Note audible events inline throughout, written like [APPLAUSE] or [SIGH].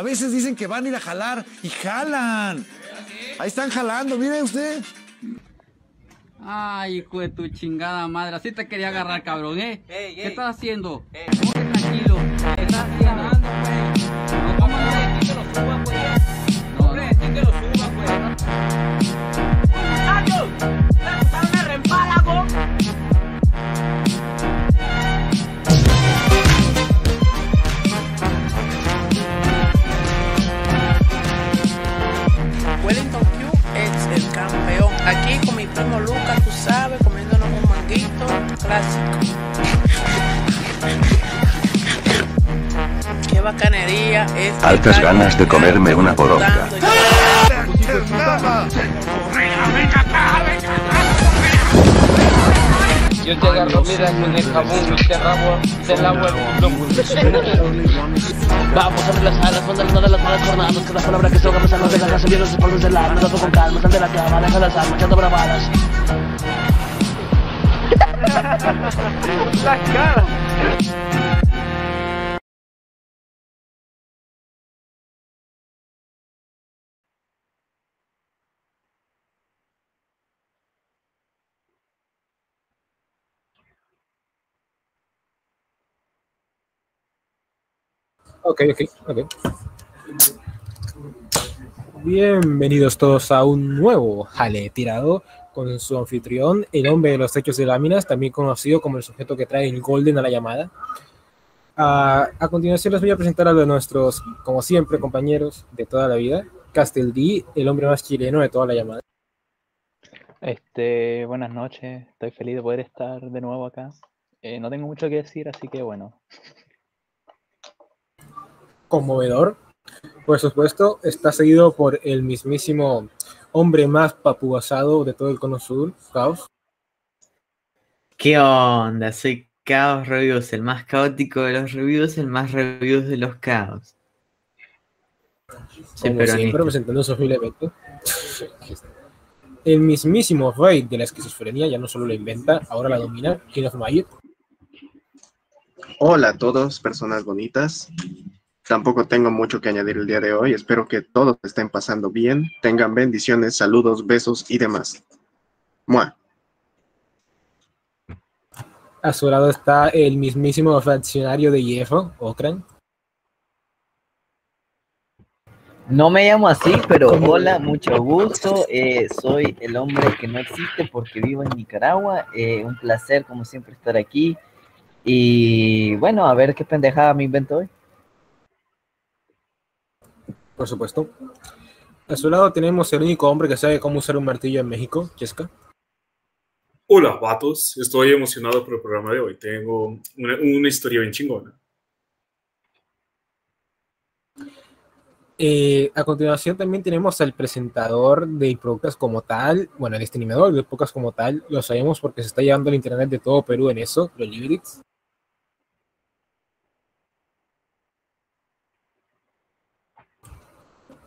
A veces dicen que van a ir a jalar y jalan. Ahí están jalando, mire usted. Ay, hijo de tu chingada madre. Así te quería agarrar, cabrón, ¿eh? Ey, ¿Qué estás haciendo? Ey. Clásico. Qué bacanería es. Altas ganas de comerme una poronga. Yo te agarro, mira, con el jabón y te rabo, te lavo el culo. Vamos a ver las alas, de las malas jornadas, que la palabra que se ahoga pesando de la casa, viendo los espaldas del alma, dando con calma, sal de la cama, deja las armas, echando bravadas. Ok, ok, ok. Bienvenidos todos a un nuevo Jale Tirado con su anfitrión, el hombre de los techos de láminas, también conocido como el sujeto que trae el Golden a la llamada. Ah, a continuación les voy a presentar a nuestros, como siempre, compañeros de toda la vida. Castel D, el hombre más chileno de toda la llamada. Este, buenas noches, estoy feliz de poder estar de nuevo acá. Eh, no tengo mucho que decir, así que bueno. Conmovedor. Por supuesto, está seguido por el mismísimo hombre más papuasado de todo el cono sur, Caos. ¿Qué onda? Soy Chaos Reviews, el más caótico de los reviews, el más reviews de los caos. Soy como siempre, presentándose humildemente. El mismísimo rey de la esquizofrenia ya no solo la inventa, ahora la domina, King of Magic. Hola a todos, personas bonitas. Tampoco tengo mucho que añadir el día de hoy. Espero que todos estén pasando bien, tengan bendiciones, saludos, besos y demás. Mua. A su lado está el mismísimo faccionario de hierro, Okran. No me llamo así, pero hola, mucho gusto. eh, soy el hombre que no existe porque vivo en Nicaragua. eh, un placer, como siempre, estar aquí. Y bueno, a ver qué pendejada me invento hoy. Por supuesto. A su lado tenemos el único hombre que sabe cómo usar un martillo en México, Cheska. Hola, vatos. Estoy emocionado por el programa de hoy. Tengo una, una historia bien chingona. Eh, a continuación también tenemos al presentador de podcast como tal, bueno, el streamador de podcast como tal, lo sabemos porque se está llevando el internet de todo Perú en eso, los Librix.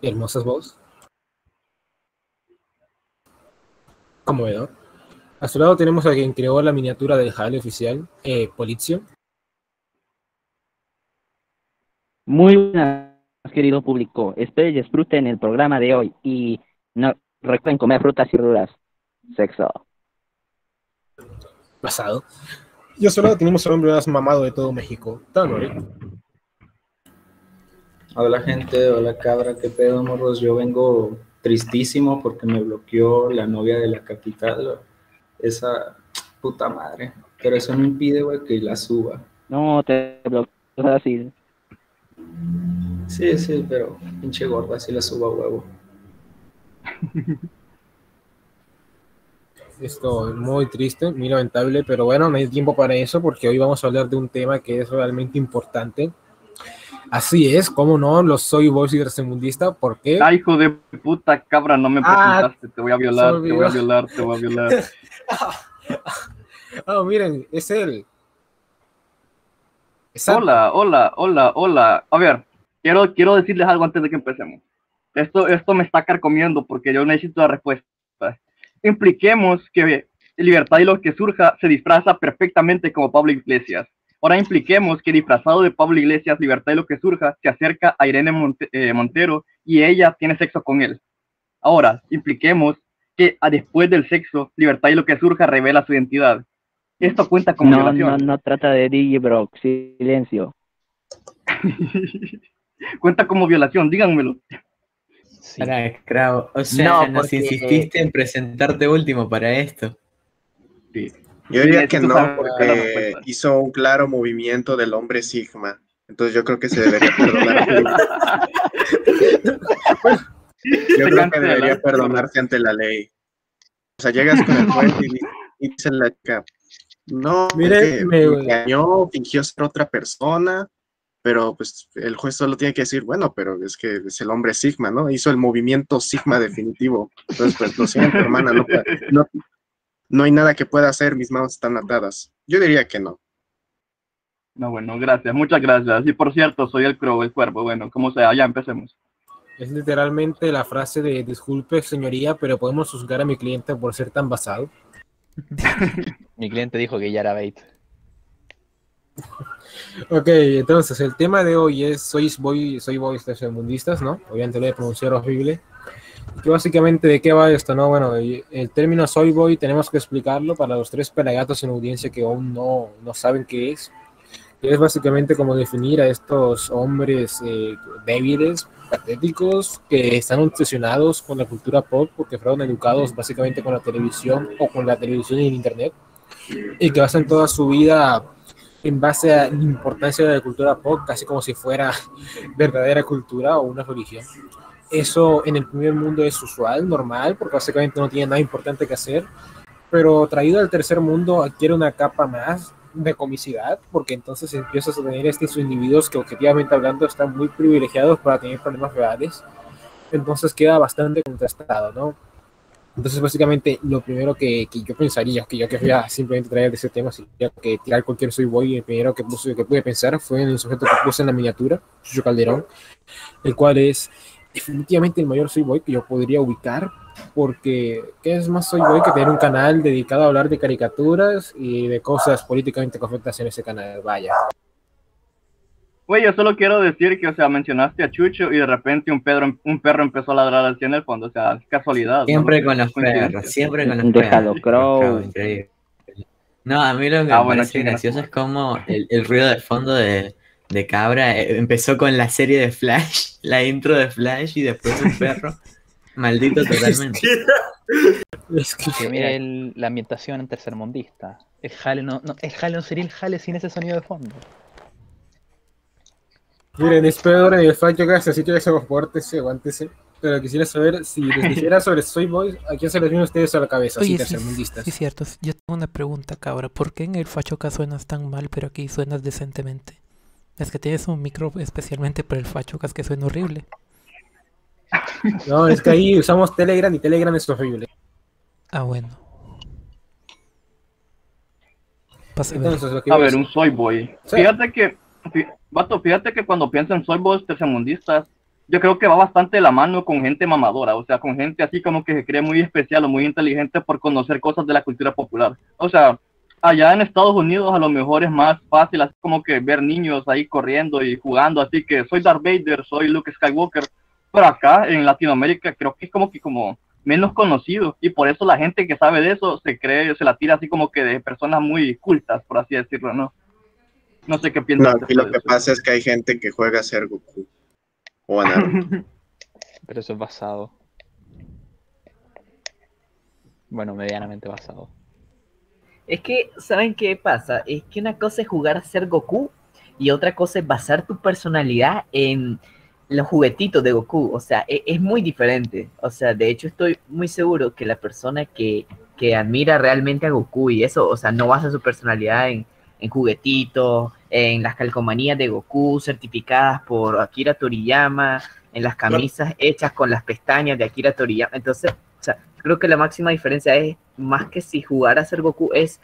Hermosas voz. Conmovedor. A su lado tenemos a quien creó la miniatura del Jale oficial, eh, Polizio. Muy buenas, querido público. Espero y disfruten el programa de hoy y no recuerden comer frutas y verduras. Sexo. Pasado. Y a su lado tenemos al hombre más mamado de todo México, Tanori. Hola gente, hola cabra, qué pedo morros, yo vengo tristísimo porque me bloqueó la novia de la capital, esa puta madre, pero eso no impide, güey, que la suba. No, te bloqueo así. Sí, sí, pero pinche gorda, si la suba a huevo. [LAUGHS] Esto es muy triste, muy lamentable, pero bueno, no hay tiempo para eso porque hoy vamos a hablar de un tema que es realmente importante. Así es, como no, lo soy voz y tercermundista, ¿por qué? Ay, hijo de puta cabra, no me Ah, presentaste, te voy a violar, te voy a violar, te voy a violar. Ah, miren, es él. Exacto. Hola, hola, hola, hola. A ver, quiero, quiero decirles algo antes de que empecemos. Esto, esto me está carcomiendo porque yo necesito la respuesta. Impliquemos que Libertad y lo que surja se disfraza perfectamente como Pablo Iglesias. Ahora impliquemos que disfrazado de Pablo Iglesias, Libertad y lo que surja, se acerca a Irene Monte- eh, Montero y ella tiene sexo con él. Ahora, impliquemos que a después del sexo, Libertad y lo que surja revela su identidad. Esto cuenta como No, violación. no, no trata de Digibrock, silencio. [LAUGHS] Cuenta como violación, díganmelo. Para, Krau, o sea, No, nos porque- insististe en presentarte último para esto. Yo diría que no, porque hizo un claro movimiento del hombre Sigma. Entonces yo creo que se debería perdonar. [LAUGHS] yo creo que debería perdonarse ante la ley. O sea, llegas con el juez y, di- y dice la chica, no, Mire, me- engañó, fingió ser otra persona, pero pues el juez solo tiene que decir, bueno, pero es que es el hombre Sigma, ¿no? Hizo el movimiento Sigma definitivo. Entonces, pues lo siento, hermana, no, no hay nada que pueda hacer, mis manos están atadas. Yo diría que no. No, bueno, gracias, muchas gracias. Y por cierto, soy el crow, el cuervo. Bueno, como sea, ya empecemos. Es literalmente la frase de disculpe, señoría, pero podemos juzgar a mi cliente por ser tan basado. [LAUGHS] Mi cliente dijo que ya era bait. [LAUGHS] Ok, entonces el tema de hoy es sois boy, soy boys tercermundistas, ¿no? Obviamente lo he pronunciado horrible. Que básicamente de qué va esto, ¿no? Bueno, y el término soy boy tenemos que explicarlo para los tres pelagatos en audiencia que aún no, no saben qué es. Es básicamente como definir a estos hombres eh, débiles, patéticos, que están obsesionados con la cultura pop porque fueron educados básicamente con la televisión o con la televisión y el internet y que basan toda su vida en base a la importancia de la cultura pop, casi como si fuera [LAUGHS] verdadera cultura o una religión. Eso en el primer mundo es usual, normal, porque básicamente no tiene nada importante que hacer, pero traído al tercer mundo adquiere una capa más de comicidad, porque entonces empiezas a tener estos individuos que objetivamente hablando están muy privilegiados para tener problemas reales, entonces queda bastante contrastado, ¿no? Entonces, básicamente, lo primero que, que yo pensaría, que yo quería simplemente traer de ese tema, sería que tirar cualquier soy boy, el primero que, puse, que pude pensar fue en el sujeto que puse en la miniatura, Chucho Calderón, el cual es definitivamente el mayor soy boy que yo podría ubicar, porque ¿qué es más soy boy que tener un canal dedicado a hablar de caricaturas y de cosas políticamente correctas en ese canal? Vaya. Güey, yo solo quiero decir que, o sea, mencionaste a Chucho y de repente un, pedro, un perro empezó a ladrar así en el fondo. O sea, es casualidad. ¿no? Siempre con los perros, siempre con los Déjalo, perros. Crow. No, a mí lo que Ah, me bueno, parece chinga. gracioso es como el, el ruido de fondo de, de Cabra eh, empezó con la serie de Flash, [LAUGHS] la intro de Flash y después un perro. Maldito [LAUGHS] totalmente. Que mira el- la ambientación en tercermundista. El jale no, no, el jale no sería el jale sin ese sonido de fondo. Miren, es peor en el fallo que necesito que se compórtese, aguántese. Pero quisiera saber si les dijera sobre Soy Boy, ¿a quién se les viene a ustedes a la cabeza? Así Oye, sí, tercermundistas. sí, cierto. Yo tengo una pregunta, cabra. ¿Por qué en el Fachoca suenas tan mal, pero aquí suenas decentemente? Es que tienes un micro especialmente para el Fachocas que suena horrible. No, es que ahí usamos Telegram y Telegram es horrible. Ah, bueno. Pase, Entonces, A ver, un soy boy. Sí. Fíjate que, fí- vato, fíjate que cuando pienso en soy boys tercermundistas, yo creo que va bastante de la mano con gente mamadora, o sea, con gente así como que se cree muy especial o muy inteligente por conocer cosas de la cultura popular. O sea, allá en Estados Unidos a lo mejor es más fácil, así como que ver niños ahí corriendo y jugando, así que soy Darth Vader, soy Luke Skywalker, pero acá en Latinoamérica creo que es como que como menos conocido y por eso la gente que sabe de eso se cree, se la tira así como que de personas muy cultas, por así decirlo, ¿no? No sé qué No, piensas. aquí lo que pasa es que hay gente que juega a ser Goku. O a Naruto. [LAUGHS] Pero eso es basado. Bueno, medianamente basado. Es que, ¿saben qué pasa? Es que una cosa es jugar a ser Goku y otra cosa es basar tu personalidad en los juguetitos de Goku. O sea, e- es, muy diferente. O sea, de hecho estoy muy seguro que la persona que, que admira realmente a Goku y eso, o sea, no basa su personalidad en, en juguetitos, en las calcomanías de Goku certificadas por Akira Toriyama, en las camisas hechas con las pestañas de Akira Toriyama. Entonces, o sea, creo que la máxima diferencia es, más que si jugar a ser Goku, es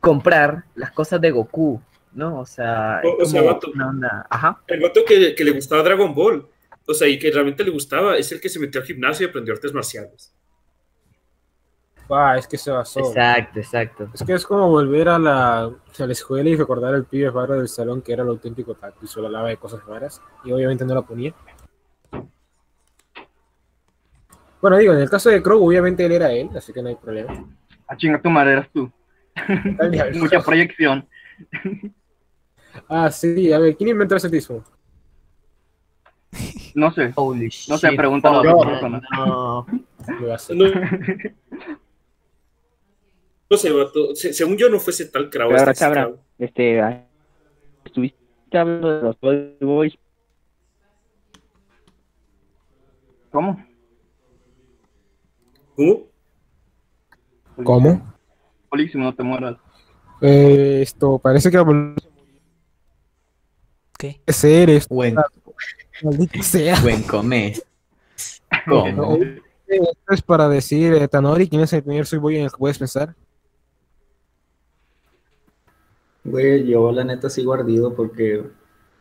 comprar las cosas de Goku, ¿no? O sea, O- o sea, como vato. una onda- Ajá. El vato que, que le gustaba Dragon Ball, o sea, y que realmente le gustaba, es el que se metió al gimnasio y aprendió artes marciales. Ah, es que se basó. Exacto, exacto. Es que es como volver a la, a la escuela y recordar al pibe barro del salón que era el auténtico taco y solo hablaba de cosas raras y obviamente no la ponía. Bueno, digo, en el caso de Crow, obviamente él era él, así que no hay problema. A chinga tu madre eras tú. [LAUGHS] Mucha proyección. Ah, sí, a ver, ¿quién inventó el ascetismo? No sé. Holy No sé, shit, pregúntalo a no, otra persona. no. No, no sé, según yo no fuese tal ahora, este cabra, crowd. este, ah, estuviste hablando de los Boy Boys. ¿Cómo? ¿Cómo? ¿Cómo? Polísimo, no te mueras. Eh, esto, parece que ¿Qué? ser esto. Buen, Maldito sea. buen comer. ¿Cómo? Esto es para decir, eh, Tanori, ¿quién es el primer soy boy en el que puedes pensar? Güey, yo la neta sigo ardido porque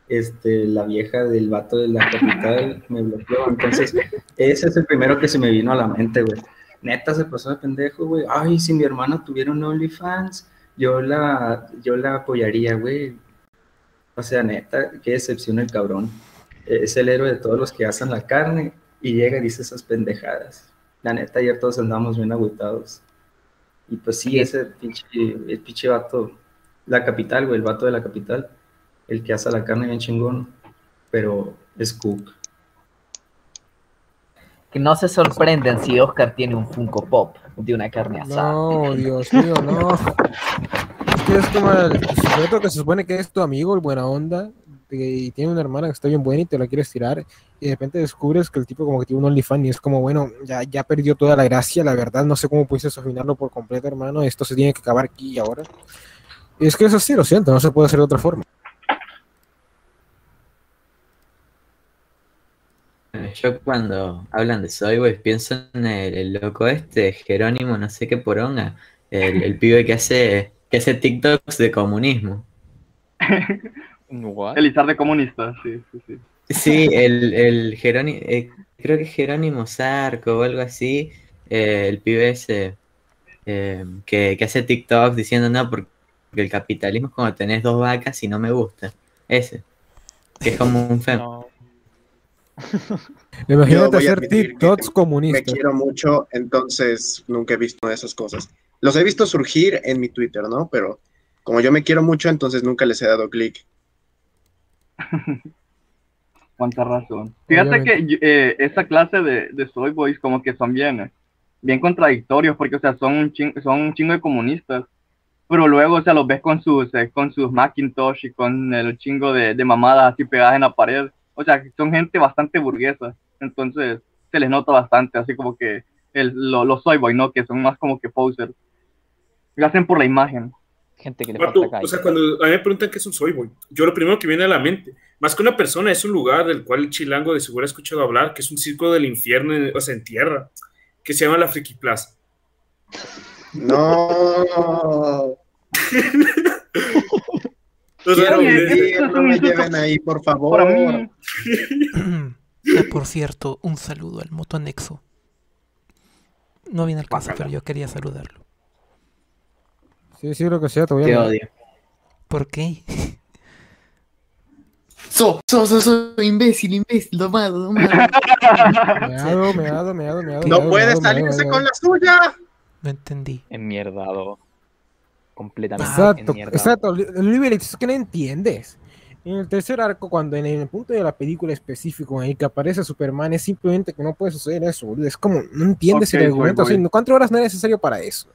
este, la vieja del vato de la capital me bloqueó. Entonces, ese es el primero que se me vino a la mente, güey. Neta se pasó de pendejo, güey. Ay, si mi hermana tuviera un OnlyFans, yo la, yo la apoyaría, güey. O sea, neta, qué decepción el cabrón. Es el héroe de todos los que hacen la carne y llega y dice esas pendejadas. La neta, ayer todos andamos bien agüitados. Y pues sí, ese pinche, el pinche vato, la capital, güey, el vato de la capital, el que hace la carne bien chingón, pero es cook. Que no se sorprenden si Oscar tiene un Funko Pop de una carne asada. No, Dios mío, no. Es que es como el sujeto que se supone que es tu amigo, el buena onda, y tiene una hermana que está bien buena y te la quieres tirar, y de repente descubres que el tipo como que tiene un OnlyFans y es como, bueno, ya, ya perdió toda la gracia, la verdad, no sé cómo pudiste afinarlo por completo, hermano, esto se tiene que acabar aquí y ahora. Y es que eso sí, lo siento, no se puede hacer de otra forma. Yo cuando hablan de Soyboys pienso en el, el loco este, Jerónimo, no sé qué poronga, el, el pibe que hace, que hace TikToks de comunismo. [LAUGHS] What? El izar de comunista, sí, sí, sí. Sí, el, el Jerónimo, creo que es Jerónimo Zarco o algo así, eh, el pibe ese eh, que, que hace TikToks diciendo no, porque el capitalismo es cuando tenés dos vacas y no me gusta. Ese, que es como un fem. Yo [LAUGHS] Imagínate hacer TikToks Me comunistas. quiero mucho, entonces nunca he visto de esas cosas. Los he visto surgir en mi Twitter, ¿no? Pero como yo me quiero mucho, entonces nunca les he dado clic. [LAUGHS] Cuánta razón. Fíjate que eh, esa clase de, de Soy Boys como que son bien, bien contradictorios porque, o sea, son un, ching- son un chingo de comunistas, pero luego, o sea, los ves con sus, eh, con sus Macintosh y con el chingo de, de mamadas así pegadas en la pared. O sea, son gente bastante burguesa, entonces se les nota bastante, así como que el, lo- los Soy Boys, ¿no? Que son más como que posers. Lo hacen por la imagen. Gente que le Vato, falta calle. o sea, cuando a mí me preguntan qué es un soy boy, yo lo primero que viene a la mente, más que una persona, es un lugar del cual el chilango de seguro ha escuchado hablar, que es un circo del infierno, en- o sea, en tierra, que se llama la Friki Plaza. No. [LAUGHS] Quiero vivir, no me lleven ahí, por favor. Ah, por cierto, un saludo al motonexo. No viene al caso, pero yo quería saludarlo. Sí, sí, lo que sea, te voy a Te odio. ¿Por qué? So, so, so, so, imbécil, imbécil, domado, domado. Meado, meado, meado, meado. No meado, puede meado, salirse meado, con meado. la suya. No entendí. Enmierdado. Completamente Exacto, exacto. Oliver, es que no entiendes. En el tercer arco, cuando en el punto de la película específico en el que aparece Superman, es simplemente que no puede suceder eso, boludo. Es como, no entiendes Ok, el argumento voy, voy. así. ¿Cuántas horas no es necesario para eso?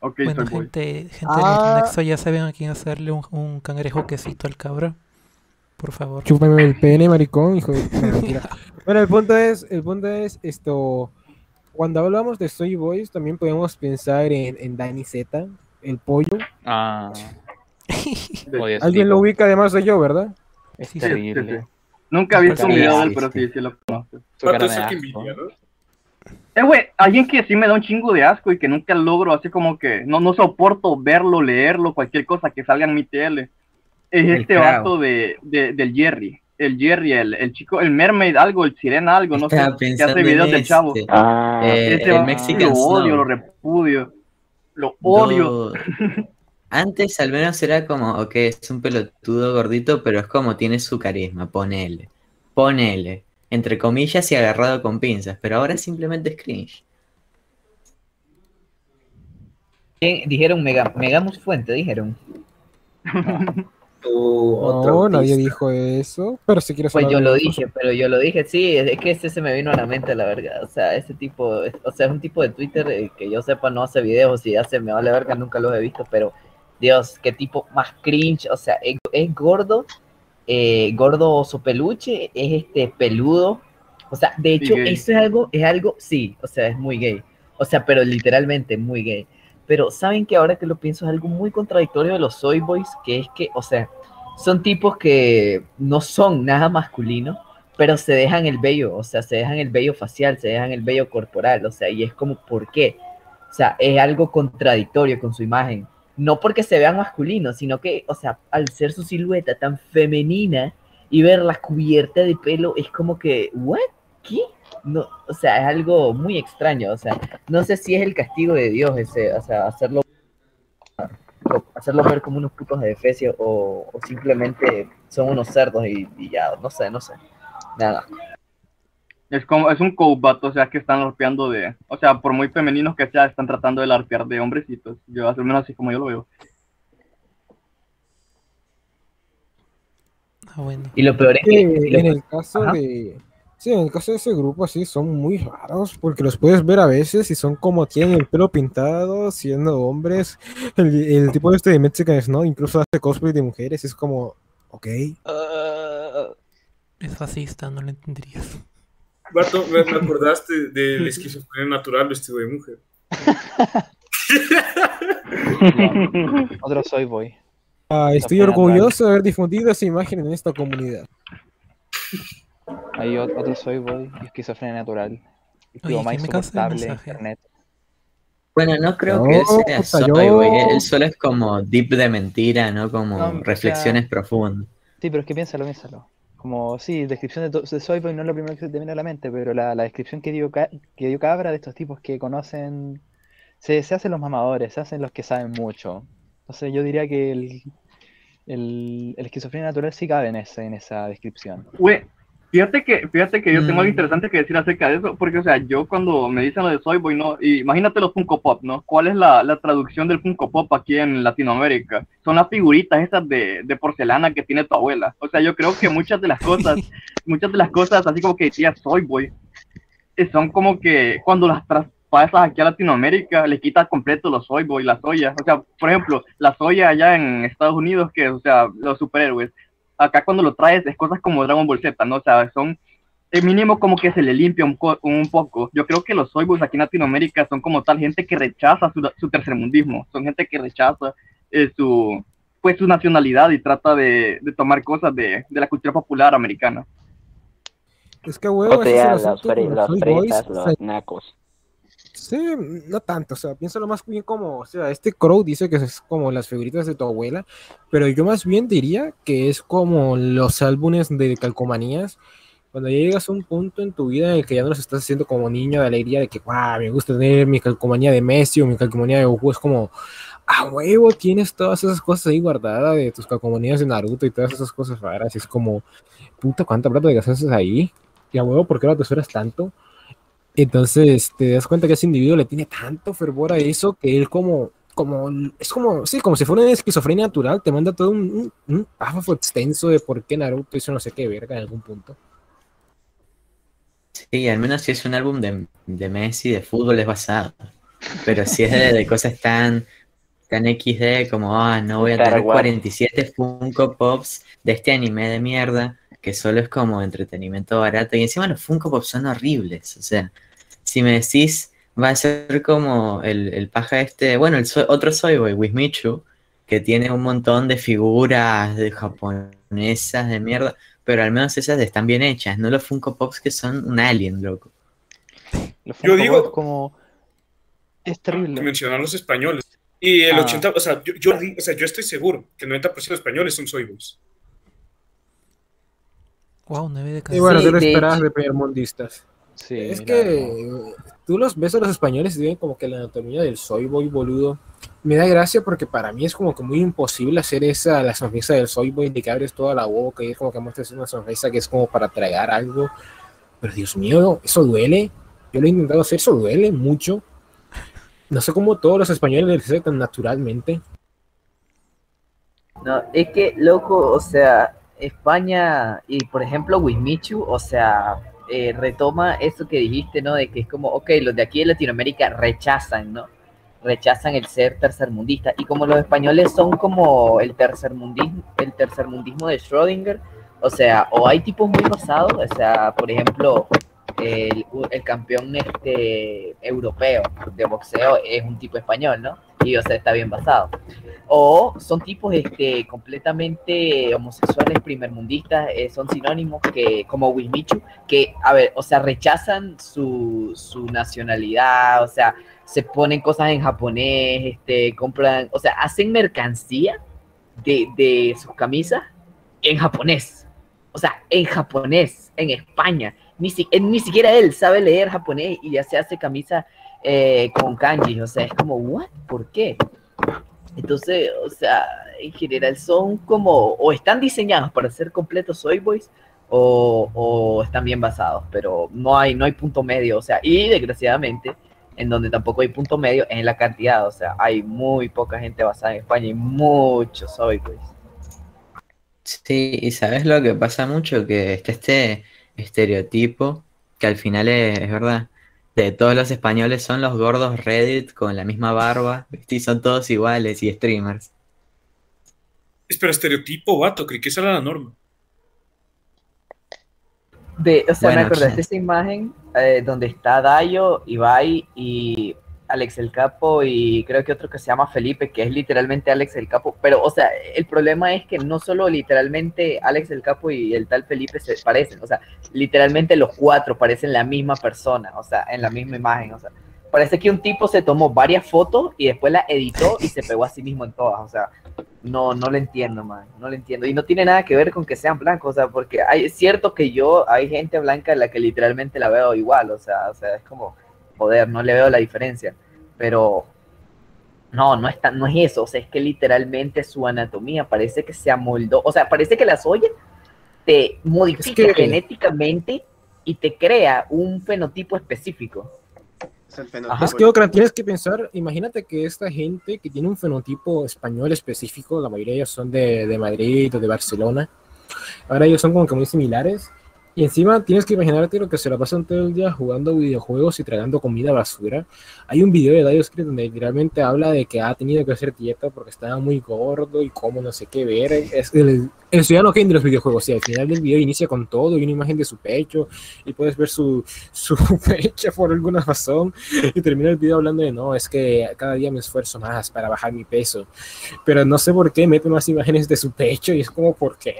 Ok, Bueno, gente, gente Ah. del Nexo, ya saben a quién hacerle un, un cangrejo quesito al cabra. Por favor. Chúpame el pene, maricón, hijo de... no, [LAUGHS] bueno, el punto es, el punto es esto. Cuando hablamos de Soy Boys, también podemos pensar en, en Danny Z, el pollo. Ah. [LAUGHS] Alguien lo ubica además de yo, ¿verdad? Es Sí, sí, terrible. sí, sí. Nunca he visto un video de él, pero sí. sí, lo conozco. Eh, güey, alguien que sí me da un chingo de asco y que nunca logro, así como que no, no soporto verlo, leerlo, cualquier cosa que salga en mi tele. Es El este vato de, de- del Jerry. el Jerry, el, el chico, el Mermaid, algo, el Sirena, algo, no sé, que hace videos en del chavo. este. Ah, Eh, el va- Mexican lo odio, Snow. lo repudio. Lo odio. No. Antes al menos era como, ok, es un pelotudo gordito, pero es como tiene su carisma, ponele. Ponele. Entre comillas y agarrado con pinzas, pero ahora simplemente es cringe. Dijeron Mega, Megamus Fuente, dijeron. [LAUGHS] No, nadie dijo eso, pero si quieres Pues yo lo dije, pero yo lo dije, sí, es que ese se me vino a la mente, la verdad. O sea, ese tipo, es- o sea, es un tipo de Twitter eh, que yo sepa no hace videos y hace, me vale verga, nunca los he visto, pero Dios, qué tipo más cringe, o sea, es, es gordo, eh, gordo oso peluche, es este peludo, o sea, de hecho, eso es algo, es algo, sí, o sea, es muy gay, o sea, pero literalmente muy gay. Pero saben que ahora que lo pienso es algo muy contradictorio de los Soy Boys, que es que, o sea, son tipos que no son nada masculinos, pero se dejan el vello, o sea, se dejan el vello facial, se dejan el vello corporal, o sea, y es como, ¿por qué? O sea, es algo contradictorio con su imagen. No porque se vean masculinos, sino que, o sea, al ser su silueta tan femenina y verla cubierta de pelo, es como que, ¿what? ¿Qué? No, o sea, es algo muy extraño, o sea, no sé si es el castigo de Dios ese, o sea, hacerlo hacerlo ver como unos putos de o, o simplemente son unos cerdos y, y ya, no sé, no sé. Nada. Es como, es un cobat, o sea, que están larpeando de, o sea, por muy femeninos que sea, están tratando de larpear de hombrecitos. Yo, al menos así como yo lo veo. Ah, bueno. Y lo peor es que en el caso Ajá. de sí, en el caso de ese grupo así son muy raros porque los puedes ver a veces y son como tienen el pelo pintado siendo hombres el, el tipo este de Mexican Snow incluso hace cosplay de mujeres es como ok Es fascista, no lo entenderías. Vato, me, me acordaste de la esquizofrenia natural vestido de mujer. [LAUGHS] Otro soy boy. Ah, estoy orgulloso de haber difundido esa imagen en esta comunidad Hay ot- otro soy boy esquizofrenia natural. Oye, más ¿quién me causa el insoportable internet. Bueno, no creo No, que él sea soy, yo- güey. Él solo es como deep de mentira, ¿no? Como No, o sea- reflexiones profundas. Sí, pero es que piénsalo, piénsalo. Como, sí, descripción de, de Soy Boy no es lo primero que se te viene a la mente, pero la, la descripción que dio, que dio Cabra de estos tipos que conocen, se, se hacen los mamadores, se hacen los que saben mucho. Entonces yo diría que el, el, el esquizofrenia natural sí cabe en, ese, en esa descripción. Fíjate que, fíjate que yo tengo algo Mm. interesante que decir acerca de eso, porque, o sea, yo cuando me dicen lo de Soy Boy, ¿no? Y imagínate los Funko Pop, ¿no? ¿Cuál es la, la traducción del Funko Pop aquí en Latinoamérica? Son las figuritas esas de, de porcelana que tiene tu abuela. O sea, yo creo que muchas de las [LAUGHS] cosas, muchas de las cosas, así como que decía Soy Boy, eh, son como que cuando las traspasas aquí a Latinoamérica, le quitas completo los Soy Boy, la soya. O sea, por ejemplo, la soya allá en Estados Unidos, que, o sea, los superhéroes acá cuando lo traes es cosas como Dragon Ball Z, ¿no? O sea, son el mínimo como que se le limpia un, co- un poco. Yo creo que los soyboys aquí en Latinoamérica son como tal gente que rechaza su, su tercermundismo, son gente que rechaza eh, su pues su nacionalidad y trata de, de tomar cosas de, de la cultura popular americana. es que huevo los, los los nacos. No tanto, o sea, piénsalo más bien como, o sea, este Crow dice que es como las figuritas de tu abuela, pero yo más bien diría que es como los álbumes de calcomanías, cuando llegas a un punto en tu vida en el que ya no los estás haciendo como niño de alegría, de que, wow, me gusta tener mi calcomanía de Messi o mi calcomanía de Goku, es como, a huevo, tienes todas esas cosas ahí guardadas de tus calcomanías de Naruto y todas esas cosas raras, y es como, puta, ¿cuánta plata te gastaste ahí? Y a huevo, ¿por qué ahora te esperas tanto? Entonces te das cuenta que ese individuo le tiene tanto fervor a eso que él como, como, es como, sí, como si fuera una esquizofrenia natural, te manda todo un, un, un párrafo extenso de por qué Naruto hizo no sé qué verga en algún punto. Sí, al menos si es un álbum de, de Messi, de fútbol es basado. Pero si es de, de cosas tan, tan XD como, ah, no voy a tener Wars. 47 Funko Pops de este anime de mierda, que solo es como entretenimiento barato. Y encima los Funko Pops son horribles. O sea, si me decís, va a ser como el, el paja este, bueno, el so- otro Soy Boy, Wismichu, que tiene un montón de figuras de japonesas de mierda, pero al menos esas están bien hechas, no los Funko Pops que son un alien, loco. Los Yo Funko digo- Pop como... Es terrible. que mencionar los españoles. Y el Ah. 80, o sea, yo, o sea, yo estoy seguro que el 90% de españoles son soyboys. Wow, 9 de cada Y bueno, Sí, ¿qué te de esperabas de primermundistas? Sí, Es la que tú los ves a los españoles y tienen como que la anatomía del soy boy boludo. Me da gracia porque para mí es como que muy imposible hacer esa, la sonrisa del soy boy, de que abres toda la boca y es como que muestras una sonrisa que es como para tragar algo. Pero Dios mío, eso duele. Yo lo he intentado hacer, eso duele mucho. No sé cómo todos los españoles lo hacen tan naturalmente. No, es que, loco, o sea, España y, por ejemplo, Wismichu, o sea, eh, retoma eso que dijiste, ¿no? De que es como, ok, los de aquí de Latinoamérica rechazan, ¿no? Rechazan el ser tercermundista. Y como los españoles son como el tercermundismo, el tercermundismo de Schrödinger, o sea, o hay tipos muy basados, o sea, por ejemplo, el, el campeón este, europeo de boxeo es un tipo español, ¿no? Y, o sea, está bien basado o son tipos este, completamente homosexuales primermundistas, eh, son sinónimos que, como Wismichu, que, a ver, o sea, rechazan su, su nacionalidad, o sea, se ponen cosas en japonés, este, compran, o sea, hacen mercancía de, de sus camisas en japonés, o sea, en japonés, en España, ni, si, ni siquiera él sabe leer japonés y ya se hace camisa eh, con kanji, o sea, es como, ¿what? ¿Por qué? Entonces, o sea, en general son como, o están diseñados para ser completos soy boys, o, están bien basados, pero no hay, no hay punto medio, o sea, y desgraciadamente, en donde tampoco hay punto medio, es en la cantidad, o sea, hay muy poca gente basada en España y muchos soy boys. Sí, y sabes lo que pasa mucho, que está este estereotipo, que al final es, es verdad, de todos los españoles son los gordos Reddit con la misma barba, ¿viste? y son todos iguales y streamers. Espera, estereotipo, vato, creí que esa era la norma. De, o sea, me Bueno, sí. de esa imagen eh, donde está Dayo, Ibai y Alex el Capo y creo que otro que se llama Felipe, que es literalmente Alex el Capo. Pero, o sea, el problema es que no solo literalmente Alex el Capo y el tal Felipe se parecen, o sea, literalmente los cuatro parecen la misma persona, o sea, en la misma imagen, o sea. Parece que un tipo se tomó varias fotos y después la editó y se pegó a sí mismo en todas, o sea, no, no lo entiendo, man, no lo entiendo. Y no tiene nada que ver con que sean blancos, o sea, porque hay, es cierto que yo, hay gente blanca en la que literalmente la veo igual, o sea, o sea, es como, joder, no le veo la diferencia, pero no, no es, tan- no es eso, o sea, es que literalmente su anatomía parece que se amoldó, o sea, parece que la soya te modifica que- genéticamente y te crea un fenotipo específico. Es el Ajá. fenotipo. Es que otra, tienes que pensar, imagínate que esta gente que tiene un fenotipo español específico, la mayoría de ellos son de, de Madrid o de Barcelona, ahora ellos son como que muy similares, y encima tienes que imaginarte lo que se la pasan todo el día jugando videojuegos y tragando comida basura. Hay un video de Dioscrit donde literalmente habla de que ha tenido que hacer dieta porque estaba muy gordo y como no sé qué ver. Es el, el ciudadano Kane de los videojuegos, sí, al final del video inicia con todo y una imagen de su pecho y puedes ver su, [LAUGHS] su pecho por alguna razón y termina el video hablando de no, es que cada día me esfuerzo más para bajar mi peso, pero no sé por qué mete más imágenes de su pecho y es como, ¿por qué?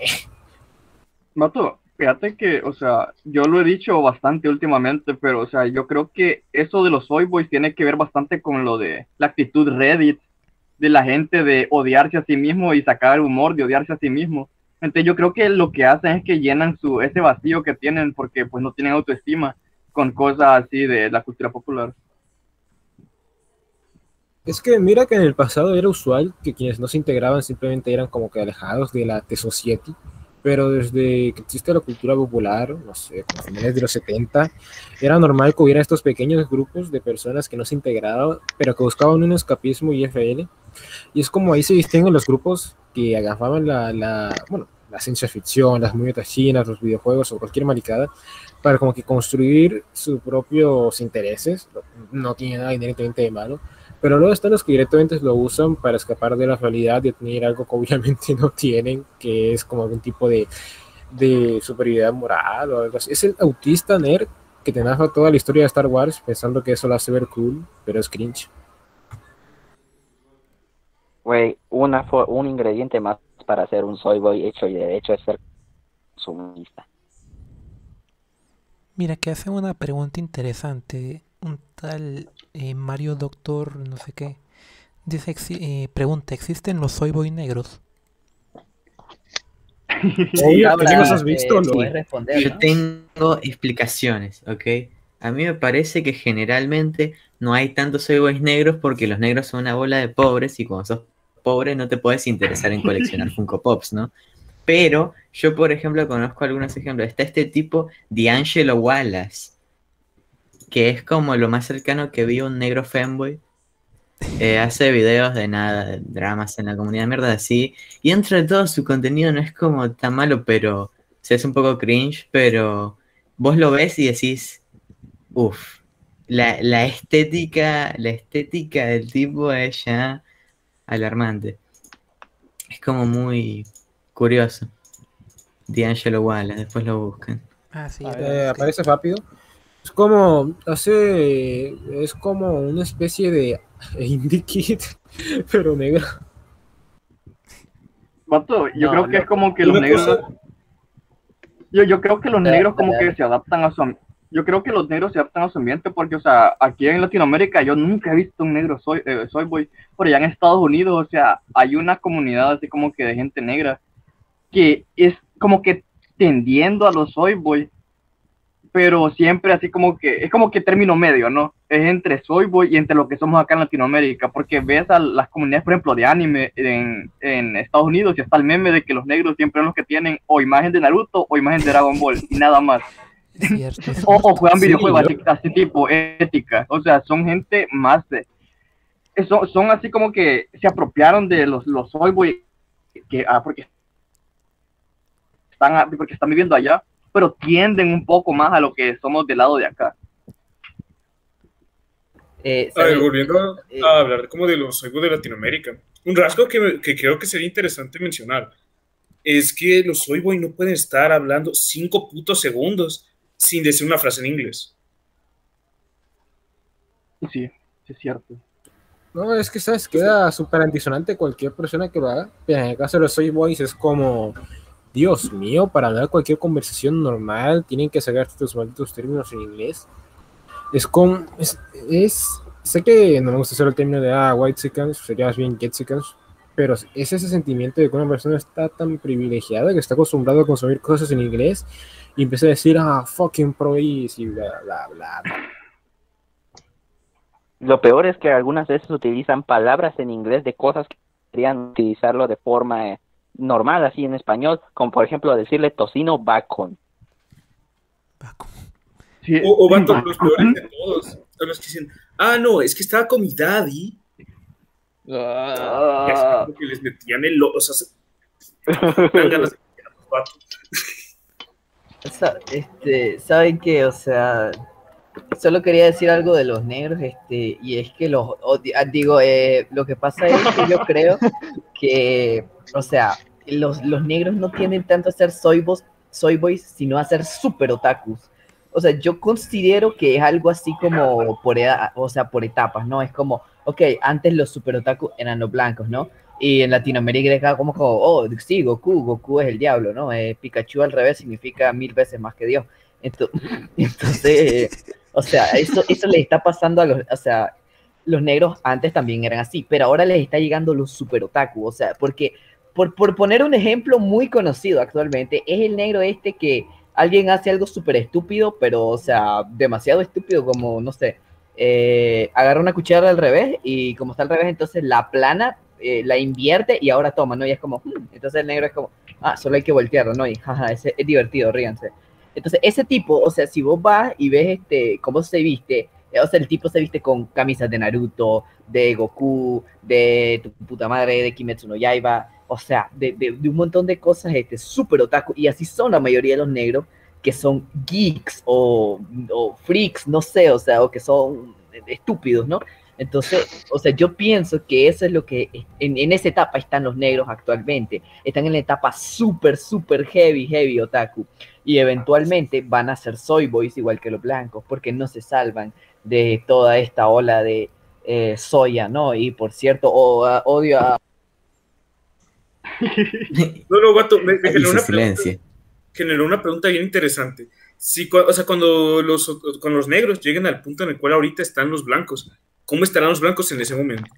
Mato, fíjate que, o sea, yo lo he dicho bastante últimamente, pero, o sea, yo creo que eso de los soy boys tiene que ver bastante con lo de la actitud Reddit, de la gente de odiarse a sí mismo y sacar humor de odiarse a sí mismo. Entonces yo creo que lo que hacen es que llenan su, ese vacío que tienen porque pues no tienen autoestima con cosas así de la cultura popular. Es que mira que en el pasado era usual que quienes no se integraban simplemente eran como que alejados de la The Society, pero desde que existe la cultura popular, no sé, como finales de los 70, era normal que hubiera estos pequeños grupos de personas que no se integraban, pero que buscaban un escapismo y FL. Y es como ahí se distinguen los grupos que agafaban la, la, bueno, la ciencia ficción, las muñecas chinas, los videojuegos o cualquier maricada, para como que construir sus propios intereses. No tiene nada inherentemente de malo. Pero luego están los que directamente lo usan para escapar de la realidad y tener algo que obviamente [LAUGHS] no tienen, que es como algún tipo de, de superioridad moral o algo así. Es el autista nerd que te narra toda la historia de Star Wars pensando que eso lo hace ver cool, pero es cringe. Güey, un ingrediente más para hacer un soy boy hecho y derecho es ser consumista. Mira, que hace una pregunta interesante. Un tal eh, Mario Doctor, no sé qué. Dice, exi- eh, pregunta, ¿existen los soy boy negros? Obvio, Cabra, ¿qué cosas has visto? eh, no? puedes responder, Yo ¿no? tengo explicaciones, ¿ok? A mí me parece que generalmente no hay tantos soy boys negros porque los negros son una bola de pobres y cuando sos pobre no te puedes interesar en coleccionar [LAUGHS] Funko Pops, ¿no? Pero yo, por ejemplo, conozco algunos ejemplos. Está este tipo, D'Angelo Wallace, que es como lo más cercano que vi a un negro fanboy. Eh, hace videos de nada, de dramas en la comunidad, mierda así. Y dentro de todo su contenido no es como tan malo, pero o sea, es un poco cringe, pero vos lo ves y decís, uff, la, la estética, la estética del tipo es ya alarmante. Es como muy curioso. D'Angelo Wallace, después lo buscan. Ah, sí. Eh, aparece rápido. Es como, hace, es como una especie de indie kit, [LAUGHS] pero negro. Vato, yo No, creo que no. es como que los negros. cosa- Yo, yo creo que los negros como que se adaptan a su Yo creo que los negros se adaptan a su ambiente porque, o sea, aquí en Latinoamérica yo nunca he visto un negro soy, eh, soy boy, pero ya en Estados Unidos, o sea, hay una comunidad así como que de gente negra que es como que tendiendo a los soy boy, pero siempre así como que, es como que término medio, ¿no? Es entre soy boy y entre lo que somos acá en Latinoamérica, porque ves a las comunidades, por ejemplo, de anime en, en Estados Unidos y está el meme de que los negros siempre son los que tienen o imagen de Naruto o imagen de Dragon Ball y nada más. Cierto, [LAUGHS] O, juegan Sí, videojuegos yo- así, así tipo ética, o sea, son gente más de... Son, son así como que se apropiaron de los, los soy boy que, ah, porque están, a- porque están viviendo allá, pero tienden un poco más a lo que somos del lado de acá. Eh, A volviendo Eh, a hablar como de los juegos de Latinoamérica, un rasgo que, me- que creo que sería interesante mencionar es que los soy boy no pueden estar hablando cinco putos segundos sin decir una frase en inglés. Sí, es cierto. No, es que, ¿sabes? Queda súper antisonante cualquier persona que lo haga. Pero en el caso de los Soy Boys es como, Dios mío, para hablar cualquier conversación normal tienen que sacar estos malditos términos en inglés. Es como, es, sé que no me gusta hacer el término de, ah, white chickens, sería más bien get chickens, pero es ese sentimiento de que una persona está tan privilegiada que está acostumbrado a consumir cosas en inglés y empieza a decir, ah, fucking pro y bla, bla, bla. Lo peor es que algunas veces utilizan palabras en inglés de cosas que podrían utilizarlo de forma eh, normal, así en español, como por ejemplo decirle tocino bacon. Sí, O, o vato, los peores de todos son los que dicen, ah, no, es que estaba con mi daddy. Como que les metían el... lo- O sea, se- [LAUGHS] a este, ¿saben qué? O sea, solo quería decir algo de los negros, este, y es que los, ah, digo, eh, lo que pasa es que yo creo que, o sea, los, los negros no tienden tanto a ser soy, boys, soy boys, sino a ser super otakus. O sea, yo considero que es algo así como por edad, o sea, por etapas, ¿no? Es como, ok, antes los super otakus eran los blancos, ¿no? Y en Latinoamérica como, como, oh, sí, Goku, Goku es el diablo, ¿no? Eh, Pikachu al revés significa mil veces más que Dios. Ento- [LAUGHS] Entonces, o sea, eso, eso le está pasando a los, o sea, los negros antes también eran así, pero ahora les está llegando los super otaku, o sea, porque, por, por poner un ejemplo muy conocido actualmente, es el negro este que alguien hace algo súper estúpido, pero, o sea, demasiado estúpido, como, no sé, eh, agarra una cuchara al revés y como está al revés, entonces la plana, eh, la invierte y ahora toma, ¿no? Y es como, "Hmm", entonces el negro es como, ah, solo hay que voltearlo, ¿no? Y jaja, ese es divertido, ríanse. Entonces, ese tipo, o sea, si vos vas y ves este, cómo se viste, eh, o sea, el tipo se viste con camisas de Naruto, de Goku, de tu puta madre, de Kimetsu no Yaiba, o sea, de, de- un montón de cosas, este, súper otaku, y así son la mayoría de los negros, que son geeks o, o freaks, no sé, o sea, o que son estúpidos, ¿no? Entonces, o sea, yo pienso que eso es lo que en, en esa etapa están los negros actualmente. Están en la etapa súper, súper heavy, heavy otaku. Y eventualmente van a ser soy boys igual que los blancos, porque no se salvan de toda esta ola de eh, soya, ¿no? Y por cierto, o- a- odio a... [LAUGHS] No, no, vato, me, me generó, una pregunta, generó una pregunta bien interesante. Si, o sea, cuando los, cuando los negros lleguen al punto en el cual ahorita están los blancos, ¿cómo estarán los blancos en ese momento?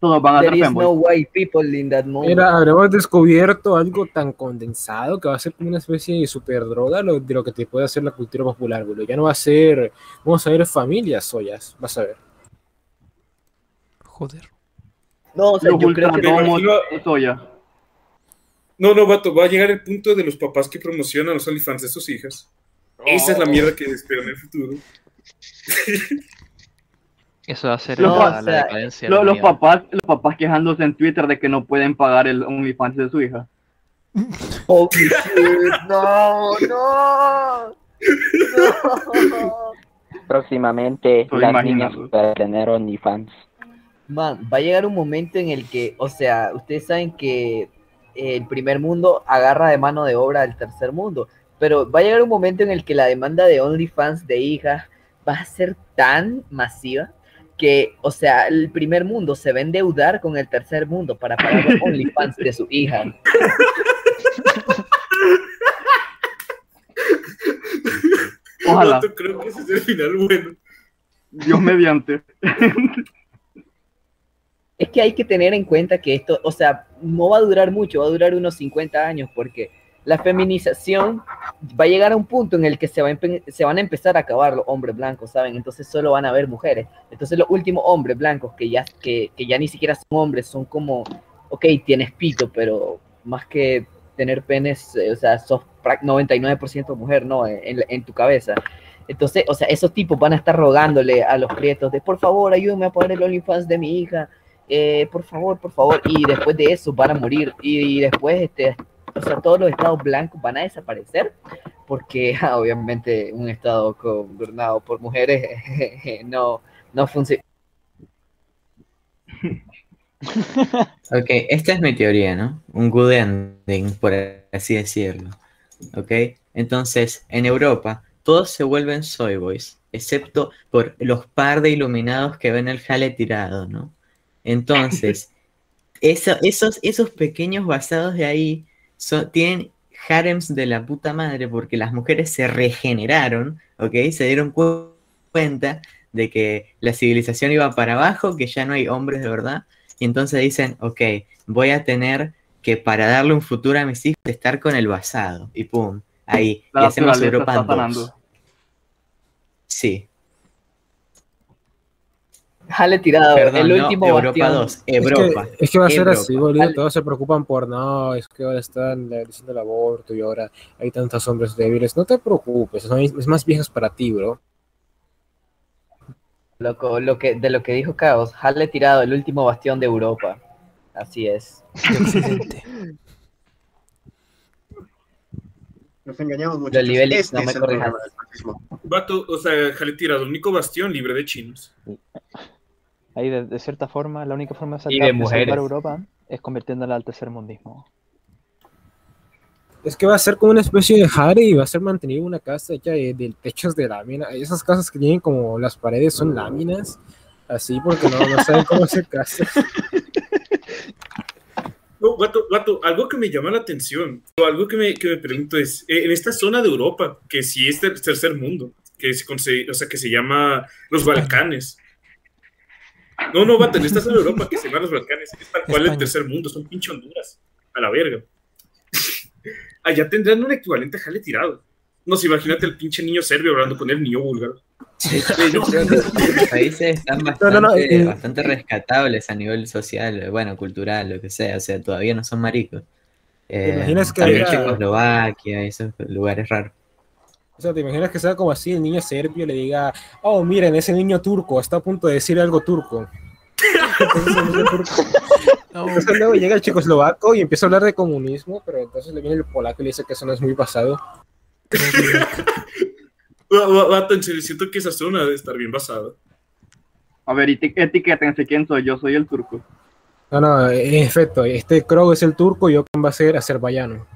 todos van a There is no white people in that movie. Mira, habremos descubierto algo tan condensado que va a ser como una especie de super droga lo- de lo que te puede hacer la cultura popular, boludo. Ya no va a ser, vamos a ver familias soyas, vas a ver. Joder. No, o sea, Los yo creo que no-. No, no, vato, va a llegar el punto de los papás que promocionan los OnlyFans de sus hijas. Esa es la mierda que espero en el futuro. [LAUGHS] Eso va a ser Los la, pa- la decadencia. de Lo- la los, papás, los papás quejándose en Twitter de que no pueden pagar el OnlyFans de su hija. [LAUGHS] Oh, shit, [LAUGHS] no, no. No. Próximamente Estoy las imaginando. niñas para tener OnlyFans. Man, va a llegar un momento en el que, o sea, ustedes saben que el primer mundo agarra de mano de obra al tercer mundo, pero va a llegar un momento en el que la demanda de OnlyFans de hijas va a ser tan masiva que, o sea, el primer mundo se va a endeudar con el tercer mundo para pagar los [LAUGHS] OnlyFans de su hija. [LAUGHS] Ojalá. Creo que ese es el final bueno. Dios mediante. [LAUGHS] Es que hay que tener en cuenta que esto, o sea, no va a durar mucho, va a durar unos 50 años, porque la feminización va a llegar a un punto en el que se, va van a empezar a acabar los hombres blancos, ¿saben? Entonces solo van a haber mujeres. Entonces los últimos hombres blancos que ya, que, que ya ni siquiera son hombres, son como, ok, tienes pito, pero más que tener penes, eh, o sea, sos prac- 99% mujer, ¿no? En, en tu cabeza. Entonces, o sea, esos tipos van a estar rogándole a los prietos de, por favor, ayúdame a pagar el OnlyFans de mi hija, eh, por favor, por favor, y después de eso van a morir, y, después, este, o sea, todos los estados blancos van a desaparecer, porque [LAUGHS] ah, obviamente un estado gobernado por mujeres [LAUGHS] no, no funciona. [LAUGHS] Ok, esta es mi teoría, ¿no? Un good ending, por así decirlo. Ok, entonces en Europa todos se vuelven soy boys, excepto por los par de iluminados que ven el jale tirado, ¿no? Entonces, eso- esos, esos pequeños basados de ahí son- tienen harems de la puta madre porque las mujeres se regeneraron, ¿ok? Se dieron cu- cuenta de que la civilización iba para abajo, que ya no hay hombres de verdad, y entonces dicen, ok, voy a tener que para darle un futuro a mis hijos estar con el basado, y pum, ahí, La y hacemos Europa está 2. sanando. Sí, Jale tirado, Perdón, el no, último Europa bastión. 2, Es que, Europa. es que va a ser Europa. así, boludo. Todos se preocupan por no, es que ahora están eh, diciendo el aborto y ahora hay tantos hombres débiles. No te preocupes, son- es más viejas para ti, bro. Loco, lo que, de lo que dijo Caos, Jale tirado, el último bastión de Europa. Así es. De Occidente. [LAUGHS] Nos engañamos mucho. Lolibelis, Este no me es el corrijas. problema del fascismo. Vato, o sea, jale tirado, el único bastión libre de chinos. Ahí, de, de cierta forma, la única forma de salvar, de salvar Europa es convirtiéndola al tercer mundismo. Es que va a ser como una especie de jare y va a ser mantenido una casa hecha de, de techos de lámina. Esas casas que tienen como las paredes son láminas, así porque no, no saben cómo hacer casas. [LAUGHS] No, vato, algo que me llama la atención, o algo que me, que me pregunto es, eh, en esta zona de Europa, que sí es ter- tercer mundo, que se, o sea, que se llama los Balcanes. No, no, en esta zona de Europa que se llama los Balcanes, es tal cual el España. tercer mundo, son pinche Honduras, a la verga. [LAUGHS] Allá tendrán un equivalente a jale tirado. No sé, imagínate el pinche niño serbio hablando con el niño búlgaro. Yo creo que los países están bastante, No, no, no, eh, bastante rescatables a nivel social, bueno, cultural, lo que sea, o sea, todavía no son maricos. Eh, imaginas que también Checoslovaquia, esos lugares raros. O sea, ¿te imaginas que sea como así el niño serbio le diga, oh, miren, ese niño turco está a punto de decir algo turco? [LAUGHS] Entonces, luego llega el checoslovaco y empieza a hablar de comunismo, pero entonces le viene el polaco y le dice que eso no es muy pasado. [LAUGHS] Va- va- Vato, en serio, siento que esa zona debe estar bien basada. A ver, eti- etiquétense quién soy. Yo soy el turco. No, no, en efecto, este Krog es el turco y Okan va a ser azerbaiyano.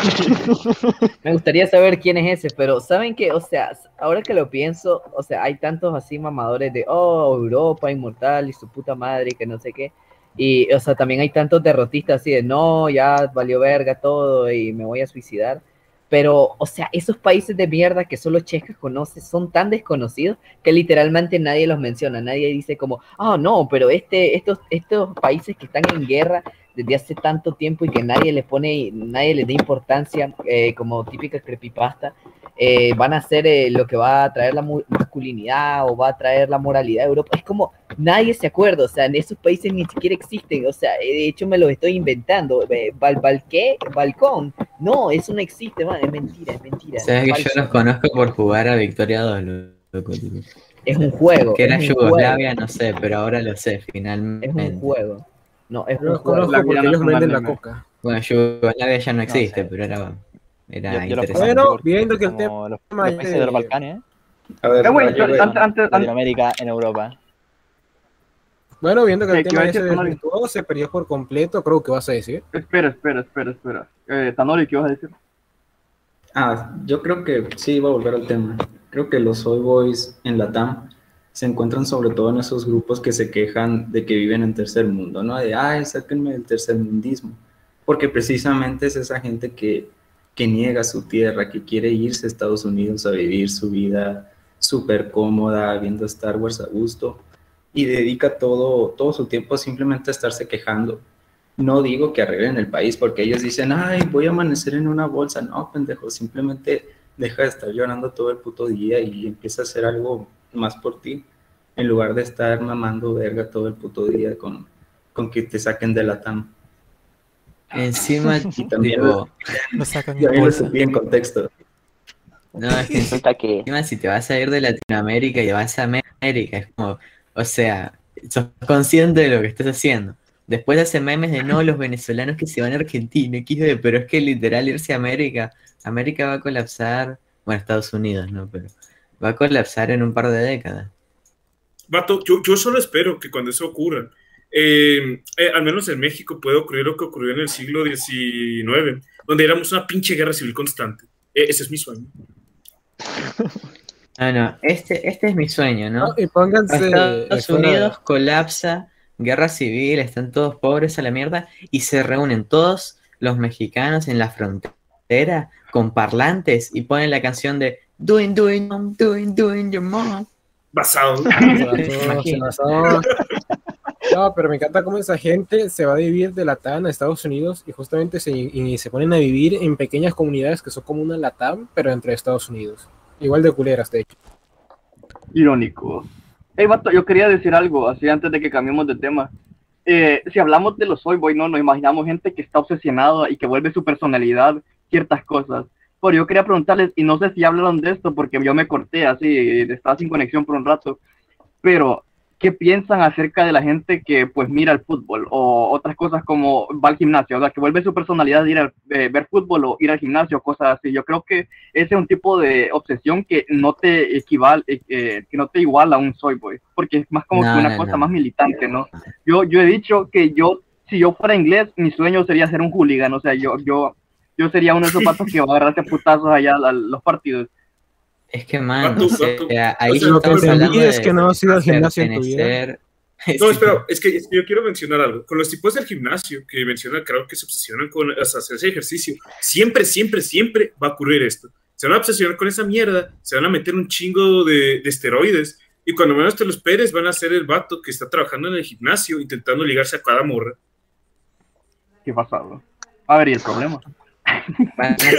[LAUGHS] Me gustaría saber quién es ese, pero ¿saben qué? O sea, ahora que lo pienso, o sea, hay tantos así mamadores de, oh, Europa inmortal y su puta madre y que no sé qué. Y, o sea, también hay tantos derrotistas así de, no, ya valió verga todo y me voy a suicidar. Pero, o sea, esos países de mierda que solo Checa conoce son tan desconocidos que literalmente nadie los menciona. Nadie dice como, ah, no, pero este, estos, estos países que están en guerra desde hace tanto tiempo y que nadie le pone, nadie le da importancia, eh, como típica creepypasta, eh, van a ser eh, lo que va a traer la masculinidad o va a traer la moralidad a Europa. Es como nadie se acuerda, o sea, en esos países ni siquiera existen, o sea, eh, de hecho me lo estoy inventando. ¿Bal, bal qué? ¿Balcón? No, eso no existe, man, es mentira, es mentira. Sabes que es yo los conozco por jugar a Victoria 2, loco. tipo. Es un juego. Que era es Yugoslavia, juego, no sé, pero ahora lo sé, Es finalmente. un juego. No, es un los juego. conozco porque ellos venden la coca. Bueno, Yugoslavia ya no No existe, sé. pero era, era Yo- interesante. Bueno, viendo que el como los, tema los países de los Balcanes, ¿eh? A ver, Eh, yo- yo- antes, antes, antes, Latinoamérica, en Europa. Bueno, viendo que ¿Qué- el tema ese del se perdió por completo, creo que vas a decir. espera, espera, espera, espera. Eh, Tanori, ¿qué vas a decir? Ah, yo creo que sí, iba a volver al tema. Creo que los Soy Boys en la TAM se encuentran sobre todo en esos grupos que se quejan de que viven en tercer mundo, ¿no? De, ay, sáquenme del tercer mundismo. Porque precisamente es esa gente que, que niega su tierra, que quiere irse a Estados Unidos a vivir su vida súper cómoda, viendo Star Wars a gusto, y dedica todo, todo su tiempo simplemente a estarse quejando. No digo que arreglen el país, porque ellos dicen, ay, voy a amanecer en una bolsa. No, pendejo, simplemente deja de estar llorando todo el puto día y empieza a hacer algo más por ti, en lugar de estar mamando verga todo el puto día con, con que te saquen de la TAM. Encima, [LAUGHS] Y también tipo, Lo sacan lo subí en contexto. no, es que encima si te vas a ir de Latinoamérica y vas a América, es como, o sea, sos consciente de lo que estás haciendo. Después hace memes de no, los venezolanos que se van a Argentina, XD, pero es que literal irse a América, América va a colapsar, bueno, Estados Unidos, ¿no? Pero va a colapsar en un par de décadas. Vato, yo, yo solo espero que cuando eso ocurra, eh, eh, al menos en México puede ocurrir lo que ocurrió en el siglo XIX, donde éramos una pinche guerra civil constante. Eh, ese es mi sueño. [LAUGHS] Ah, no, este, este es mi sueño, ¿no? No, y pónganse Estados fuera- Unidos colapsa, guerra civil, están todos pobres a la mierda y se reúnen todos los mexicanos en la frontera con parlantes y ponen la canción de Doing, doing, doing, doing your mom. Basado. Se basó- [LAUGHS] No, pero me encanta cómo esa gente se va a vivir de Latam a Estados Unidos y justamente se, se ponen a vivir en pequeñas comunidades que son como una Latam, pero entre Estados Unidos. Igual de culeras, de hecho. Irónico. Hey, vato, yo quería decir algo, así antes de que cambiemos de tema. Eh, si hablamos de los Soy Boy, no, nos imaginamos gente que está obsesionada y que vuelve su personalidad ciertas cosas. Pero yo quería preguntarles, y no sé si hablaron de esto porque yo me corté así, estaba sin conexión por un rato, pero ¿qué piensan acerca de la gente que pues mira el fútbol o otras cosas como va al gimnasio? O sea, que vuelve su personalidad de ir a eh, ver fútbol o ir al gimnasio, cosas así. Yo creo que ese es un tipo de obsesión que no te equivale, eh, eh, que no te iguala a un soy boy, porque es más como No, que una no, cosa no. más militante, ¿no? Yo, yo he dicho que yo, si yo fuera inglés, mi sueño sería ser un hooligan, o sea, yo, yo, yo sería uno de esos patos que va a agarrarse putazos allá a los partidos. Es que, man, o sea, ahí O sea, lo que es que no has ido al gimnasio en tu vida. [LAUGHS] No, [LAUGHS] espera, es que, es que yo quiero mencionar algo. Con los tipos del gimnasio que mencionan, creo que se obsesionan con o sea, hacer ese ejercicio, siempre, siempre, siempre va a ocurrir esto. Se van a obsesionar con esa mierda, se van a meter un chingo de, de esteroides y cuando menos te lo esperes van a ser el vato que está trabajando en el gimnasio intentando ligarse a cada morra. ¿Qué pasado? A ver, ¿y el problema? Van a ser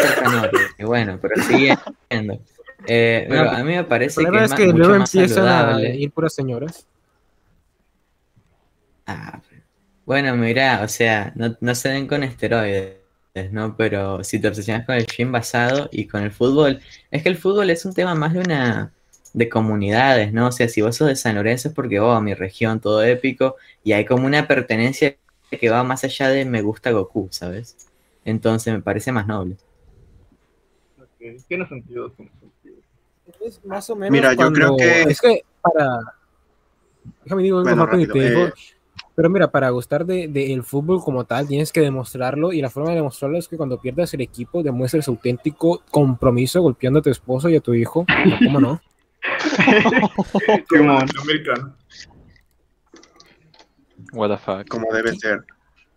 [LAUGHS] bueno, pero siguiendo. Eh, pero Bueno, a mí me parece que es que mucho luego más empiezan a saludable. ir puras señoras. Ah, bueno, mira, o sea, no, no se den con esteroides, ¿no? Pero si te obsesionas con el gym basado y con el fútbol, es que el fútbol es un tema más de una de comunidades, ¿no? O sea, si vos sos de San Lorenzo es porque, oh, mi región, todo épico, y hay como una pertenencia que va más allá de me gusta Goku, ¿sabes? Entonces me parece más noble. Tiene sentido, tiene sentido. Es más o menos Mira, yo creo que- Es que para... Déjame digo Bueno, rápido y rápido, te digo, eh. Pero mira, para gustar del de, el fútbol como tal, tienes que demostrarlo y la forma de demostrarlo es que cuando pierdas el equipo demuestres auténtico compromiso golpeando a tu esposo y a tu hijo. ¿Cómo no? [LAUGHS] Como americano. What the fuck. como debe ser.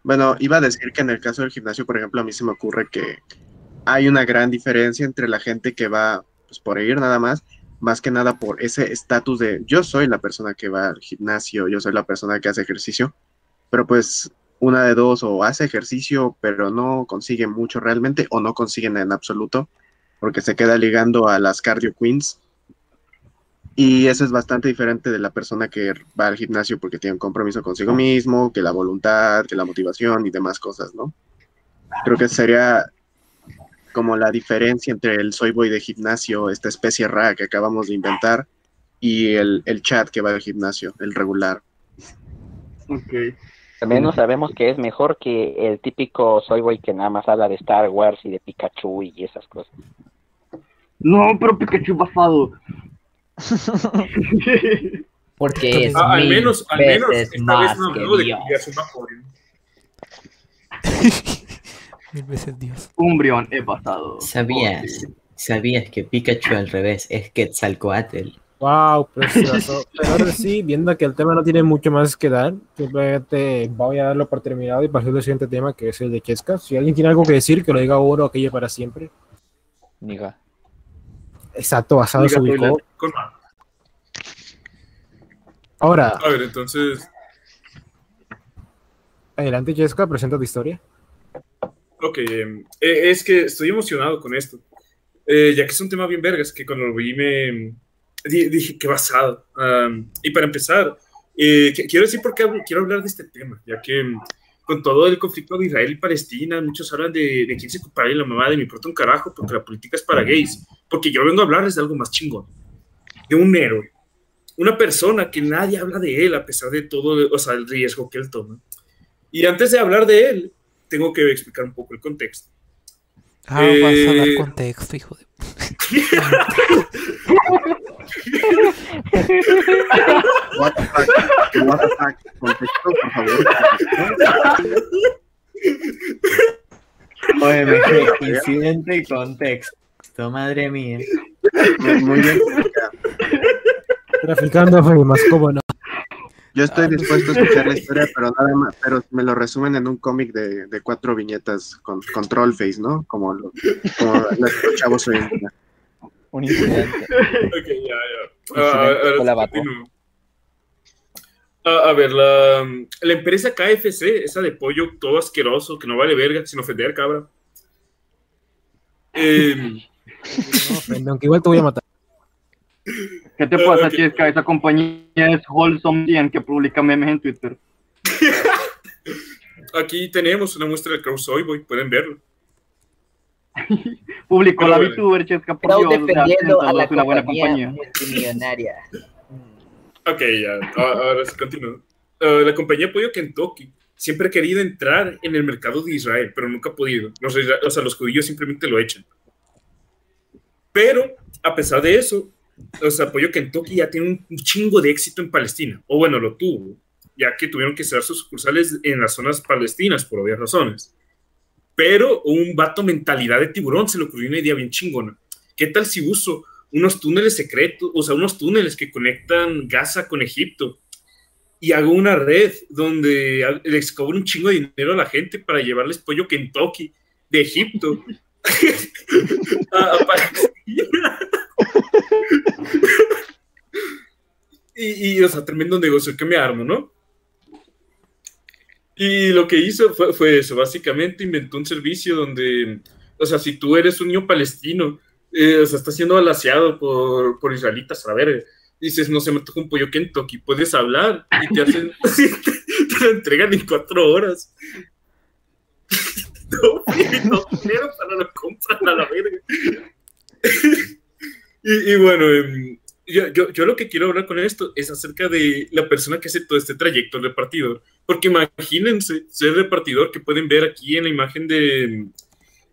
Bueno, iba a decir que en el caso del gimnasio, por ejemplo, a mí se me ocurre que hay una gran diferencia entre la gente que va pues, por ir nada más, más que nada por ese estatus de yo soy la persona que va al gimnasio, yo soy la persona que hace ejercicio, pero pues una de dos o hace ejercicio pero no consigue mucho realmente o no consiguen en absoluto porque se queda ligando a las cardio queens y eso es bastante diferente de la persona que va al gimnasio porque tiene un compromiso consigo mismo, que la voluntad, que la motivación y demás cosas, ¿no? Creo que sería como la diferencia entre el soy boy de gimnasio, esta especie rara que acabamos de inventar, y el, el chat que va al gimnasio, el regular. Ok. Al menos sabemos que es mejor que el típico soy boy que nada más habla de Star Wars y de Pikachu y esas cosas. No, pero Pikachu [LAUGHS] es basado. Porque es Ah, al mil menos, al menos, esta vez no que habló de que [LAUGHS] ya es un Vaporeon. Mil veces Dios. Umbreon es basado. ¿Sabías, ¿Sabías que Pikachu al revés es Quetzalcoatl? Wow, precioso. [LAUGHS] Pero ahora sí, viendo que el tema no tiene mucho más que dar, simplemente voy a darlo por terminado y pasar al siguiente tema, que es el de Chesca. Si alguien tiene algo que decir, que lo diga ahora o aquello para siempre. Diga. Exacto, basado se ubicó. Ahora, A ver, entonces, adelante Chesca, presenta tu historia. Ok, em, eh, es que estoy emocionado con esto, Eh, ya que es un tema bien vergas, que cuando lo vi me di- dije, qué basado. Am, y para empezar, eh, quiero decir por qué quiero hablar de este tema, ya que em, con todo el conflicto de Israel y Palestina, muchos hablan de, de quién se culpable y la mamá de me importa un carajo, porque la política es para gays, porque yo vengo a hablarles de algo más chingón, de un héroe, una persona que nadie habla de él a pesar de todo, o sea, el riesgo que él toma. Y antes de hablar de él, tengo que explicar un poco el contexto. Ah, vas a dar Eh, contexto, hijo de. What the fuck, what the fuck, contexto, por favor. Oye, me [LAUGHS] incidente y contexto, madre mía. Muy bien. Traficando más cómo no. Yo estoy dispuesto a escuchar la historia, pero nada más, pero me lo resumen en un cómic de, de cuatro viñetas con control face, ¿no? Como, lo- como los chavos hoy en día. Un incidente. [LAUGHS] Ok, ya, ya. Ah, la. Ah, a ver, la, la empresa KFC, esa de pollo todo asqueroso, que no vale verga, sin ofender, cabra. [LAUGHS] Em, No, ofende, aunque igual te voy a matar. [LAUGHS] ¿Qué te pasa, Chesca? Esa compañía es Wholesome 100 que publica memes en Twitter. [LAUGHS] aquí tenemos una muestra del Crow Soy Boy, pueden verlo. [LAUGHS] Publicó Pero la bueno. VTuber, Chesca, por Crowd Dios. o sea, defendiendo a la una buena compañía multimillonaria. [LAUGHS] Ok, ya, ahora sí continúo. Ah, la compañía Pollo Kentucky siempre ha querido entrar en el mercado de Israel, pero nunca ha podido. Los, o sea, los judíos simplemente lo echan. Pero, a pesar de eso, sea, Pollo Kentucky ya tiene un, chingo de éxito en Palestina. O bueno, lo tuvo, ya que tuvieron que cerrar sus sucursales en las zonas palestinas, por obvias razones. Pero un vato mentalidad de tiburón se le ocurrió una idea bien chingona. ¿Qué tal si uso unos túneles secretos, o sea, unos túneles que conectan Gaza con Egipto? Y hago una red donde les cobro un chingo de dinero a la gente para llevarles pollo Kentucky de Egipto [LAUGHS] a, a Palestina. Y, y, o sea, tremendo negocio que me armo, ¿no? Y lo que hizo fue, fue eso, básicamente inventó un servicio donde, o sea, si tú eres un niño palestino, eh, o sea, estás siendo balaseado por, por israelitas, a ver, dices, no se me toca un pollo Kentucky, puedes hablar y te hacen, [LAUGHS] te lo entregan en cuatro horas. [LAUGHS] no, no, dinero para lo compran a la verga. [LAUGHS] y, y bueno, em, yo, yo, yo lo que quiero hablar con esto es acerca de la persona que hace todo este trayecto, el repartidor. Porque imagínense ser repartidor que pueden ver aquí en la imagen de,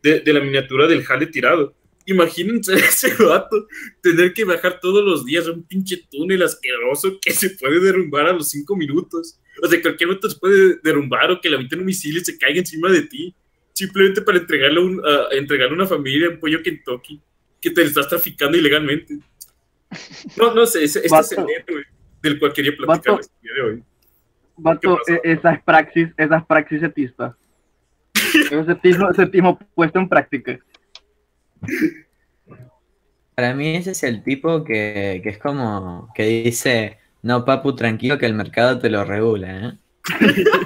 de, de la miniatura del jale tirado. Imagínense [LAUGHS] ese vato tener que bajar todos los días a un pinche túnel asqueroso que se puede derrumbar a los cinco minutos. O sea, cualquier momento se puede derrumbar o que le avienten un misil se caiga encima de ti. Simplemente para entregarle, un, a entregarle a una familia un pollo Kentucky que te estás traficando ilegalmente. No, no sé, ese, este es el héroe del cual quería platicar Vato. el día de hoy. Vato, e- esa es praxis, esa es praxis etista. [LAUGHS] Ese etismo puesto en práctica. Para mí ese es el tipo que, que es como que dice, no papu, tranquilo que el mercado te lo regula, ¿eh? [LAUGHS]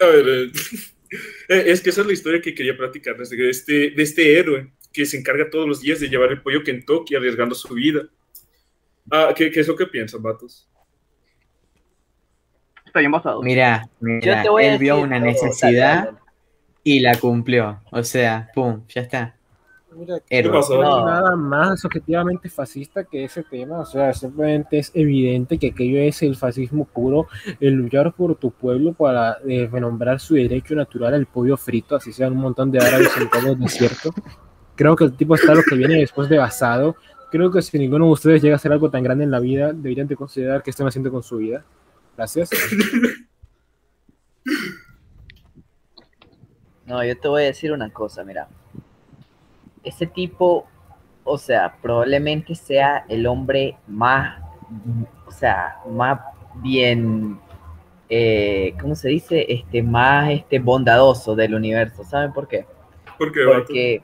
A ver, eh, es que esa es la historia que quería platicarles de este, de este héroe que se encarga todos los días de llevar el pollo Kentucky arriesgando su vida. Ah, ¿qué, qué es lo que piensan, vatos? Está bien basado. Mira, mira, él vio una necesidad y la cumplió. O sea, pum, ya está. Mira, no nada más objetivamente fascista que ese tema, o sea, simplemente es evidente que aquello es el fascismo puro, el luchar por tu pueblo para eh, renombrar su derecho natural al pollo frito, así sean un montón de árabes en todo el desierto. Creo que el tipo está lo que viene después de basado. Creo que si ninguno de ustedes llega a hacer algo tan grande en la vida, deberían de considerar qué están haciendo con su vida. Gracias. No, yo te voy a decir una cosa, mira. Ese tipo, o sea, probablemente sea el hombre más, o sea, más bien, eh, ¿cómo se dice? Este, más este, bondadoso del universo. ¿Saben por qué? ¿Por qué, Porque,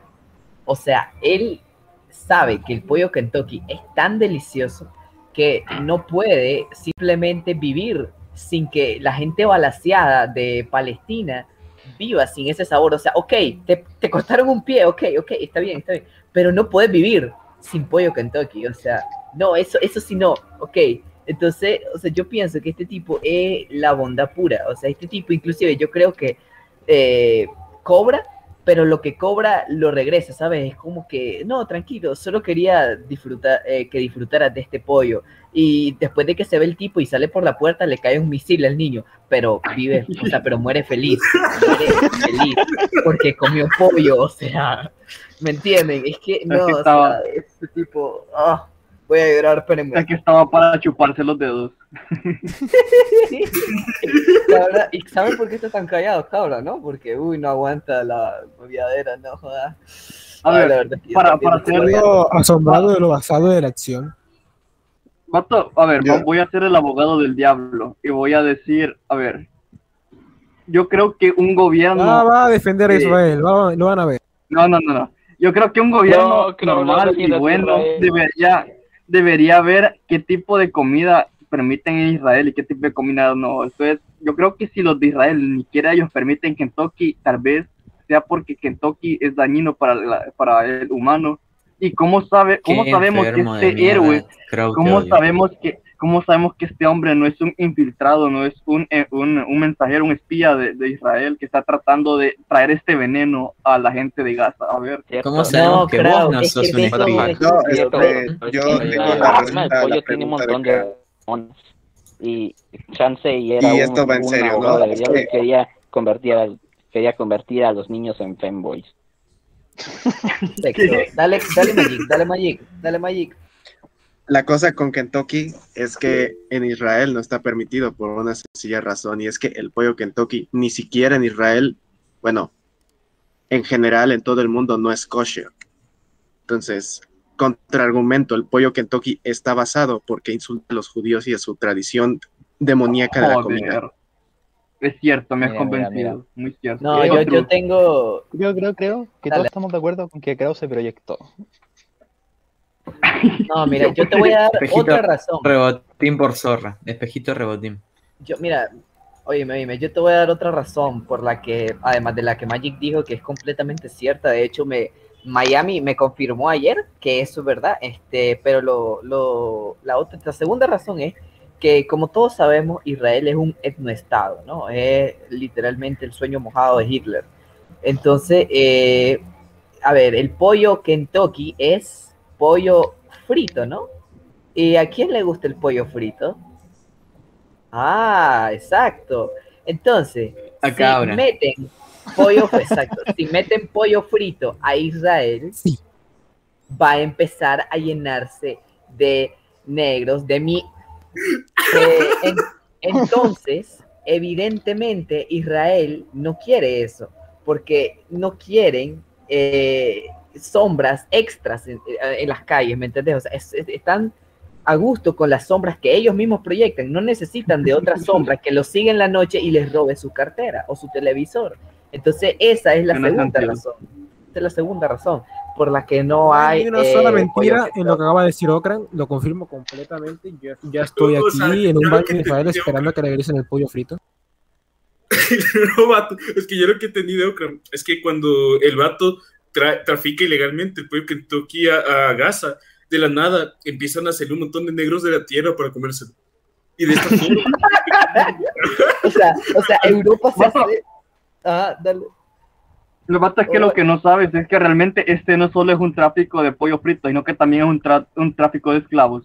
o sea, él sabe que el pollo Kentucky es tan delicioso que no puede simplemente vivir sin que la gente balaseada de Palestina viva sin ese sabor. O sea, ok, te, te cortaron un pie, ok, ok, está bien, está bien, pero no puedes vivir sin pollo Kentucky. O sea, no, eso, eso sí no, ok. Entonces, o sea, yo pienso que este tipo es la bondad pura. O sea, este tipo, inclusive, yo creo que eh, cobra, pero lo que cobra lo regresa, ¿sabes? Es como que, no, tranquilo, solo quería disfrutar, eh, que disfrutaras de este pollo. Y después de que se ve el tipo y sale por la puerta, le cae un misil al niño, pero vive, o sea, pero muere feliz, muere feliz, porque comió pollo, o sea, ¿me entienden? Es que, no, o sea, este tipo, ah, voy a llorar, espérenme. Es que estaba para chuparse los dedos. [LAUGHS] Cabra, ¿Y saben por qué está tan callado, cabra, no? Porque, uy, no aguanta la moviadera, no joda. A ver, la verdad para- para hacerlo- asombrado de lo basado de la acción. Vato, a ver, vo- voy a ser el abogado del diablo y voy a decir, a ver, yo creo que un gobierno... Ah, va a defender a. Israel, va- lo van a ver. No, no, no, no. Yo creo que un gobierno No, normal no y bueno debería, debería ver qué tipo de comida permiten en Israel y qué tipo de comida no. Entonces, yo creo que si los de Israel ni siquiera ellos permiten Kentucky, tal vez sea porque Kentucky es dañino para, la- para el humano. ¿Y cómo, sabe, cómo Qué sabemos que este héroe, cómo sabemos que, cómo sabemos que este hombre no es un infiltrado, no es un, eh, un, un mensajero, un espía de, de Israel que está tratando de traer este veneno a la gente de Gaza? A ver. ¿Cómo sabemos que vos no es sos que un espía? es No, este, yo tengo la a pregunta de y chance y era Y esto un, va en un serio, ¿no? y quería convertir al quería convertir a los niños en. Perfecto. [LAUGHS] Dale, dale Magic, dale Magic, dale Magic. La cosa con Kentucky es que en Israel no está permitido por una sencilla razón y es que el pollo Kentucky ni siquiera en Israel, bueno, en general en todo el mundo no es kosher. Entonces, contraargumento, el pollo Kentucky está basado porque insulta a los judíos y a su tradición demoníaca de la comida. Es cierto, me has Mira, convencido. mira. Muy cierto. No, yo, yo tengo. Creo, creo, creo que Dale. todos estamos de acuerdo con que Krause proyectó. No, [LAUGHS] mira, yo te voy a dar Espejito otra razón. Rebotín por zorra. Espejito rebotín. Yo, mira, oíme, oíme, yo te voy a dar otra razón por la que, además de la que Magic dijo que es completamente cierta, de hecho, me, Miami me confirmó ayer que eso es verdad, este, pero lo, lo, la, otra, la segunda razón es que, como todos sabemos, Israel es un etnoestado, ¿no? Es literalmente el sueño mojado de Hitler. Entonces, eh, a ver, el pollo Kentucky es pollo frito, ¿no? ¿Y a quién le gusta el pollo frito? Ah, exacto. Entonces, si meten pollo, [LAUGHS] exacto, si meten pollo frito a Israel, va a empezar a llenarse de negros, de mi. Eh, en- entonces, evidentemente, Israel no quiere eso, porque no quieren eh, sombras extras en, en las calles, ¿me entiendes? O sea, es- es- están a gusto con las sombras que ellos mismos proyectan. No necesitan de otras [LAUGHS] sombras que los siguen en la noche y les robe su cartera o su televisor. Entonces, esa es la segunda razón. Esa es la segunda razón por la que no hay. Hay una sola eh, mentira pollo en lo que acaba de decir Okran, lo confirmo completamente. Yo ya estoy aquí en yo un baño de Israel esperando que regresen el pollo frito. [LAUGHS] No, vato, es que yo lo que entendí de Okram es que cuando el vato tra- trafica ilegalmente el pollo Kentucky a, a Gaza, de la nada empiezan a salir un montón de negros de la tierra para comérselo. Y de esta forma, [LAUGHS] O sea, o sea, Europa se hace. Ah, dale. Lo que pasa es que lo que no sabes es que realmente este no solo es un tráfico de pollo frito, sino que también es un, tra- un tráfico de esclavos.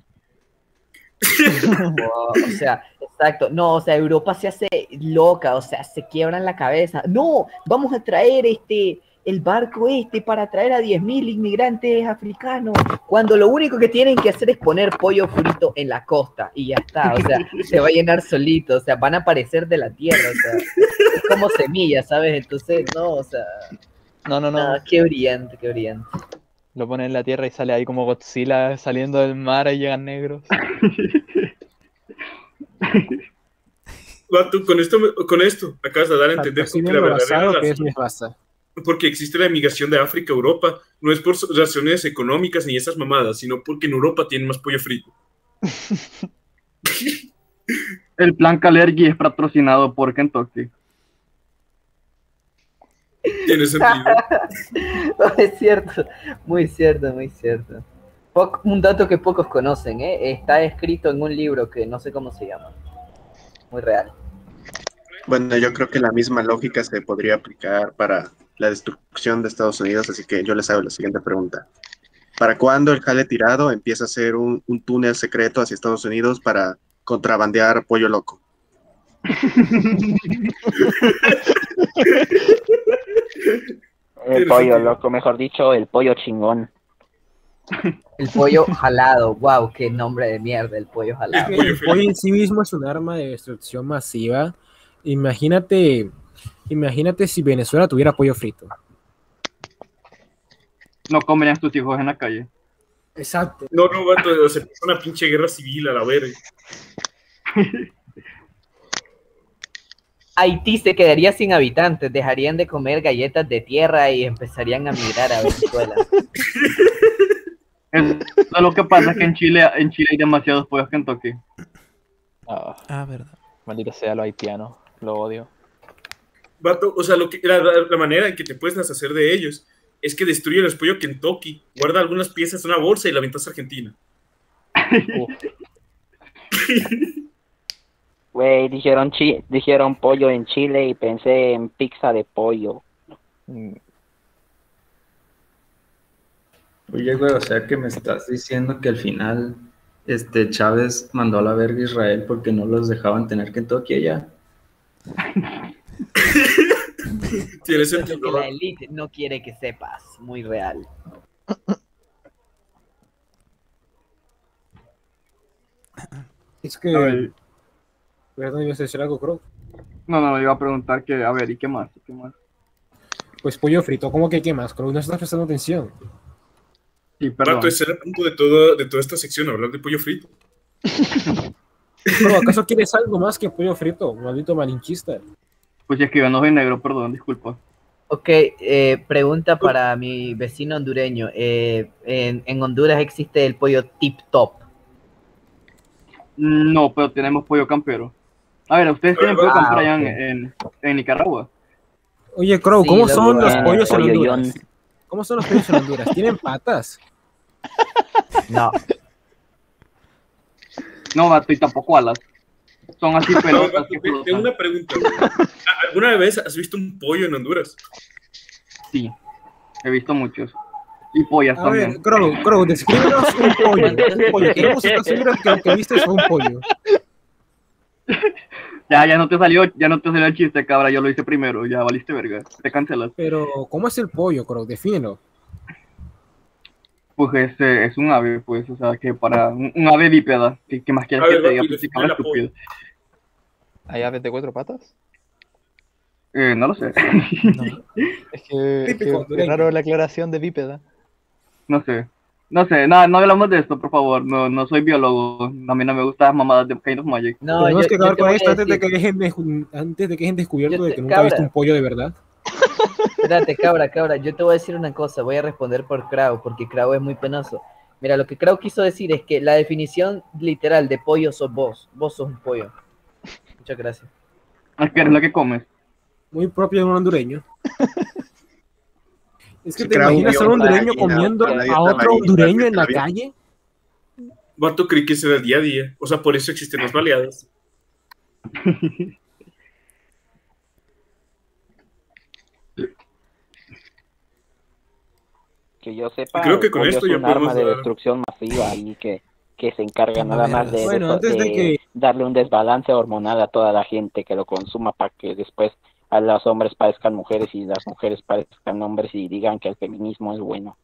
Wow, o sea, exacto. No, o sea, Europa se hace loca, o sea, se quiebran la cabeza. No, vamos a traer este el barco este para traer a 10.000 inmigrantes africanos, cuando lo único que tienen que hacer es poner pollo frito en la costa y ya está, o sea, [LAUGHS] se va a llenar solito, o sea, van a aparecer de la tierra, o sea, es como semillas, ¿sabes? Entonces, no, o sea, No, no, no. qué brillante, qué brillante. Lo ponen en la tierra y sale ahí como Godzilla saliendo del mar y llegan negros. con esto, me- con esto acabas de dar a entender que la lo verdadera basado que es razón mi raza. Porque existe la migración de África a Europa, no es por razones económicas ni esas mamadas, sino porque en Europa tienen más pollo frito. [LAUGHS] El plan Calergi es patrocinado por Kentucky. Tiene sentido. [LAUGHS] es cierto, muy cierto, muy cierto. Poc- un dato que pocos conocen, ¿eh? está escrito en un libro que no sé cómo se llama. Muy real. Bueno, yo creo que la misma lógica se podría aplicar para la destrucción de Estados Unidos, así que yo les hago la siguiente pregunta. ¿Para cuándo el jale tirado empieza a ser un, un túnel secreto hacia Estados Unidos para contrabandear pollo loco? El pollo loco, mejor dicho, el pollo chingón. El pollo jalado, wow, qué nombre de mierda, el pollo jalado. El pollo en sí mismo es un arma de destrucción masiva. Imagínate, imagínate si Venezuela tuviera pollo frito. No comerían tus hijos en la calle. Exacto. No, no, vato, se empezó una pinche guerra civil a la verga. [LAUGHS] Haití se quedaría sin habitantes, dejarían de comer galletas de tierra y empezarían a migrar a Venezuela. [LAUGHS] Es, lo que pasa es que en Chile, en Chile hay demasiados pollos Kentucky. Ah, Ah, verdad. maldito sea lo haitiano, lo odio. Vato, o sea, lo que, la, manera en que te puedes deshacer de ellos es que destruye el pollo Kentucky, guarda algunas piezas en una bolsa y la ventas a Argentina. [LAUGHS] Güey, dijeron, chi dijeron pollo en Chile y pensé en pizza de pollo. Mm, Oye, güey, o sea que me estás diciendo que al final este Chávez mandó a la verga a Israel porque no los dejaban tener Kentucky allá. [LAUGHS] [LAUGHS] Tiene sentido. que la élite no quiere que sepas, muy real. Es que. A ver. Perdón, ibas a decir algo, Crow. No, no, iba a preguntar que, a ver, ¿y qué más? ¿Y qué más? Pues pollo frito, ¿cómo que qué más, Crow? No estás prestando atención. Sí, perdón. Ese era el punto de, todo, de toda esta sección, hablar de pollo frito. [LAUGHS] ¿acaso quieres algo más que pollo frito? Maldito malinchista. Pues es que yo no soy negro, perdón, disculpa. Ok, eh, pregunta para mi vecino hondureño. Eh, en, en Honduras existe el pollo tip top. No, pero tenemos pollo campero. A ver, ustedes tienen pollo Ah, campero allá en, ok. en, en Nicaragua. Oye, Crow, Sí, ¿cómo lo son los pollos en Honduras? ¿Cómo son los pollos en Honduras? ¿Tienen patas? [LAUGHS] No. No, y tampoco alas. Son así [LAUGHS] pelotas que tengo flotan. una pregunta. ¿Alguna vez has visto un pollo en Honduras? Sí, he visto muchos. Y pollas A también. ver, Crow, Crow, descríbenos un pollo. Un [LAUGHS] pollo. Queremos estar seguros que lo que viste fue un pollo. Ya, ya no te salió, ya no te salió el chiste, cabra, yo lo hice primero, ya valiste verga, te cancelas. Pero, ¿cómo es el pollo, Crow? Defínelo. Pues es, eh, es un ave, pues, o sea, que para un, un ave bípeda, ¿qué, qué más quieres A que te diga? Pues, polla. estúpido. ¿Hay aves de cuatro patas? Eh, no lo sé, [LAUGHS] Es que, es, que Típico es hondureño. raro la aclaración de bípeda. no sé. No sé, no, no hablamos de esto, por favor. No, no soy biólogo. A mí no me gustan las mamadas de Kind of Magic. No, Tenemos yo- que acabar con esto antes de, que dejen de- antes de que dejen descubierto Yo de te- que nunca ha visto un pollo de verdad. Espérate, cabra, cabra, yo te voy a decir una cosa, voy a responder por Krau, porque Krau es muy penoso. Mira, lo que Krau quiso decir es que la definición literal de pollo sos vos, vos sos un pollo. Muchas gracias. Es que es lo que comes. Muy propio de un hondureño. [LAUGHS] Es que Sí, te imaginas a un hondureño comiendo a otro hondureño en la calle. Vato creí que era día a día. O sea, por eso existen los baleados. [LAUGHS] Que yo sepa, Creo que con esto es ya un arma podemos de dar- destrucción masiva y que, que se encarga nada más de, Bueno, de- antes de de que- darle un desbalance hormonal a toda la gente que lo consuma para que después a los hombres parezcan mujeres y las mujeres parezcan hombres y digan que el feminismo es bueno.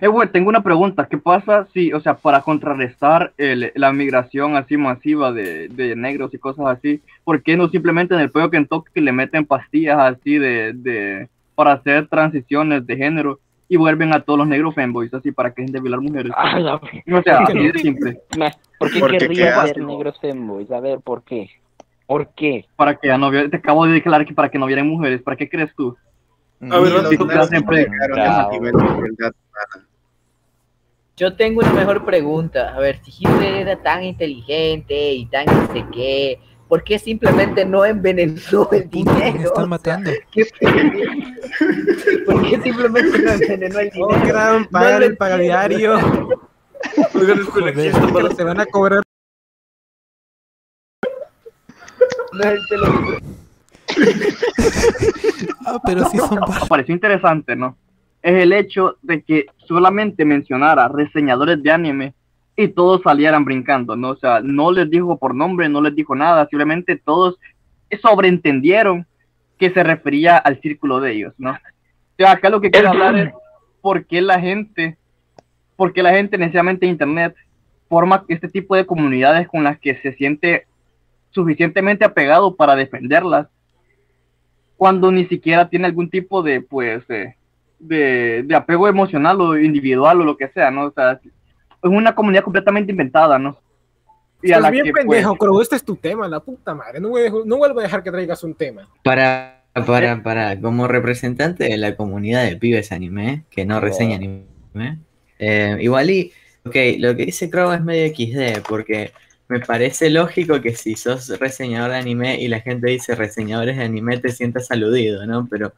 Eh, güey, tengo una pregunta. ¿Qué pasa si, o sea, para contrarrestar el- la migración así masiva de, de negros y cosas así, ¿por qué no simplemente en el pollo Kentucky le meten pastillas así de, de para hacer transiciones de género y vuelven a todos los negros fanboys así para que dejen de violar mujeres? Ah, la- O sea, [LAUGHS] así de simple. ¿Por qué Porque ser asco. negros femboys? A ver, ¿por qué? ¿Por qué? Para que ya no vi- te acabo de declarar que para que no vieran mujeres. ¿Para qué crees tú? A ver, Si tú creas siempre- Yo tengo una mejor pregunta. A ver, si Hitler era tan inteligente y tan no sé qué, ¿por qué simplemente no envenenó el dinero? Me están matando. [LAUGHS] ¿Qué ¿Por qué simplemente no envenenó el dinero? Oh, gran No pagar lo el pagadiario. [LAUGHS] Se van a cobrar. No es el. [LAUGHS] Ah, pero sí son Me pareció interesante, ¿no? Es el hecho de que solamente mencionara reseñadores de anime y todos salieran brincando, ¿no? O sea, no les dijo por nombre, no les dijo nada, simplemente todos sobreentendieron que se refería al círculo de ellos, ¿no? O sea, acá lo que quiero hablar es por qué la gente, por qué la gente necesariamente en internet forma este tipo de comunidades con las que se siente suficientemente apegado para defenderlas cuando ni siquiera tiene algún tipo de, pues, de, de, de apego emocional o individual o lo que sea, ¿no? O sea, una comunidad completamente inventada, ¿no? Y a Estás la bien que, pues, pendejo, Crow. Este es tu tema, la puta madre. No, dejar- no vuelvo a dejar que traigas un tema. Para, para, para, como representante de la comunidad de pibes anime, que no reseña anime, eh, igual y, ok, lo que dice Crow es medio XD, porque me parece lógico que si sos reseñador de anime y la gente dice reseñadores de anime te sientas aludido, ¿no? Pero,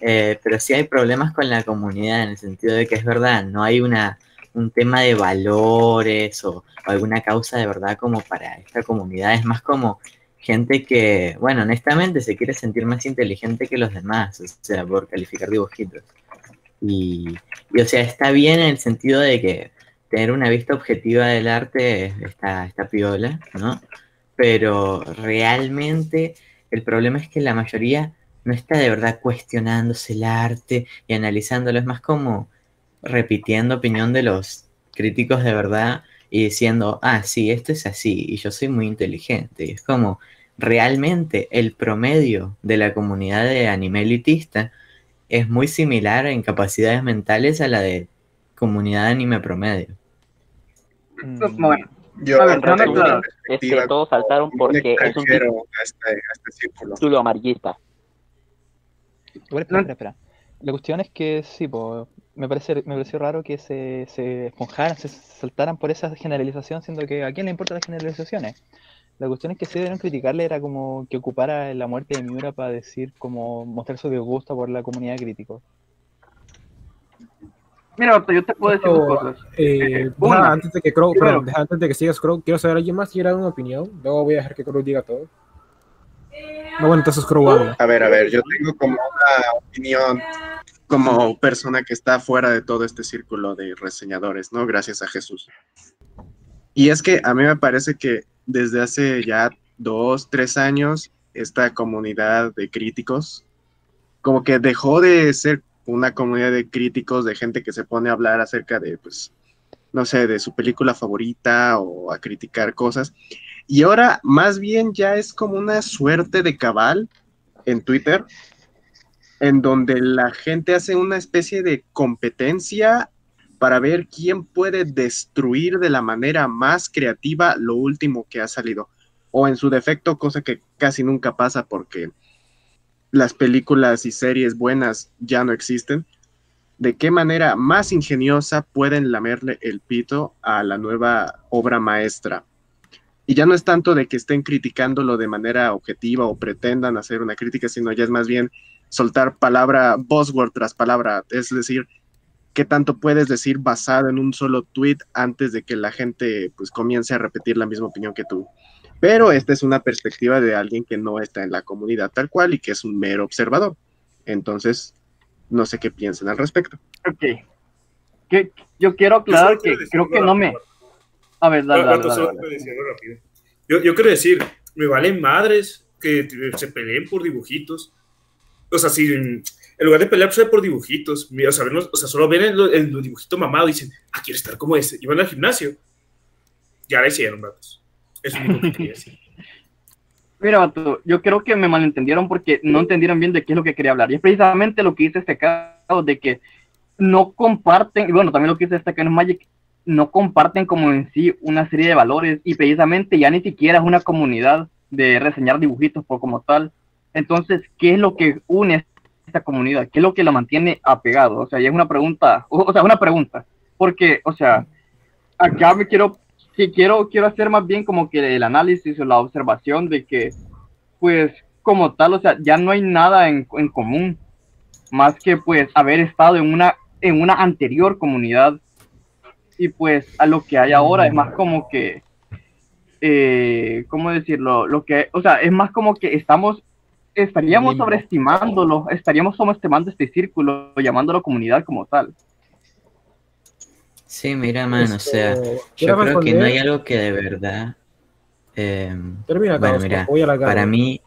eh, pero sí hay problemas con la comunidad en el sentido de que es verdad, no hay una, un tema de valores o, alguna causa de verdad como para esta comunidad, es más como gente que, bueno, honestamente se quiere sentir más inteligente que los demás, o sea, por calificar dibujitos. Y, y, o sea, está bien en el sentido de que tener una vista objetiva del arte está, está piola, ¿no? Pero realmente el problema es que la mayoría no está de verdad cuestionándose el arte y analizándolo, es más como repitiendo opinión de los críticos de verdad y diciendo, ah, sí, esto es así y yo soy muy inteligente. Y es como, realmente el promedio de la comunidad de anime elitista es muy similar en capacidades mentales a la de comunidad de anime promedio. Bueno, Yo, a ver. Es que todos saltaron porque es un a este, a este círculo. título amarillista. Igual, espera, espera, espera. La cuestión es que sí, po, me, parece, me pareció raro que se, se esponjaran, se saltaran por esa generalización, siendo que a quién le importan las generalizaciones. La cuestión es que sí debieron criticarle, era como que ocupara la muerte de Miura para decir, como mostrar su disgusto por la comunidad crítico. Mira, yo te puedo decir dos cosas. Eh, Una, deja, antes de que Crow, deja, antes de que sigas Crow, quiero saber alguien más quiere dar una opinión. Luego voy a dejar que Crow diga todo. No, bueno, entonces Crow habla. A ver, a ver, yo tengo como una opinión como persona que está fuera de todo este círculo de reseñadores, ¿no? Gracias a Jesús. Y es que a mí me parece que desde hace ya dos, tres años, esta comunidad de críticos, como que dejó de ser una comunidad de críticos, de gente que se pone a hablar acerca de, pues, no sé, de su película favorita o a criticar cosas. Y ahora más bien ya es como una suerte de cabal en Twitter, en donde la gente hace una especie de competencia para ver quién puede destruir de la manera más creativa lo último que ha salido. O en su defecto, cosa que casi nunca pasa porque las películas y series buenas ya no existen. De qué manera más ingeniosa pueden lamerle el pito a la nueva obra maestra. Y ya no es tanto de que estén criticándolo de manera objetiva o pretendan hacer una crítica, sino ya es más bien soltar palabra, buzzword tras palabra, es decir, qué tanto puedes decir basado en un solo tweet antes de que la gente pues comience a repetir la misma opinión que tú. Pero esta es una perspectiva de alguien que no está en la comunidad tal cual y que es un mero observador. Entonces, no sé qué piensan al respecto. Ok. Que, yo quiero aclarar que creo que no me... A ver, dale, dale, dale, dale. rápido. Yo, yo quiero decir, me valen madres que se peleen por dibujitos. O sea, si en, en lugar de pelearse por dibujitos, mira, o, sea, ven los- o sea, solo ven el, el dibujito mamado y dicen, ah, quiero estar como ese. Y van al gimnasio. Ya la hicieron, vatos. Es lo único que quería decir. [LAUGHS] Mira, vato, yo creo que me malentendieron porque no entendieron bien de qué es lo que quería hablar. Y es precisamente lo que dice este caso de que no comparten, y bueno, también lo que dice este caso Magic, no comparten como en sí una serie de valores y precisamente ya ni siquiera es una comunidad de reseñar dibujitos por como tal. Entonces, ¿qué es lo que une esta comunidad? ¿Qué es lo que la mantiene apegado? O sea, y es una pregunta, [LAUGHS] o, sea, una pregunta, porque, o sea, acá me quiero, sí, quiero, quiero hacer más bien como que el análisis o la observación de que, pues, como tal, o sea, ya no hay nada en, en común, más que, pues, haber estado en una, en una anterior comunidad, y pues, a lo que hay ahora es más como que, eh, ¿cómo decirlo? Lo que, o sea, es más como que estamos, estaríamos Limbo. sobreestimándolo, estaríamos sobreestimando este círculo, llamándolo comunidad como tal. Sí, mira, man, o sea, Esto, yo ¿quieres creo que no hay algo que de verdad. eh, Termina, bueno, Carlos, mira, voy a alargar, para mí,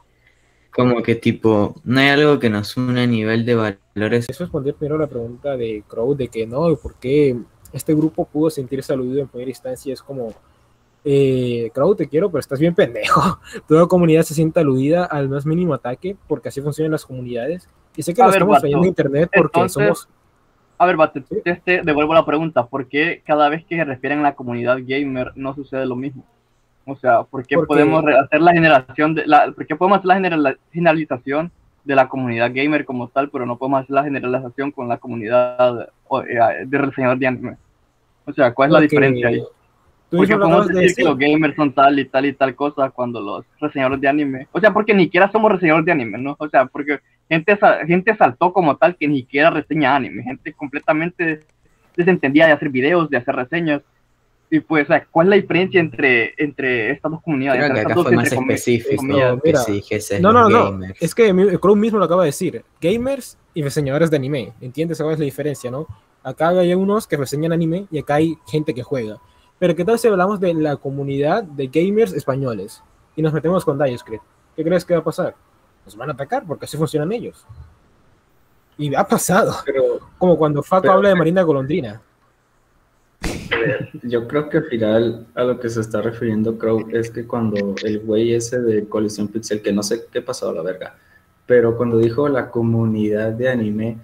como que tipo, no hay algo que nos une a nivel de valores. Es responder primero la pregunta de Crow de que no, ¿por qué este grupo pudo sentirse aludido en primera instancia? Es como, eh, Crow, te quiero, pero estás bien pendejo. [LAUGHS] Toda comunidad se siente aludida al más mínimo ataque, porque así funcionan las comunidades. Y sé que A lo ver, estamos trayendo a internet porque entonces, somos... A ver, Bate, te, te devuelvo la pregunta. ¿Por qué cada vez que se refieren a la comunidad gamer no sucede lo mismo? O sea, ¿por qué Porque- podemos hacer la generación de la, ¿por qué podemos hacer la generala- generalización de la comunidad gamer como tal, pero no podemos hacer la generalización con la comunidad eh, de reseñador de anime? O sea, ¿cuál es la Porque diferencia ahí? Tú ¿Por qué mismo lo podemos acabas de decir que decir. los gamers son tal y tal y tal cosa cuando los reseñadores de anime? O sea, porque ni siquiera somos reseñadores de anime, ¿no? O sea, porque gente, gente saltó como tal que ni siquiera reseña anime, gente completamente desentendida de hacer videos, de hacer reseñas. Y pues, o sea, ¿cuál es la diferencia entre, entre estas dos comunidades? Creo que acá fue más específico comillas? que si dijese no, no, no, gamers. es que Crow mismo lo acaba de decir, gamers y reseñadores de anime, ¿entiendes cuál es la diferencia, no? Acá hay unos que reseñan anime y acá hay gente que juega. Pero ¿qué tal si hablamos de la comunidad de gamers españoles y nos metemos con Dioscrit? ¿Qué crees que va a pasar? Nos van a atacar porque así funcionan ellos. Y ha pasado. Como cuando Faco pero- habla de Marina Golondrina. Yo creo que al final a lo que se está refiriendo Crow es que cuando el güey ese de Colisión Pixel, que no sé qué pasó a la verga, pero cuando dijo la comunidad de anime,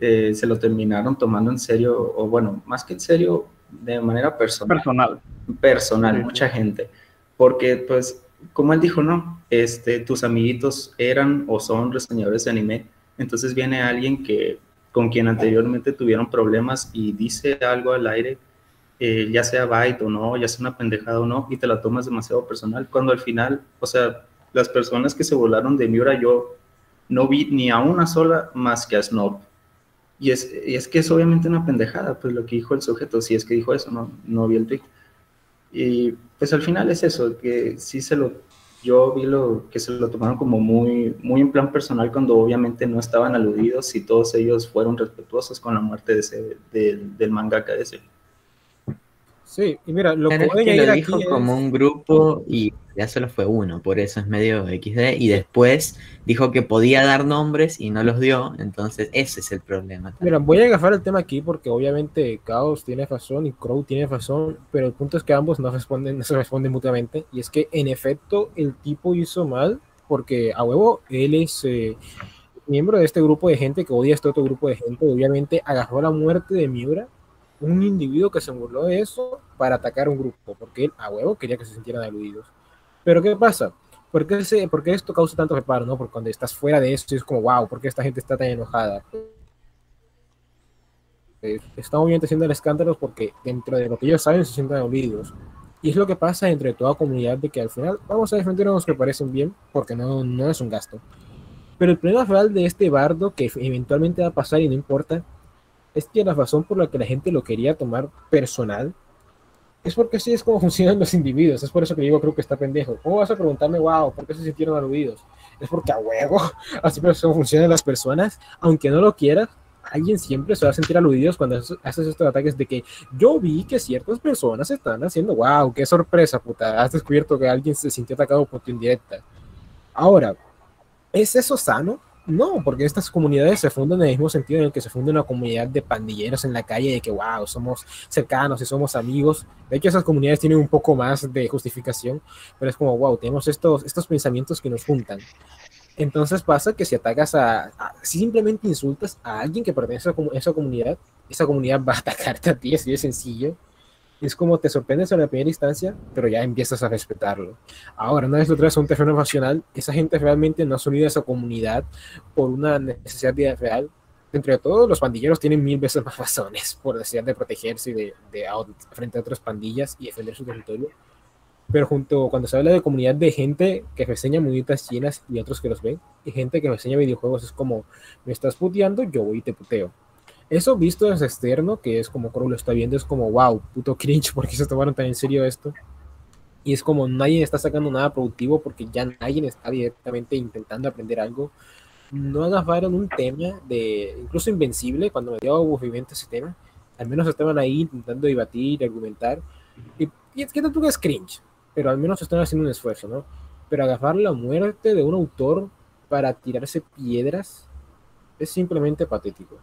eh, se lo terminaron tomando en serio, o bueno, más que en serio, de manera personal. Personal. Personal, Sí, mucha gente. Porque, pues, como él dijo, no, este, tus amiguitos eran o son reseñadores de anime, entonces viene alguien que con quien anteriormente tuvieron problemas y dice algo al aire eh, ya sea byte o no, ya sea una pendejada o no, y te la tomas demasiado personal, cuando al final, o sea, las personas que se volaron de Miura, yo no vi ni a una sola más que a Snob. Y es, y es que es obviamente una pendejada, pues lo que dijo el sujeto, si es que dijo eso, no, no vi el tweet. Y pues al final es eso, que sí se lo, yo vi lo que se lo tomaron como muy, muy en plan personal cuando obviamente no estaban aludidos y todos ellos fueron respetuosos con la muerte de ese, del- del mangaka ese. Sí, y mira, lo que que lo aquí dijo es- como un grupo y ya solo fue uno, por eso es medio XD. Y después dijo que podía dar nombres y no los dio, entonces ese es el problema. Mira, voy a agafar el tema aquí porque obviamente Chaos tiene razón y Crow tiene razón, pero el punto es que ambos no responden, [LAUGHS] no se responden mutuamente. Y es que en efecto el tipo hizo mal porque a huevo él es eh, miembro de este grupo de gente que odia a este otro grupo de gente. Obviamente agarró la muerte de Miura un individuo que se burló de eso para atacar a un grupo, porque él a huevo quería que se sintieran aludidos. Pero ¿qué pasa? ¿Por qué, se, por qué esto causa tanto reparo? ¿no? Porque cuando estás fuera de esto es como, wow, ¿por qué esta gente está tan enojada? Eh, Están obviamente haciendo el escándalo porque dentro de lo que ellos saben se sienten aludidos. Y es lo que pasa entre toda comunidad de que al final vamos a defender a los que parecen bien porque no, no es un gasto. Pero el problema real de este bardo que eventualmente va a pasar y no importa es que la razón por la que la gente lo quería tomar personal es porque así es como [LAUGHS] funcionan los individuos. Es por eso que digo, creo que está pendejo. ¿Cómo vas a preguntarme, wow, por qué se sintieron aludidos? Es porque a huevo, [LAUGHS] así es como funcionan las personas, aunque no lo quieras. Alguien siempre se va a sentir aludidos cuando haces estos ataques de que yo vi que ciertas personas están haciendo, wow, qué sorpresa, puta, has descubierto que alguien se sintió atacado por tu indirecta. Ahora, ¿es eso sano? No, porque estas comunidades se fundan en el mismo sentido en el que se funda una comunidad de pandilleros en la calle, de que, wow, somos cercanos y somos amigos. De hecho, esas comunidades tienen un poco más de justificación, pero es como, wow, tenemos estos, estos pensamientos que nos juntan. Entonces pasa que si atacas a, a- si simplemente insultas a alguien que pertenece a esa comunidad, esa comunidad va a atacarte a ti, así de sencillo. Es como te sorprendes en la primera instancia, pero ya empiezas a respetarlo. Ahora, una vez lo traes a un terreno nacional, esa gente realmente no se unida a esa comunidad por una necesidad de- real. Entre todos, los pandilleros tienen mil veces más razones por necesidad de protegerse y de, de a- frente a otras pandillas y defender su territorio. Pero junto, cuando se habla de comunidad de gente que reseña muñecas chinas y otros que los ven, y gente que reseña videojuegos, es como, me estás puteando, yo voy y te puteo. Eso visto desde externo, que es como Crow lo está viendo, es como, wow, puto cringe, ¿por qué se tomaron tan en serio esto? Y es como nadie está sacando nada productivo porque ya nadie está directamente intentando aprender algo. No agarraron un tema de, incluso Invencible, cuando me dio aburrimiento ese tema, al menos estaban ahí intentando debatir, argumentar. Y, y es que tampoco es cringe, pero al menos están haciendo un esfuerzo, ¿no? Pero agarrar la muerte de un autor para tirarse piedras es simplemente patético.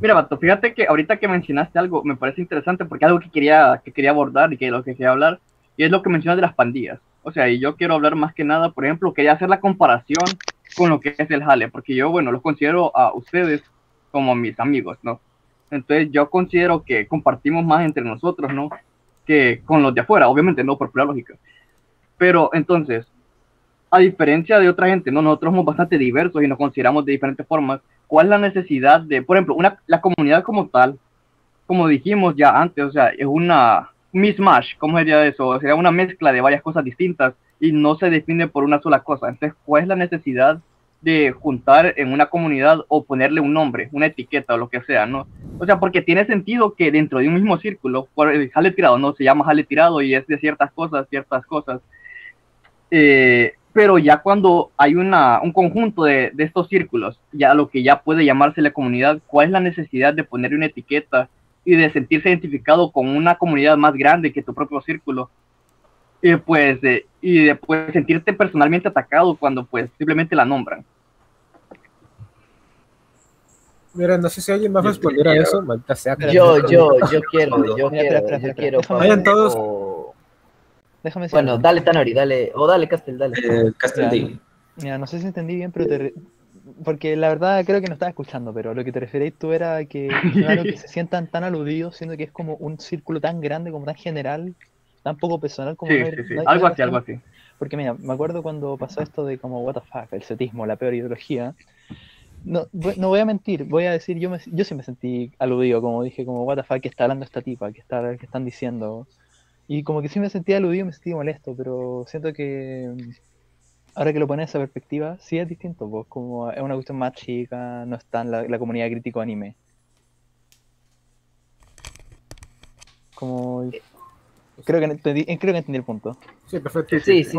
Mira, Bato, fíjate que ahorita que mencionaste algo, me parece interesante porque algo que quería, que quería abordar y que lo que quería hablar, y es lo que mencionas de las pandillas. O sea, y yo quiero hablar más que nada, por ejemplo, quería hacer la comparación con lo que es el jale, porque yo, bueno, los considero a ustedes como mis amigos, ¿no? Entonces yo considero que compartimos más entre nosotros, ¿no? Que con los de afuera, obviamente, no por pura lógica. Pero entonces, a diferencia de otra gente, ¿no? Nosotros somos bastante diversos y nos consideramos de diferentes formas. ¿Cuál es la necesidad de, por ejemplo, una, la comunidad como tal, como dijimos ya antes, o sea, es una mismatch, ¿cómo sería eso? Sería una mezcla de varias cosas distintas y no se define por una sola cosa. Entonces, ¿cuál es la necesidad de juntar en una comunidad o ponerle un nombre, una etiqueta o lo que sea, ¿no? O sea, porque tiene sentido que dentro de un mismo círculo, por el jale tirado, ¿no? Se llama jale tirado y es de ciertas cosas, ciertas cosas. Eh, pero ya cuando hay una, un conjunto de, de estos círculos, ya lo que ya puede llamarse la comunidad, ¿cuál es la necesidad de poner una etiqueta y de sentirse identificado con una comunidad más grande que tu propio círculo? Y pues, eh, y de pues, sentirte personalmente atacado cuando pues simplemente la nombran. Mira, no sé si alguien va a responder a eso, maldita sea. Yo, yo, yo quiero, yo quiero, yo quiero. Vayan todos. Déjame decir Bueno, dale Tanori, dale, o dale Castel, dale. Eh, Castel, Mira. Mira, no sé si entendí bien, pero te re- porque la verdad creo que no estaba escuchando, pero lo que te referís tú era que claro que [LAUGHS] se sientan tan aludidos, siendo que es como un círculo tan grande, como tan general, tan poco personal como Sí, no hay- sí, sí, no algo así, algo así. Porque mira, me acuerdo cuando pasó esto de como what the fuck, el setismo, la peor ideología. No, voy- no voy a mentir, voy a decir, yo, me, yo sí me sentí aludido, como dije, como what the fuck, que está hablando esta tipa, que, está, que están diciendo. Y como que sí me sentí aludido, me sentí molesto, pero siento que mm, ahora que lo pones a perspectiva, sí es distinto, pues como es una cuestión más chica, no está en la, la comunidad crítico anime. Como... Creo que, entendí, creo que entendí el punto. Sí, perfecto. Sí, sí,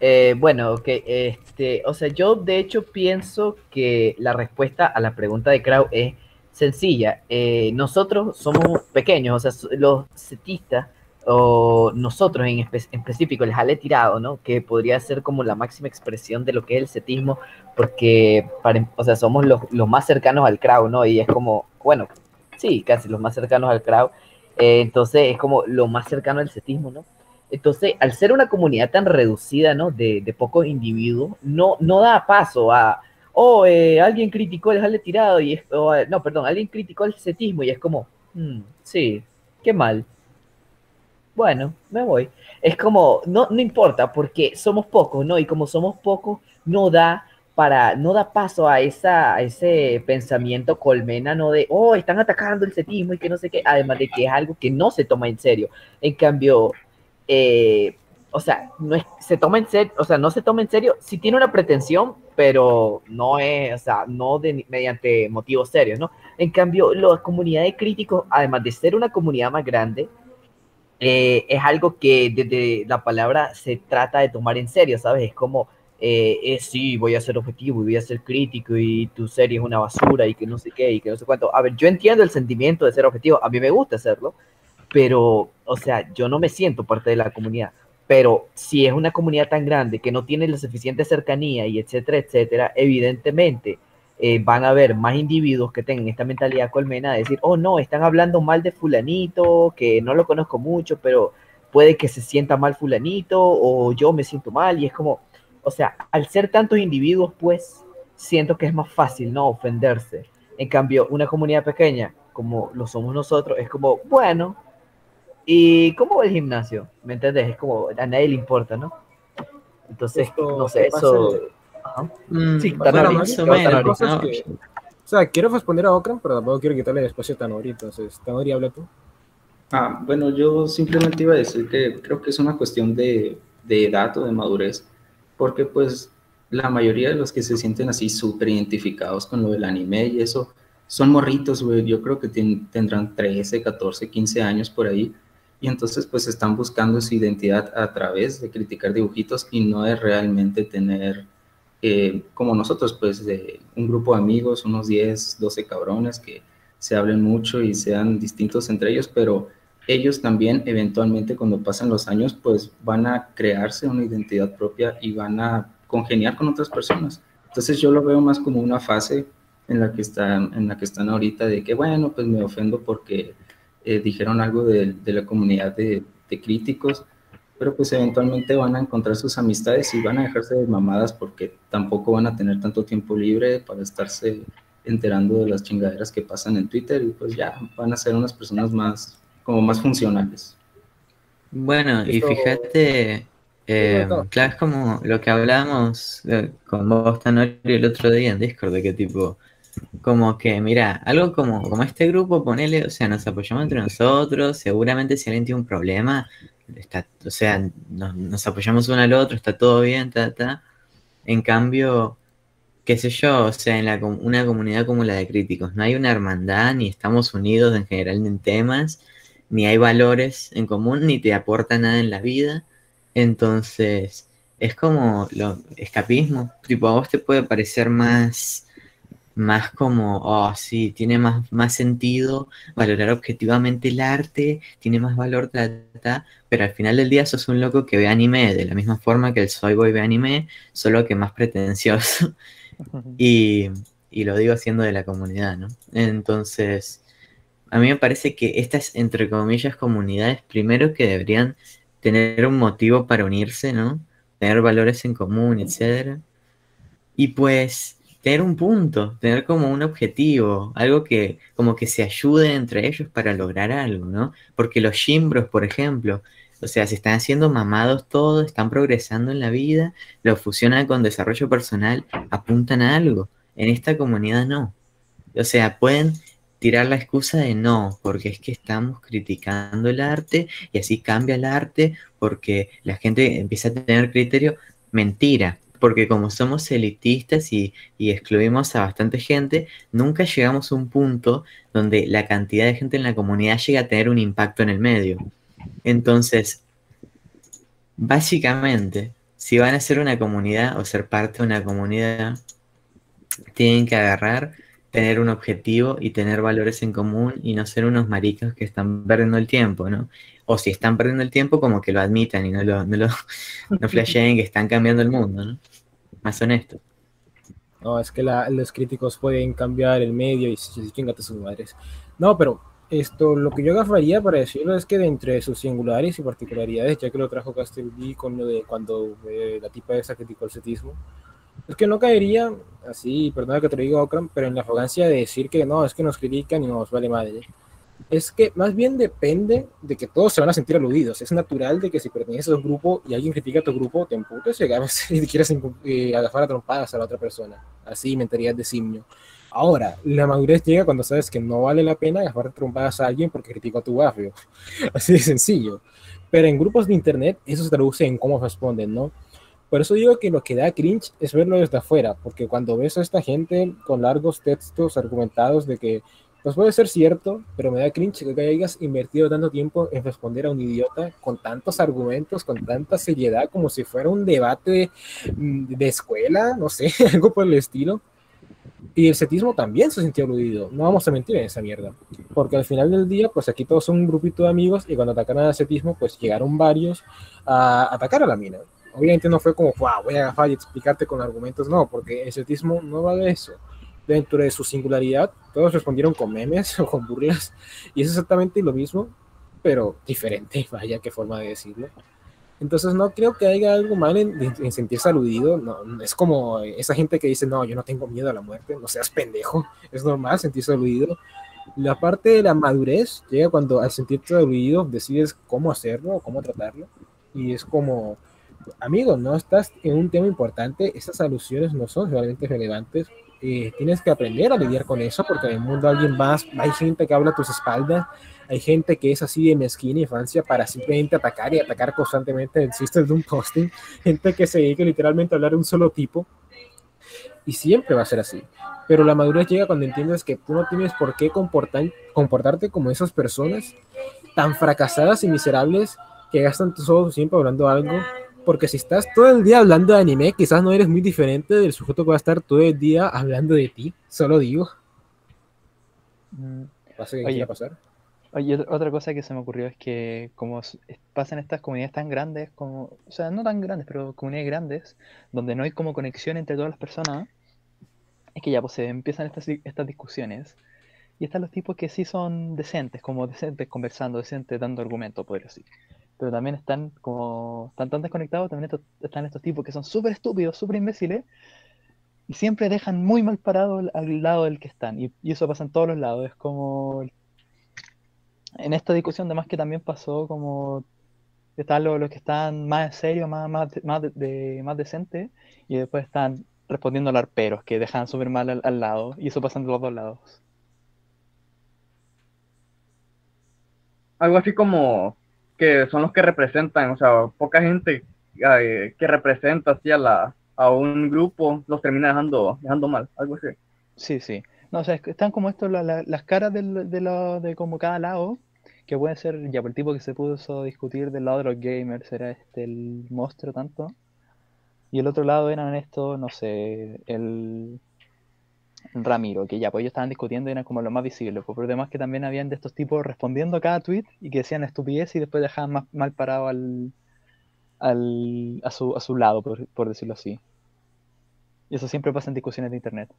Eh, bueno, ok, este, o sea, yo de hecho pienso que la respuesta a la pregunta de Krau es sencilla. Eh, nosotros somos pequeños, o sea, los setistas, o nosotros en, espe- en específico, el jale tirado, ¿no? Que podría ser como la máxima expresión de lo que es el setismo, porque, para- o sea, somos los, los más cercanos al Krau, ¿no? Y es como, bueno, sí, casi los más cercanos al Krau. Eh, entonces es como lo más cercano al setismo, ¿no? Entonces, al ser una comunidad tan reducida, ¿no? De, de pocos individuos, no, no da paso a, oh, eh, alguien criticó el jale tirado y es, o, no, perdón, alguien criticó el setismo y es como, "Mm, sí, qué mal. Bueno, me voy. Es como, no, no importa, porque somos pocos, ¿no? Y como somos pocos, no da para, no da paso a, esa, a ese pensamiento colmena, ¿no? De, oh, están atacando el setismo y que no sé qué, además de que es algo que no se toma en serio. En cambio, eh, o sea, no es, se toma en serio, o sea, no se toma en serio, sí tiene una pretensión, pero no es, o sea, no de- mediante motivos serios, ¿no? En cambio, la comunidad de críticos, además de ser una comunidad más grande, eh, es algo que desde la palabra se trata de tomar en serio, ¿sabes? Es como, eh, eh, sí, voy a ser objetivo y voy a ser crítico y tu serie es una basura y que no sé qué y que no sé cuánto. A ver, yo entiendo el sentimiento de ser objetivo, a mí me gusta hacerlo, pero, o sea, yo no me siento parte de la comunidad. Pero si es una comunidad tan grande que no tiene la suficiente cercanía y etcétera, etcétera, evidentemente eh, van a haber más individuos que tengan esta mentalidad colmena de decir, oh no, están hablando mal de fulanito, que no lo conozco mucho, pero puede que se sienta mal fulanito o yo me siento mal y es como, o sea, al ser tantos individuos, pues siento que es más fácil no ofenderse. En cambio, una comunidad pequeña, como lo somos nosotros, es como, bueno, ¿y cómo va el gimnasio? ¿Me entiendes? Es como, a nadie le importa, ¿no? Entonces, Esto no sé, eso... Ajá. Mm, Sí, Bueno, más o que o sea, quiero responder a Okran, pero tampoco quiero quitarle el espacio a Tanori. Entonces, Tanori, habla tú. Ah, bueno, yo simplemente iba a decir que creo que es una cuestión de, de edad o de madurez, porque pues la mayoría de los que se sienten así súper identificados con lo del anime y eso, son morritos, güey, yo creo que tendrán 13, 14, 15 años por ahí, y entonces pues están buscando su identidad a través de criticar dibujitos y no es realmente tener, eh, como nosotros, pues de un grupo de amigos, unos 10, 12 cabrones que se hablen mucho y sean distintos entre ellos, pero ellos también eventualmente cuando pasan los años pues van a crearse una identidad propia y van a congeniar con otras personas. Entonces yo lo veo más como una fase en la que están, en la que están ahorita de que bueno, pues me ofendo porque eh, dijeron algo de, de la comunidad de, de críticos, pero pues eventualmente van a encontrar sus amistades y van a dejarse de mamadas porque tampoco van a tener tanto tiempo libre para estarse enterando de las chingaderas que pasan en Twitter y pues ya van a ser unas personas más como más funcionales. Bueno, y fíjate, eh, claro, es como lo que hablábamos eh, con vos, Tanori, el otro día en Discord, de que tipo, como que, mira, algo como, como este grupo, ponele, o sea, nos apoyamos entre nosotros, seguramente si alguien tiene un problema, está, o sea, nos, apoyamos uno al otro, está todo bien, ta, ta. En cambio, qué sé yo, o sea, en la, una comunidad como la de críticos, no hay una hermandad, ni estamos unidos en general en temas, ni hay valores en común, ni te aporta nada en la vida. Entonces, es como lo escapismo. Tipo, a vos te puede parecer más, más como, oh, sí, tiene más, más sentido valorar objetivamente el arte, tiene más valor, ta, pero al final del día sos un loco que ve anime de la misma forma que el Soy Boy ve anime, solo que más pretencioso. Y, y lo digo siendo de la comunidad, ¿no? Entonces, a mí me parece que estas, entre comillas, comunidades, primero que deberían tener un motivo para unirse, ¿no? Tener valores en común, etcétera. Y pues tener un punto, tener como un objetivo, algo que como que se ayuden entre ellos para lograr algo, ¿no? Porque los shimbros, por ejemplo, o sea, se están haciendo mamados todos, están progresando en la vida, lo fusionan con desarrollo personal, apuntan a algo. En esta comunidad no. O sea, pueden tirar la excusa de no, porque es que estamos criticando el arte y así cambia el arte porque la gente empieza a tener criterio. Mentira, porque como somos elitistas y, excluimos a bastante gente, nunca llegamos a un punto donde la cantidad de gente en la comunidad llega a tener un impacto en el medio. Entonces, básicamente, si van a ser una comunidad o ser parte de una comunidad, tienen que agarrar, tener un objetivo y tener valores en común y no ser unos maricas que están perdiendo el tiempo, ¿no? O si están perdiendo el tiempo, como que lo admitan y no lo, no lo [LAUGHS] no flasheen que están cambiando el mundo, ¿no? Más honesto. No, es que la- los críticos pueden cambiar el medio y chingate sus madres. No, pero esto, lo que yo agarraría para decirlo es que de entre sus singulares y particularidades, ya que lo trajo Castelví con lo de cuando eh, la tipa esa criticó el setismo, Es que no caería así, perdona que te lo diga, Okram, pero en la arrogancia de decir que no, es que nos critican y nos vale madre. Es que más bien depende de que todos se van a sentir aludidos. Es natural de que si perteneces a un grupo y alguien critica a tu grupo, te emputes y [LAUGHS] y quieres eh, agafar a trompadas a la otra persona. Así, mentalidad de simio. Ahora, la madurez llega cuando sabes que no vale la pena agafar trompadas a alguien porque criticó a tu barrio. [LAUGHS] Así de sencillo. Pero en grupos de internet eso se traduce en cómo responden, ¿no? Por eso digo que lo que da cringe es verlo desde afuera, porque cuando ves a esta gente con largos textos argumentados de que, pues puede ser cierto, pero me da cringe que hayas invertido tanto tiempo en responder a un idiota con tantos argumentos, con tanta seriedad, como si fuera un debate mm, de escuela, no sé, [LAUGHS] algo por el estilo. Y el setismo también se sintió aludido, no vamos a mentir en esa mierda, porque al final del día, pues aquí todos son un grupito de amigos y cuando atacaron al setismo, pues llegaron varios a atacar a la mina obviamente no fue como, wow, voy a agarrar y explicarte con argumentos, no, porque el cetismo no va de eso. Dentro de su singularidad, todos respondieron con memes [LAUGHS] o con burlas, y es exactamente lo mismo, pero diferente, [LAUGHS] vaya qué forma de decirlo. Entonces no creo que haya algo mal en, sentirse aludido, no, es como esa gente que dice, no, yo no tengo miedo a la muerte, no seas pendejo, [LAUGHS] es normal sentirse aludido. La parte de la madurez llega cuando al sentirte aludido decides cómo hacerlo cómo tratarlo, y es como amigo, no estás en un tema importante, esas alusiones no son realmente relevantes. Eh, tienes que aprender a lidiar con eso porque en el mundo alguien más, hay gente que habla a tus espaldas, hay gente que es así de mezquina y Francia para simplemente atacar y atacar constantemente sistema de un posting, gente que se dedica literalmente a hablar de un solo tipo y siempre va a ser así. Pero la madurez llega cuando entiendes que tú no tienes por qué comportar, comportarte como esas personas tan fracasadas y miserables que gastan todo su tiempo hablando algo porque si estás todo el día hablando de anime, quizás no eres muy diferente del sujeto que va a estar todo el día hablando de ti, solo digo. Mm. ¿Pasa que oye, pasar? Oye, otra cosa que se me ocurrió es que como pasan estas comunidades tan grandes, como, o sea, no tan grandes, pero comunidades grandes, donde no hay como conexión entre todas las personas, es que ya pues se empiezan estas, estas discusiones. Y están los tipos que sí son decentes, como decentes conversando, decentes dando argumentos, podría decir pero también están como están tan desconectados, también están estos tipos que son súper estúpidos, súper imbéciles, y siempre dejan muy mal parado al, lado del que están, y, eso pasa en todos los lados, es como en esta discusión además que también pasó como están los, que están más serios, más, más, más, de, más decentes, y después están respondiendo a arperos que dejan súper mal al, al lado, y eso pasa en los dos lados. Algo así como que son los que representan, o sea, poca gente eh, que representa así a, la, a un grupo los termina dejando, dejando mal, algo así. Sí, sí. No, o sea, están como esto, las caras de, de, de como cada lado, que puede ser, ya por el tipo que se puso a discutir del lado de los gamers, era este el monstruo tanto. Y el otro lado eran estos, no sé, el, Ramiro, que ya, pues ellos estaban discutiendo y eran como lo más visible, pues, por demás que también habían de estos tipos respondiendo a cada tweet y que decían estupidez y después dejaban más, mal parado al, al, a, su, a su lado, por, decirlo así. Y eso siempre pasa en discusiones de internet.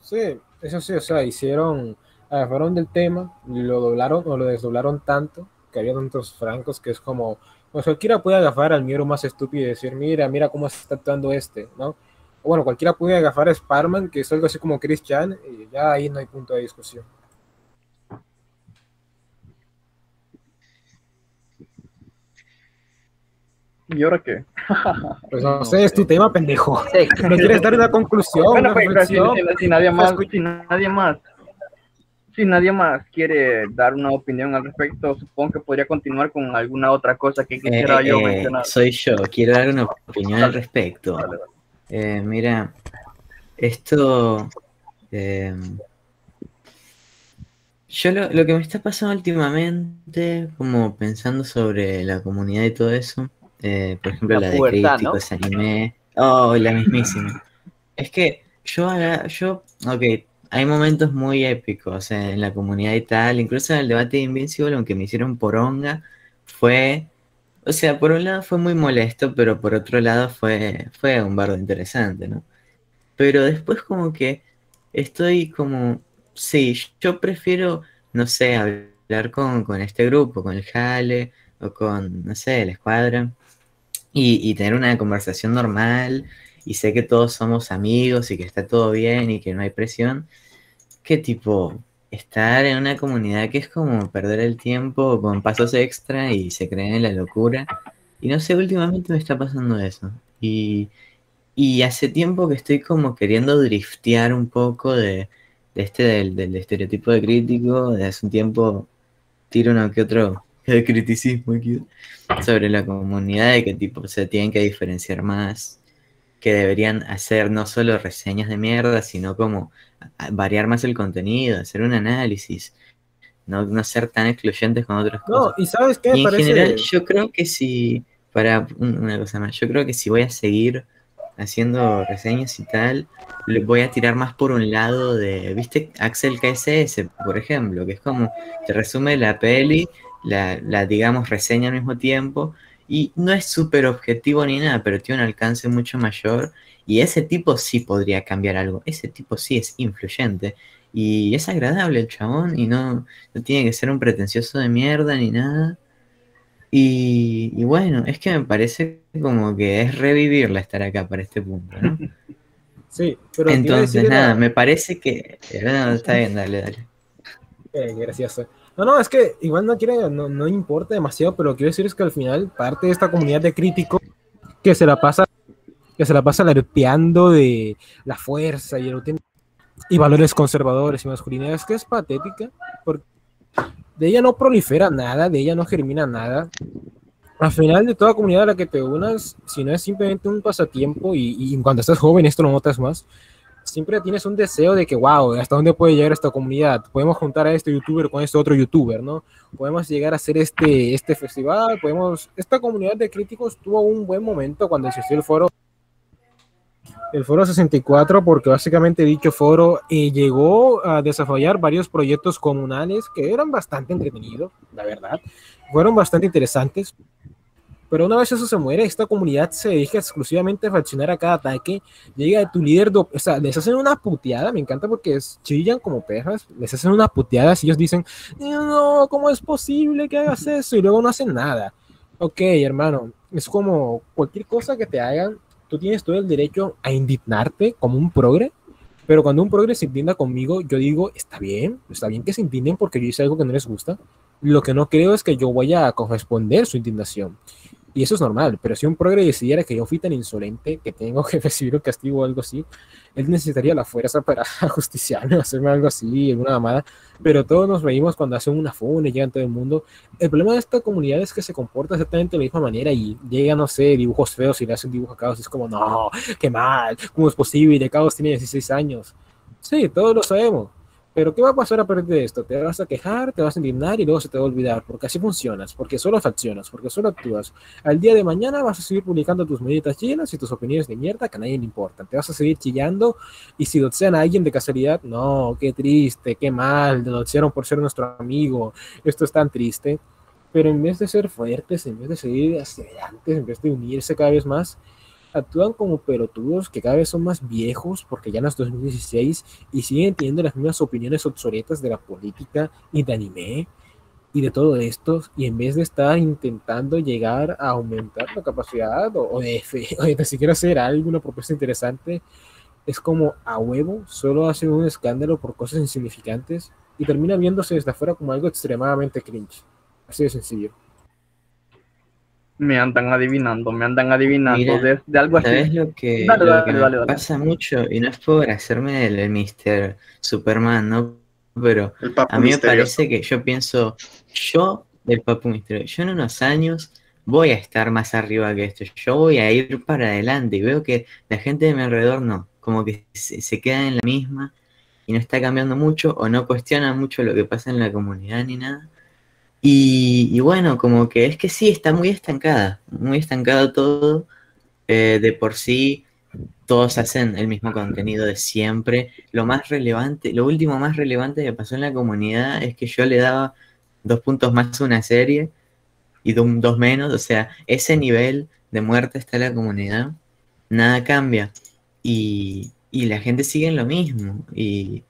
Sí, eso sí, o sea, hicieron, agarraron del tema, lo doblaron o lo desdoblaron tanto, que había tantos francos que es como, pues cualquiera puede agarrar al miero más estúpido y decir, mira, mira cómo está actuando este, ¿no? Bueno, cualquiera puede agafar a Sparman, que es algo así como Chris Chan, y ya ahí no hay punto de discusión. ¿Y ahora qué? Pues [LAUGHS] no, sé, es tu tema, pendejo. No quieres dar una conclusión, bueno, pues, si, nadie más, si nadie más, si nadie más quiere dar una opinión al respecto, supongo que podría continuar con alguna otra cosa que quisiera eh, yo eh, mencionar. Soy yo, quiero dar una opinión al respecto. Eh, mira, esto... Eh, yo lo, lo, que me está pasando últimamente, como pensando sobre la comunidad y todo eso, eh, por ejemplo, la, de críticos, anime, oh, la mismísima. Es que yo, yo, ok, hay momentos muy épicos en la comunidad y tal, incluso en el debate de Invincible, aunque me hicieron poronga, fue o sea, por un lado fue muy molesto, pero por otro lado fue, fue un bardo interesante, ¿no? Pero después como que estoy como, sí, yo prefiero, no sé, hablar con, este grupo, con el Jale o con, no sé, el Escuadra y, y tener una conversación normal y sé que todos somos amigos y que está todo bien y que no hay presión, que tipo, estar en una comunidad que es como perder el tiempo con pasos extra y se creen en la locura. Y no sé, últimamente me está pasando eso. Y, y hace tiempo que estoy como queriendo driftear un poco de, de este del, del estereotipo de crítico. De hace un tiempo tiro uno que otro [LAUGHS] de criticismo aquí sobre la comunidad de que tipo se tienen que diferenciar más, que deberían hacer no solo reseñas de mierda, sino como variar más el contenido, hacer un análisis, no, no ser tan excluyentes con otras No, cosas. y ¿sabes qué? Y en parece... general, yo creo que si, para un- una cosa más, yo creo que si voy a seguir haciendo reseñas y tal, le voy a tirar más por un lado de, ¿viste? Axel KSS, por ejemplo, que es como, te resume la peli, la, la digamos, reseña al mismo tiempo, y no es súper objetivo ni nada, pero tiene un alcance mucho mayor, y ese tipo sí podría cambiar algo, ese tipo sí es influyente, y es agradable el chabón, y no, no tiene que ser un pretencioso de mierda ni nada. Y, y bueno, es que me parece como que es revivirla estar acá para este punto, ¿no? [LAUGHS] Sí, pero Entonces, era- nada, me parece que... eh, No, está [LAUGHS] bien, dale, dale. Eh, gracioso. No, no, es que igual no quiere, no, no importa demasiado, pero quiero decir es que al final parte de esta comunidad de críticos que se la pasa, que se la pasa de la fuerza y el y valores conservadores y masculinidades, que es patética, porque de ella no prolifera nada, de ella no germina nada. Al final de toda comunidad a la que te unas, si no es simplemente un pasatiempo y, y cuando estás joven esto lo notas más, siempre tienes un deseo de que, wow, ¿hasta dónde puede llegar esta comunidad? Podemos juntar a este youtuber con este otro youtuber, ¿no? Podemos llegar a hacer este, este festival, podemos... Esta comunidad de críticos tuvo un buen momento cuando existió el foro el foro 64 porque básicamente dicho foro eh, llegó a desarrollar varios proyectos comunales que eran bastante entretenidos, la verdad, fueron bastante interesantes, pero una vez eso se muere, esta comunidad se dedica exclusivamente a reaccionar a cada ataque. Llega tu líder, o sea, les hacen una puteada, me encanta porque chillan como perras, les hacen una puteada y ellos dicen, no, ¿cómo es posible que hagas eso? Y luego no hacen nada. Ok, hermano, es como cualquier cosa que te hagan, tú tienes todo el derecho a indignarte como un progre, pero cuando un progre se indigna conmigo, yo digo, está bien, está bien que se indignen porque yo hice algo que no les gusta. Lo que no creo es que yo vaya a corresponder su indignación. Y eso es normal, pero si un progre decidiera que yo fui tan insolente que tengo que [LAUGHS] recibir un castigo o algo así, él necesitaría la fuerza para [LAUGHS] justiciarme hacerme algo así, alguna mamada. Pero todos nos reímos cuando hacen una funa y llegan todo el mundo. El problema de esta comunidad es que se comporta exactamente de la misma manera y llega, no sé, dibujos feos y le hacen dibujo a Caos. y Es como, no, qué mal, ¿cómo es posible? Caos tiene 16 años. Sí, todos lo sabemos. Pero ¿qué va a pasar a partir de esto? Te vas a quejar, te vas a indignar y luego se te va a olvidar, porque así funcionas, porque solo faccionas, porque solo actúas. Al día de mañana vas a seguir publicando tus meditas llenas y tus opiniones de mierda que a nadie le importan. Te vas a seguir chillando y si doxean a alguien de casualidad, no, qué triste, qué mal, lo doxearon por ser nuestro amigo, esto es tan triste. Pero en vez de ser fuertes, en vez de seguir hacia adelante, en vez de unirse cada vez más, actúan como pelotudos que cada vez son más viejos porque ya no es 2016 y siguen teniendo las mismas opiniones obsoletas de la política y de anime y de todo esto y en vez de estar intentando llegar a aumentar la capacidad o, o de, [LAUGHS] o siquiera hacer alguna propuesta interesante es como a huevo solo hacen un escándalo por cosas insignificantes y termina viéndose desde afuera como algo extremadamente cringe. Así de sencillo Me andan adivinando, me andan adivinando Mira, de, de algo así. ¿Sabes lo que, Dale, lo dale, que me dale, dale. pasa mucho? Y no es por hacerme el, el Mr. Superman, ¿no? Pero papu a mí me parece que yo pienso, yo, el papu misterioso, yo en unos años voy a estar más arriba que esto, yo voy a ir para adelante y veo que la gente de mi alrededor no, como que se, se queda en la misma y no está cambiando mucho o no cuestiona mucho lo que pasa en la comunidad ni nada. Y, bueno, como que es que sí, está muy estancada, muy estancado todo. Eh, de por sí, todos hacen el mismo contenido de siempre. Lo más relevante, lo último más relevante que pasó en la comunidad es que yo le daba dos puntos más a una serie y do- dos menos. O sea, ese nivel de muerte está en la comunidad. Nada cambia. Y, y la gente sigue en lo mismo. Y,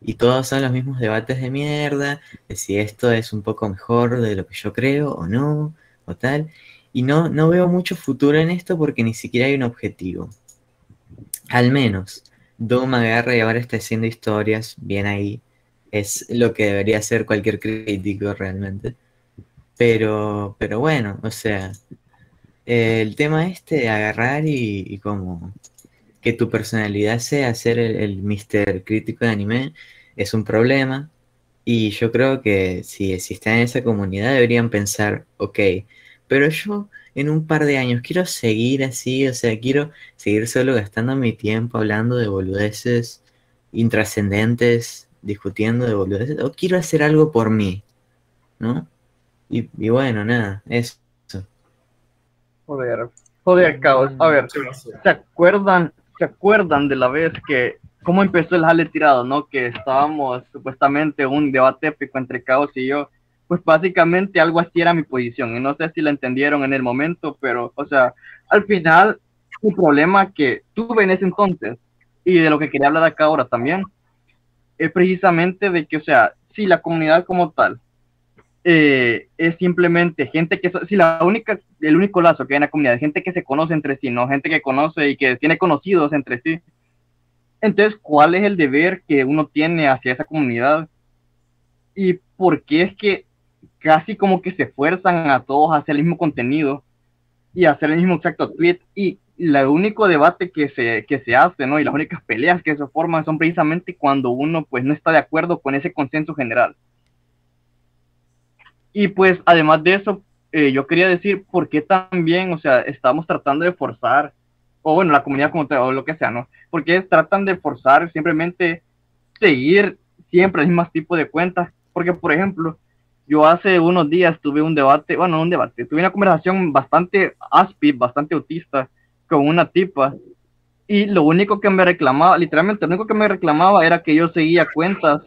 y todos son los mismos debates de mierda, de si esto es un poco mejor de lo que yo creo o no, o tal. Y no, no veo mucho futuro en esto porque ni siquiera hay un objetivo. al menos Doom agarra y ahora está haciendo historias bien ahí. Es lo que debería hacer cualquier crítico realmente. Pero, pero bueno, o sea, el tema este agarrar y, y como que tu personalidad sea ser el, el Mr. crítico de anime es un problema. Y yo creo que si, si están en esa comunidad deberían pensar, ok, pero yo en un par de años quiero seguir así, o sea, quiero seguir solo gastando mi tiempo hablando de boludeces intrascendentes, discutiendo de boludeces, o quiero hacer algo por mí, ¿no? Y, y bueno, nada, eso. Joder, joder, caos. A ver, ¿se acuerdan, ¿se acuerdan de la vez que, cómo empezó el jale tirado, no? Que estábamos supuestamente en un debate épico entre caos y yo. Pues básicamente algo así era mi posición. Y no sé si la entendieron en el momento, pero, o sea, al final, un problema que tuve en ese entonces, y de lo que quería hablar acá ahora también, es precisamente de que, o sea, si la comunidad como tal eh, es simplemente gente que, si la única, el único lazo que hay en la comunidad, gente que se conoce entre sí, no gente que conoce y que tiene conocidos entre sí. Entonces, ¿cuál es el deber que uno tiene hacia esa comunidad? ¿Y por qué es que casi como que se fuerzan a todos a hacer el mismo contenido y hacer el mismo exacto tweet? Y el único debate que se, que se hace, ¿no? Y las únicas peleas que se forman son precisamente cuando uno pues no está de acuerdo con ese consenso general. Y pues además de eso, eh, yo quería decir por qué también, o sea, estamos tratando de forzar, o bueno, la comunidad como tal, o lo que sea, ¿no? Porque tratan de forzar simplemente seguir siempre el mismo tipo de cuentas. Porque, por ejemplo, yo hace unos días tuve un debate, bueno, no un debate, tuve una conversación bastante áspid, bastante autista con una tipa. Y lo único que me reclamaba, literalmente, lo único que me reclamaba era que yo seguía cuentas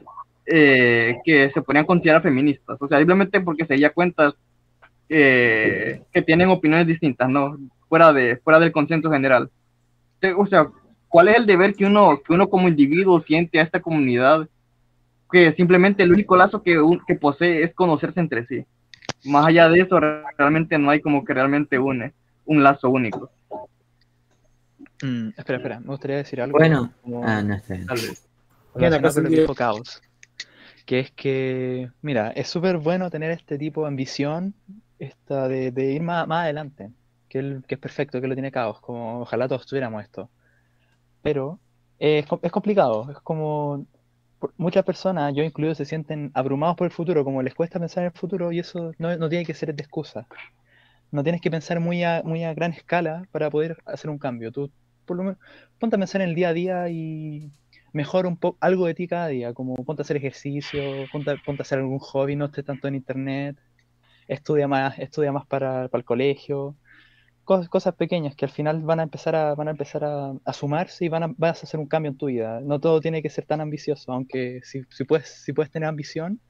eh, que se podían considerar feministas. O sea, simplemente porque seguía cuentas eh, que tienen opiniones distintas, ¿no? Fuera, de, fuera del consenso general. O sea, ¿cuál es el deber que uno, que uno como individuo siente a esta comunidad? Que simplemente el único lazo que, un- que posee es conocerse entre sí. Más allá de eso, realmente no hay como que realmente une un lazo único. Mm, espera, espera, me gustaría decir algo. Bueno, como- ah, no sé. relacionado con lo que dijo Caos. Que es que, mira, es súper bueno tener este tipo de ambición esta de, de ir más, más adelante. Que, el- que es perfecto, que lo tiene Caos. Como ojalá todos tuviéramos esto. Pero es, es complicado. Es como muchas personas, yo incluido, se sienten abrumados por el futuro, como les cuesta pensar en el futuro, y eso no, no tiene que ser de excusa. No tienes que pensar muy a, muy a gran escala para poder hacer un cambio. Tú, por lo menos, ponte a pensar en el día a día y mejora un poco algo de ti cada día, como ponte a hacer ejercicio, ponte, ponte a hacer algún hobby, no estés tanto en internet, estudia más, estudia más para, para el colegio, cosas, cosas pequeñas que al final van a empezar a, van a empezar a, a sumarse y van a, vas a hacer un cambio en tu vida. No todo tiene que ser tan ambicioso, aunque si, si puedes, si puedes tener ambición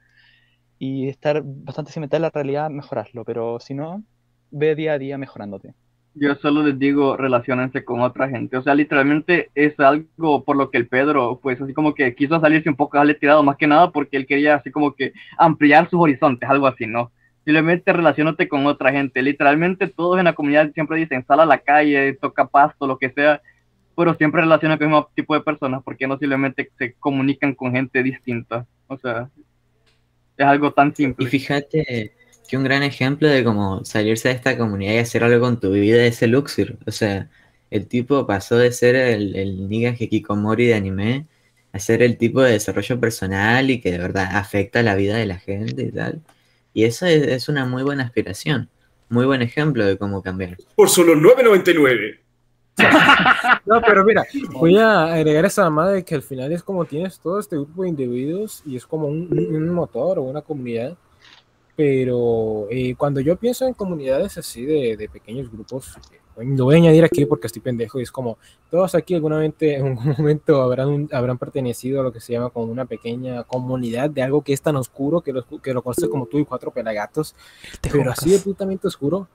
y estar bastante cimentada en la realidad, mejorarlo, pero si no, ve día a día mejorándote. Yo solo les digo, relacionense con otra gente. O sea, literalmente es algo por lo que el Pedro, pues así como que quiso salirse un poco al tirado, más que nada porque él quería así como que ampliar sus horizontes, algo así, ¿no? Simplemente relacionate con otra gente. Literalmente todos en la comunidad siempre dicen, sal a la calle, toca pasto, lo que sea, pero siempre relaciona con el mismo tipo de personas, porque no simplemente se comunican con gente distinta. O sea, es algo tan simple. Y fíjate que un gran ejemplo de cómo salirse de esta comunidad y hacer algo con tu vida es el Luxor. O sea, el tipo pasó de ser el, el Niga Hikikomori de anime a ser el tipo de desarrollo personal y que de verdad afecta la vida de la gente y tal. Y eso es, es una muy buena aspiración, muy buen ejemplo de cómo cambiar. Por solo 9.99. [LAUGHS] No, pero mira, voy a agregar esa mamada de que al final es como tienes todo este grupo de individuos y es como un motor o una comunidad. Pero eh, cuando yo pienso en comunidades así de, de pequeños grupos, eh, lo voy a añadir aquí porque estoy pendejo y es como todos aquí alguna mente, [LAUGHS] en algún momento habrán, habrán pertenecido a lo que se llama como una pequeña comunidad de algo que es tan oscuro que lo, que lo conoces como tú y cuatro pelagatos, pero así de putamente oscuro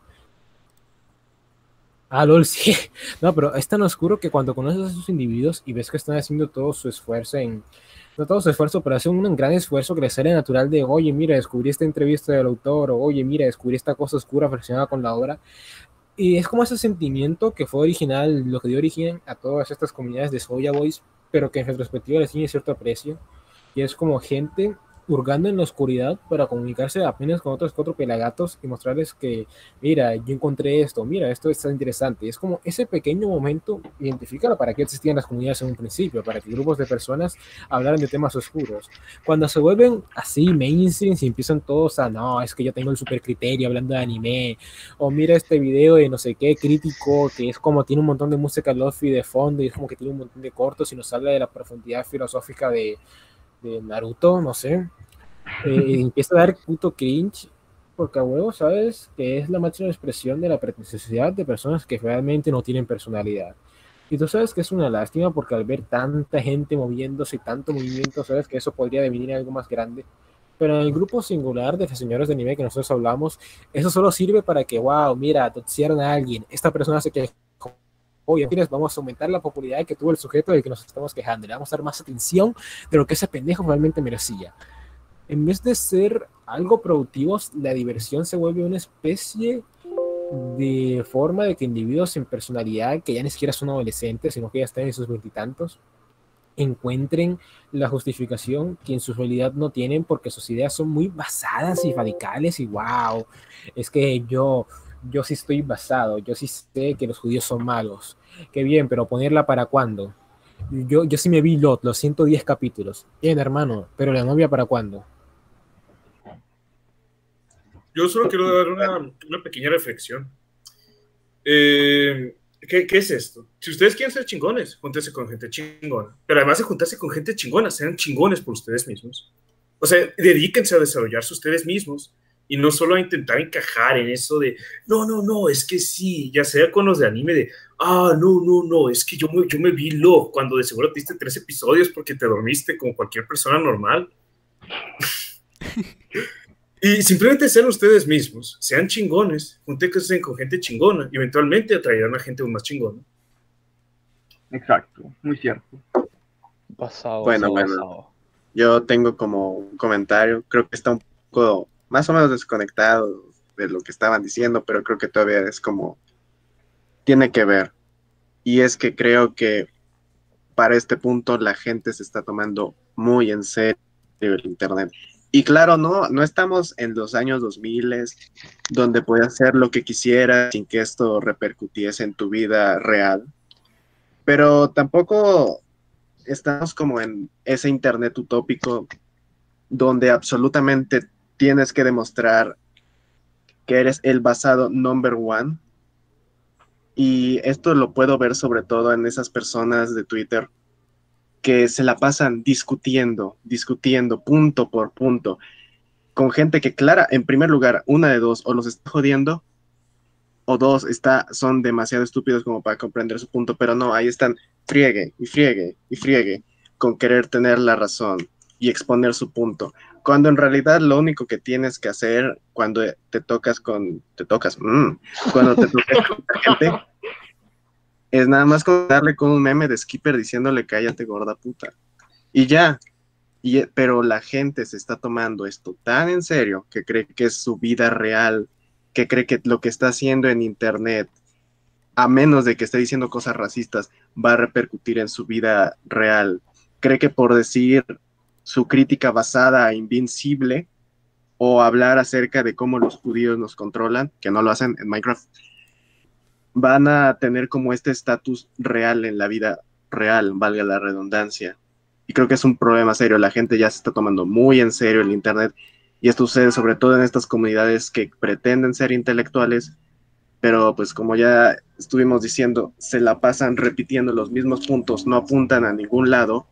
Ah, LOL, [LAUGHS] sí. No, pero es tan oscuro que cuando conoces a esos individuos y ves que están haciendo todo su esfuerzo en. No todo su esfuerzo, pero hacen un gran esfuerzo que les sale natural de, oye, mira, descubrí esta entrevista del autor, o oye, mira, descubrí esta cosa oscura relacionada con la obra. Y es como ese sentimiento que fue original, lo que dio origen a todas estas comunidades de Soya Boys, pero que en retrospectiva les tiene cierto aprecio. Y es como gente hurgando en la oscuridad para comunicarse apenas con otros cuatro pelagatos y mostrarles que, mira, yo encontré esto, mira, esto está interesante. Es como ese pequeño momento, identifica para qué existían las comunidades en un principio, para que grupos de personas hablaran de temas oscuros. Cuando se vuelven así mainstream y empiezan todos a, no, es que yo tengo el super criterio hablando de anime, o mira este video de no sé qué crítico, que es como tiene un montón de música lofi de fondo y es como que tiene un montón de cortos y nos habla de la profundidad filosófica de de Naruto, no sé, eh, [LAUGHS] empieza a dar puto cringe, porque a huevo sabes que es la máxima expresión de la pretenciosidad de personas que realmente no tienen personalidad. Y tú sabes que es una lástima porque al ver tanta gente moviéndose y tanto movimiento, sabes que eso podría devenir algo más grande. Pero en el grupo singular de señores de anime que nosotros hablamos, eso solo sirve para que, wow, mira, toxieron a alguien, esta persona se quejó, oye, vamos a aumentar la popularidad que tuvo el sujeto del que nos estamos quejando, le vamos a dar más atención de lo que ese pendejo realmente merecía en vez de ser algo productivo, la diversión se vuelve una especie de forma de que individuos sin personalidad, que ya ni siquiera son adolescentes, sino que ya están en sus veintitantos, encuentren la justificación que en su realidad no tienen porque sus ideas son muy basadas y radicales y wow, es que yo, yo sí estoy basado, yo sí sé que los judíos son malos. Qué bien, pero ponerla para cuándo? Yo, yo sí me vi Lot, los 110 capítulos. Bien, hermano, pero la novia para cuándo? Yo solo quiero dar una, una pequeña reflexión. Eh, ¿qué, ¿qué, es esto? Si ustedes quieren ser chingones, júntense con gente chingona. Pero además de juntarse con gente chingona, sean chingones por ustedes mismos. O sea, dedíquense a desarrollarse ustedes mismos y no solo a intentar encajar en eso de, no, no, no, es que sí, ya sea con los de anime de, ah, no, no, no, es que yo me, yo me vi lo cuando de seguro te diste tres episodios porque te dormiste como cualquier persona normal. [LAUGHS] Y simplemente sean ustedes mismos, sean chingones, júntense con gente chingona y eventualmente atraerán a gente aún más chingona. Exacto, muy cierto. Pasado, bueno, bueno. Yo tengo como un comentario, creo que está un poco más o menos desconectado de lo que estaban diciendo, pero creo que todavía es como tiene que ver. Y es que creo que para este punto la gente se está tomando muy en serio el Internet. Y claro, no, no estamos en los años 2000 donde puedes hacer lo que quisieras sin que esto repercutiese en tu vida real. Pero tampoco estamos como en ese internet utópico donde absolutamente tienes que demostrar que eres el basado number one. Y esto lo puedo ver sobre todo en esas personas de Twitter que se la pasan discutiendo, discutiendo punto por punto, con gente que, clara, en primer lugar, una de dos, o los está jodiendo, o dos, está, son demasiado estúpidos como para comprender su punto, pero no, ahí están, friegue y friegue y friegue con querer tener la razón y exponer su punto. Cuando en realidad lo único que tienes que hacer cuando te tocas con, te tocas, mm, cuando te tocas con gente, es nada más con darle con un meme de Skipper diciéndole cállate gorda puta. Y ya. Y, pero la gente se está tomando esto tan en serio que cree que es su vida real, que cree que lo que está haciendo en internet, a menos de que esté diciendo cosas racistas, va a repercutir en su vida real. Cree que por decir su crítica basada a Invincible o hablar acerca de cómo los judíos nos controlan, que no lo hacen en Minecraft, van a tener como este estatus real en la vida real, valga la redundancia. Y creo que es un problema serio. La gente ya se está tomando muy en serio el Internet. Y esto sucede sobre todo en estas comunidades que pretenden ser intelectuales, pero pues como ya estuvimos diciendo, se la pasan repitiendo los mismos puntos, no apuntan a ningún lado.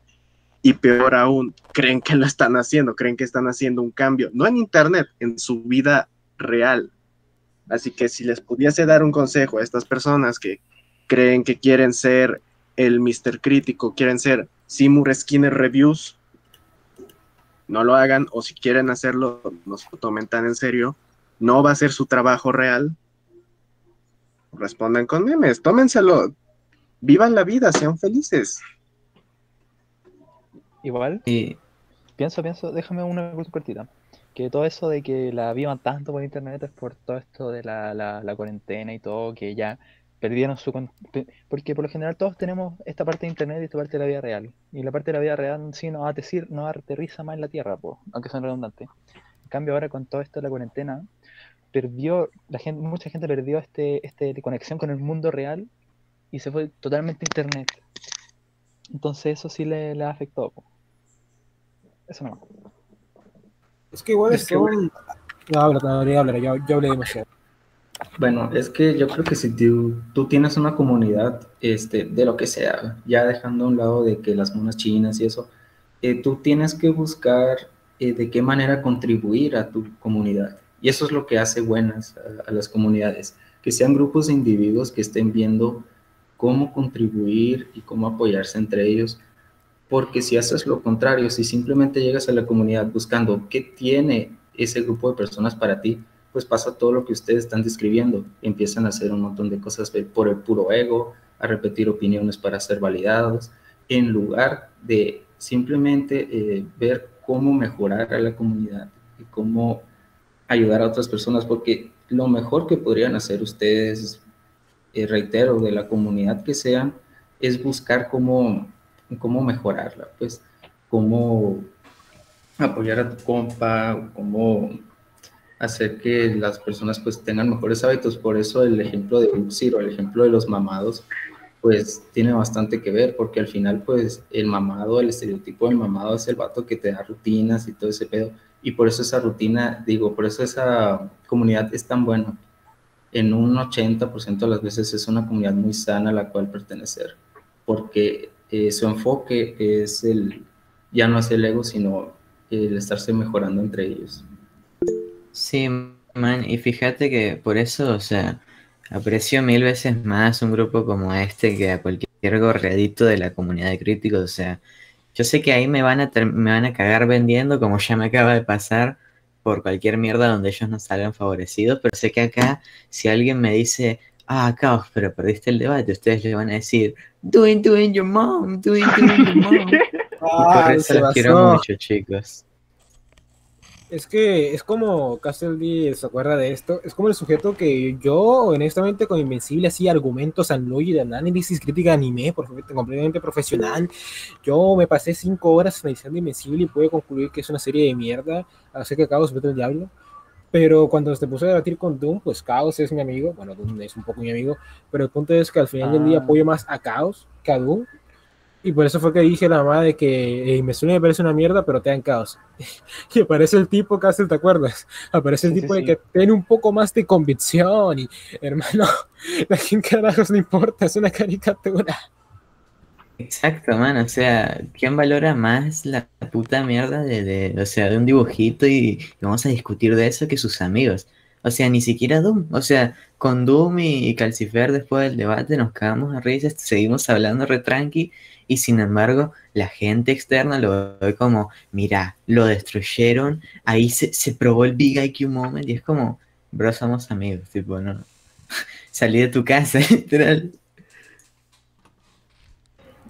Y peor aún, creen que lo están haciendo, creen que están haciendo un cambio, no en Internet, en su vida real. Así que si les pudiese dar un consejo a estas personas que creen que quieren ser el Mr. Crítico, quieren ser Seymour Skinner Reviews, no lo hagan, o si quieren hacerlo, no se tomen tan en serio, no va a ser su trabajo real. Respondan con memes, tómenselo, vivan la vida, sean felices. Igual. Y pienso, pienso, déjame una cosa cortita. Que todo eso de que la vivan tanto por internet es por todo esto de la, la, la cuarentena y todo, que ya perdieron su... Porque por lo general todos tenemos esta parte de internet y esta parte de la vida real. Y la parte de la vida real sí nos, aterri- nos aterriza más en la tierra, po, aunque son redundantes. En cambio ahora con todo esto de la cuarentena, perdió, la gente, mucha gente perdió este, este de conexión con el mundo real y se fue totalmente a internet. Entonces eso sí le, le afectó. po. Eso no. Es que igual Es es que, un... No, habla, no, habla, habla, yo, yo hablé demasiado. Bueno, es que yo creo que si tú, tú tienes una comunidad este, de lo que sea, ya dejando a un lado de que las monas chinas y eso, eh, tú tienes que buscar eh, de qué manera contribuir a tu comunidad. Y eso es lo que hace buenas a, a las comunidades, que sean grupos de individuos que estén viendo cómo contribuir y cómo apoyarse entre ellos. Porque si haces lo contrario, si simplemente llegas a la comunidad buscando qué tiene ese grupo de personas para ti, pues pasa todo lo que ustedes están describiendo. Empiezan a hacer un montón de cosas por el puro ego, a repetir opiniones para ser validados, en lugar de simplemente eh, ver cómo mejorar a la comunidad y cómo ayudar a otras personas, porque lo mejor que podrían hacer ustedes, eh, reitero, de la comunidad que sean, es buscar cómo, cómo mejorarla, pues cómo apoyar a tu compa, cómo hacer que las personas pues tengan mejores hábitos. Por eso el ejemplo de Ciro, el ejemplo de los mamados, pues tiene bastante que ver, porque al final pues el mamado, el estereotipo del mamado es el vato que te da rutinas y todo ese pedo. Y por eso esa rutina, digo, por eso esa comunidad es tan buena. En un 80% de las veces es una comunidad muy sana a la cual pertenecer, porque eh, su enfoque es el, ya no es el ego, sino el estarse mejorando entre ellos. Sí, man, y fíjate que por eso, o sea, aprecio mil veces más un grupo como este que a cualquier gorreadito de la comunidad de críticos, o sea, yo sé que ahí me van a me van a cagar vendiendo, como ya me acaba de pasar, por cualquier mierda donde ellos no salgan favorecidos, pero sé que acá, si alguien me dice, ah, caos, pero perdiste el debate, ustedes le van a decir, doing, doing your mom, doing, doing your mom. Y [LAUGHS] por eso los quiero mucho, chicos. Es que es como Castle D se acuerda de esto. Es como el sujeto que yo, honestamente, con Invencible, hacía argumentos al y de análisis, crítica de anime, por supuesto, completamente profesional. Yo me pasé cinco horas analizando Invencible y pude concluir que es una serie de mierda. Así que Caos vete al diablo. Pero cuando se puso a debatir con Doom, pues Caos es mi amigo. Bueno, Doom es un poco mi amigo. Pero el punto es que al final del día Ah. apoyo más a Caos que a Doom. Y por eso fue que dije la mamá de que eh, Invencible me parece una mierda, pero te dan Caos. [LAUGHS] Y aparece el tipo, Castle, ¿te acuerdas? Aparece el Sí, sí, tipo de sí. que tiene un poco más de convicción y, hermano, [LAUGHS] a quién carajos le importa, es una caricatura. Exacto, man, o sea, ¿quién valora más la puta mierda de, o sea, de un dibujito y, vamos a discutir de eso que sus amigos? O sea, ni siquiera Doom, o sea, con Doom y, y Calcifer después del debate nos cagamos a risas, seguimos hablando re tranqui y sin embargo la gente externa lo ve como, mira, lo destruyeron, ahí se, se probó el Big IQ Moment y es como, bro, somos amigos, tipo, no, [LAUGHS] salí de tu casa, [LAUGHS] literal.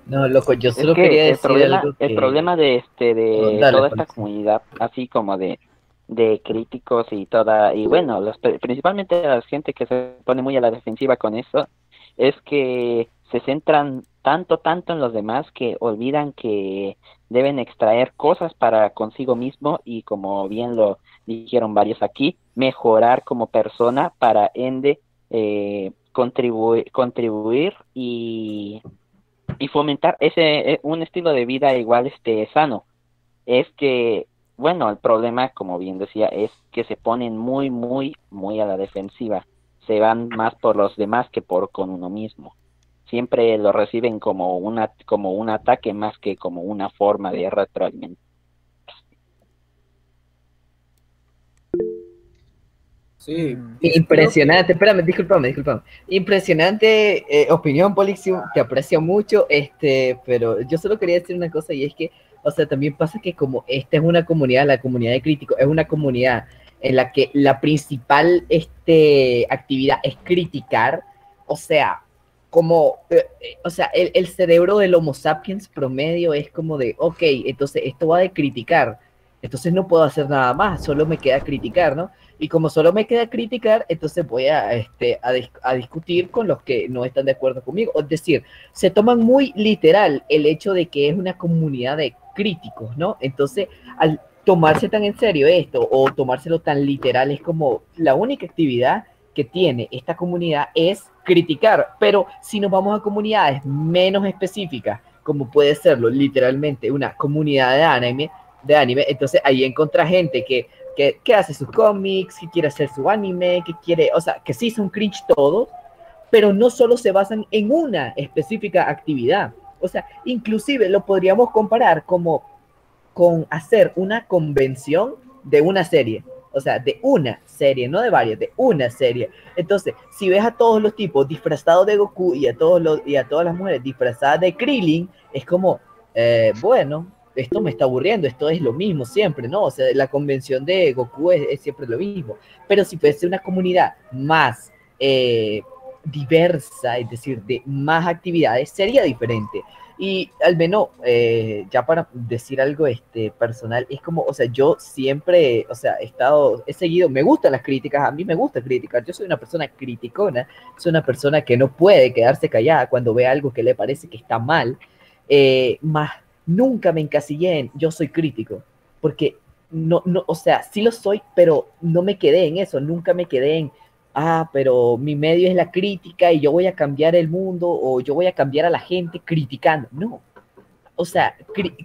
No, loco, yo Es solo que quería el decir problema, algo el problema de este de Oh, dale, toda esta comunidad, así como de de críticos y toda y bueno, los, principalmente la gente que se pone muy a la defensiva con eso, es que se centran tanto tanto en los demás que olvidan que deben extraer cosas para consigo mismo y como bien lo dijeron varios aquí, mejorar como persona para ende eh, contribuir contribuir y fomentar ese eh, un estilo de vida igual este sano. Es que bueno el problema como bien decía es que se ponen muy muy muy a la defensiva. Se van más por los demás que por con uno mismo. Siempre lo reciben como una como un ataque más que como una forma de retroalimentar Sí. Impresionante, espérame, discúlpame, discúlpame. Impresionante eh, opinión, Polixium, te aprecio mucho, este, pero yo solo quería decir una cosa y es que, o sea, también pasa que como esta es una comunidad, la comunidad de críticos, es una comunidad en la que la principal este, actividad es criticar, o sea, como, eh, eh, o sea, el, el cerebro del Homo sapiens promedio es como de, ok, entonces esto va de criticar, entonces no puedo hacer nada más, solo me queda criticar, ¿no? Y como solo me queda criticar, entonces voy a, este, a, dis- a discutir con los que no están de acuerdo conmigo. Es decir, se toman muy literal el hecho de que es una comunidad de críticos, ¿no? Entonces, al tomarse tan en serio esto o tomárselo tan literal, es como la única actividad que tiene esta comunidad es criticar. Pero si nos vamos a comunidades menos específicas, como puede serlo literalmente una comunidad de anime, de anime, entonces ahí encuentra gente que, que, que hace sus cómics, que quiere hacer su anime, que quiere, o sea, que sí son cringe todos, pero no solo se basan en una específica actividad. O sea, inclusive lo podríamos comparar como con hacer una convención de una serie. O sea, de una serie, no de varias, de una serie. Entonces, si ves a todos los tipos disfrazados de Goku y a, todos los, y a todas las mujeres disfrazadas de Krillin, es como, eh, bueno, esto me está aburriendo, esto es lo mismo siempre, ¿no? O sea, la convención de Goku es, siempre lo mismo. Pero si fuese una comunidad más eh, diversa, es decir, de más actividades, sería diferente. Y al menos, eh, ya para decir algo este, personal, es como, o sea, yo siempre, o sea, he estado, he seguido, me gustan las críticas, a mí me gusta criticar, yo soy una persona criticona, soy una persona que no puede quedarse callada cuando ve algo que le parece que está mal, eh, más nunca me encasillé en yo soy crítico, porque no, no, o sea, sí lo soy, pero no me quedé en eso, nunca me quedé en, ah, pero mi medio es la crítica y yo voy a cambiar el mundo o yo voy a cambiar a la gente criticando. No, o sea,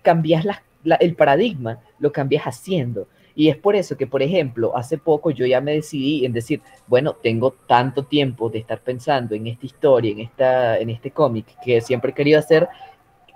cambias la- la- el paradigma, lo cambias haciendo. Y es por eso que, por ejemplo, hace poco yo ya me decidí en decir, bueno, tengo tanto tiempo de estar pensando en esta historia, en, esta, en este cómic que siempre he querido hacer,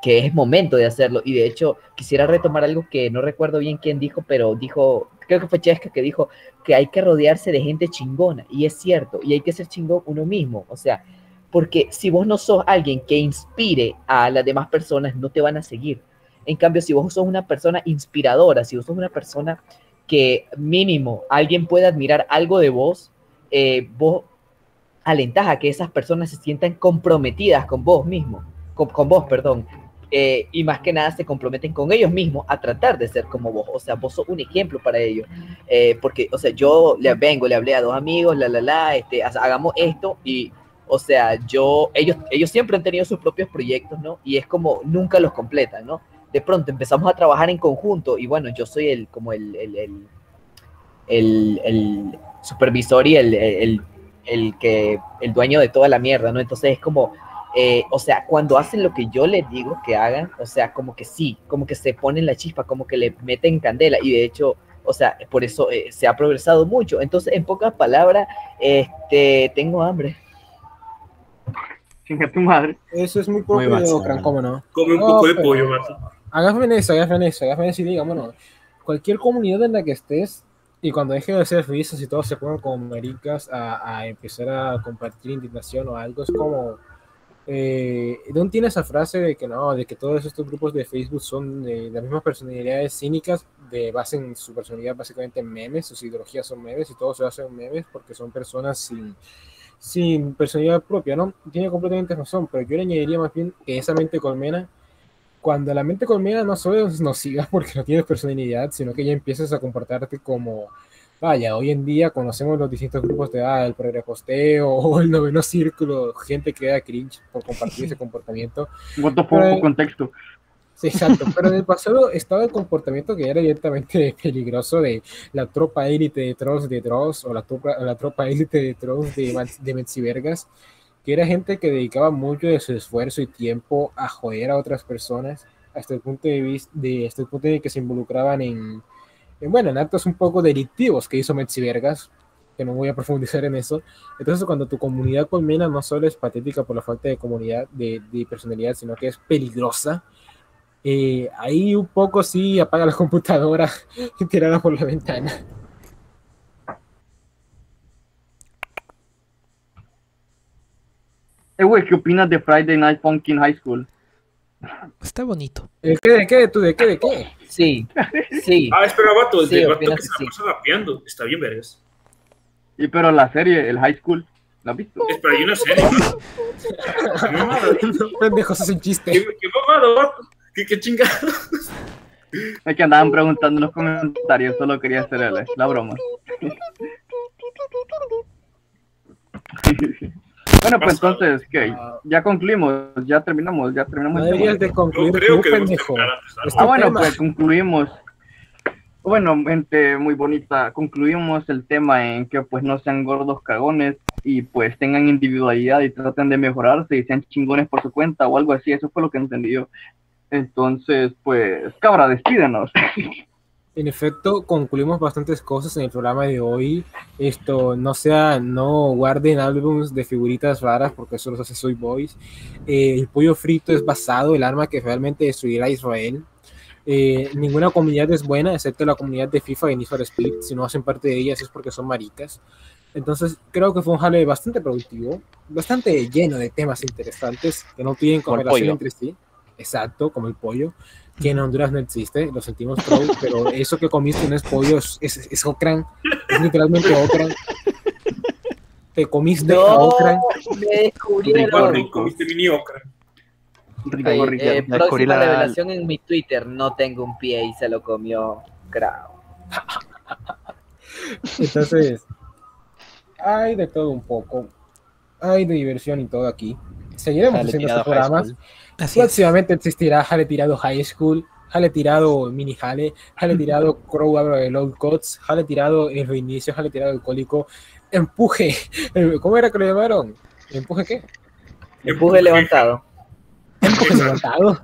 que es momento de hacerlo. Y de hecho, quisiera retomar algo que no recuerdo bien quién dijo, pero dijo, creo que fue Chesca que dijo que hay que rodearse de gente chingona. Y es cierto, y hay que ser chingón uno mismo. O sea, porque si vos no sos alguien que inspire a las demás personas, no te van a seguir. En cambio, si vos sos una persona inspiradora, si vos sos una persona que mínimo alguien puede admirar algo de vos, eh, vos alentás a que esas personas se sientan comprometidas con vos mismo, con, con vos, perdón, eh, y más que nada se comprometen con ellos mismos a tratar de ser como vos, o sea, vos sos un ejemplo para ellos, Eh, porque, o sea, yo le vengo, le hablé a dos amigos, la, la, la, este, ha- hagamos esto y, o sea, yo, ellos, ellos siempre han tenido sus propios proyectos, ¿no? Y es como nunca los completan, ¿no? De pronto empezamos a trabajar en conjunto y bueno, yo soy el, como el, el, el, el, el supervisor y el, el, el que, el dueño de toda la mierda, ¿no? Entonces es como, eh, o sea, cuando hacen lo que yo les digo que hagan, o sea, como que sí, como que se ponen la chispa, como que le meten candela y de hecho, o sea, por eso eh, se ha progresado mucho. Entonces, en pocas palabras, este, tengo hambre. Chinga tu madre. Eso es muy propio de basado. Ocran, ¿cómo no? Come un No, poco de pero- pollo, mato. Hagas eso, hagas eso, hagas eso y diga, bueno, cualquier comunidad en la que estés y cuando dejen de ser felices y todos se pongan como maricas a, a empezar a compartir indignación o algo, es como, eh, ¿no tiene esa frase de que no, de que todos estos grupos de Facebook son de las mismas personalidades cínicas, de basen su personalidad básicamente en memes, sus ideologías son memes y todos se hacen memes porque son personas sin, sin personalidad propia, ¿no? Tiene completamente razón, pero yo le añadiría más bien que esa mente colmena cuando la mente colmena no solo es nociva [LAUGHS] porque no tienes personalidad, sino que ya empiezas a comportarte como, vaya, hoy en día conocemos los distintos grupos de, ah, el progreposteo [LAUGHS] o el noveno círculo, gente que da cringe por compartir ese [LAUGHS] comportamiento. Fuck, Pero- contexto. Sí, exacto, pero en el [LAUGHS] pasado estaba el comportamiento que era directamente peligroso de la tropa élite de trolls de Dross o la tropa, la tropa élite de trolls de, de Mencivergas, que era gente que dedicaba mucho de su esfuerzo y tiempo a joder a otras personas, hasta el punto de vista de, hasta el punto de que se involucraban en, bueno, en actos un poco delictivos que hizo Mencivergas, que no voy a [LAUGHS] profundizar en eso. Entonces, cuando tu comunidad colmena no solo es patética por la falta de comunidad, de, personalidad, sino que es peligrosa, eh, ahí un poco sí apaga la [LAUGHS] computadora y tirarla por la ventana. Eh, güey, ¿qué opinas de Friday Night Funkin' High School? Está bonito. ¿De qué? ¿De qué? ¿Tú de qué? ¿De qué? Sí, sí. [LAUGHS] Ah, espera, vato, el Sí, vato que que está sí. pasando rapeando. Está bien, vergas. Y pero la serie, el High School. ¿La has visto? Espera, hay una serie. [LAUGHS] Qué. Pendejos, es un chiste. Qué, qué mamada, vato. Qué. [LAUGHS] Es que andaban preguntando en los comentarios, solo quería hacer el- la broma. Bueno, pues entonces, ¿qué? Ya concluimos, ya terminamos, ya terminamos. No el tema. deberías de concluir creo tú, que debemos pendejo. terminar antes, ¿no? Es Ah, bueno, tema. pues concluimos. Bueno, gente muy bonita, concluimos el tema en que pues no sean gordos cagones y pues tengan individualidad y traten de mejorarse y sean chingones por su cuenta o algo así, eso fue lo que entendí yo. Entonces, pues, cabra, despídenos. [LAUGHS] En efecto, concluimos bastantes cosas en el programa de hoy. Esto, no sea, no guarden álbums de figuritas raras porque eso los hace Soy Boys. Eh, el pollo frito es basado, el arma que realmente destruirá a Israel. Eh, ninguna comunidad es buena, excepto la comunidad de FIFA y Need for Speed. Si no hacen parte de ellas es porque son maricas. Entonces, creo que fue un jale bastante productivo, bastante lleno de temas interesantes que no tienen correlación entre sí. Exacto, como el pollo que en Honduras no existe, lo sentimos [LAUGHS] pero eso que comiste no es pollo, es, es, es ocran, es literalmente ocran. Te comiste a No, ocran. me Rico, descubrieron. rico. Viste mini ocra. Rico, eh, próxima la- revelación en mi Twitter, no tengo un pie y se lo comió Grau. Entonces, hay de todo un poco, hay de diversión y todo aquí. Seguiremos haciendo estos programas. school. Así es. Próximamente existirá Jale Tirado High School, Jale Tirado Mini Jale, Jale Tirado Crow de Low Cuts, Jale Tirado El Reinicio, Jale Tirado Alcohólico, Empuje. [LAUGHS] ¿Cómo era que lo llamaron? ¿Empuje qué? Empuje levantado. Empuje levantado.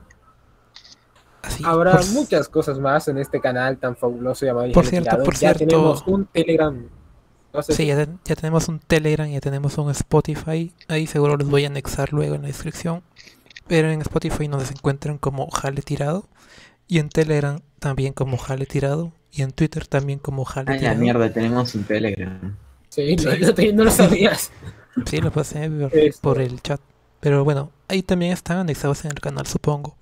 Así, Habrá por- muchas cosas más en este canal tan fabuloso llamado Por cierto, Tirado. por ya cierto. tenemos un Telegram. No sé Sí, si- ya, ten- ya tenemos un Telegram, ya tenemos un Spotify. Ahí seguro los voy a anexar luego en la descripción. Pero en Spotify nos encuentran como Jale Tirado. Y en Telegram también como Jale Tirado. Y en Twitter también como Jale Ay, la Tirado. mierda, tenemos un Telegram. Sí, no, lo sabías. [LAUGHS] Sí, lo pasé por, Este. por el chat. Pero bueno, ahí también están anexados en el canal, supongo.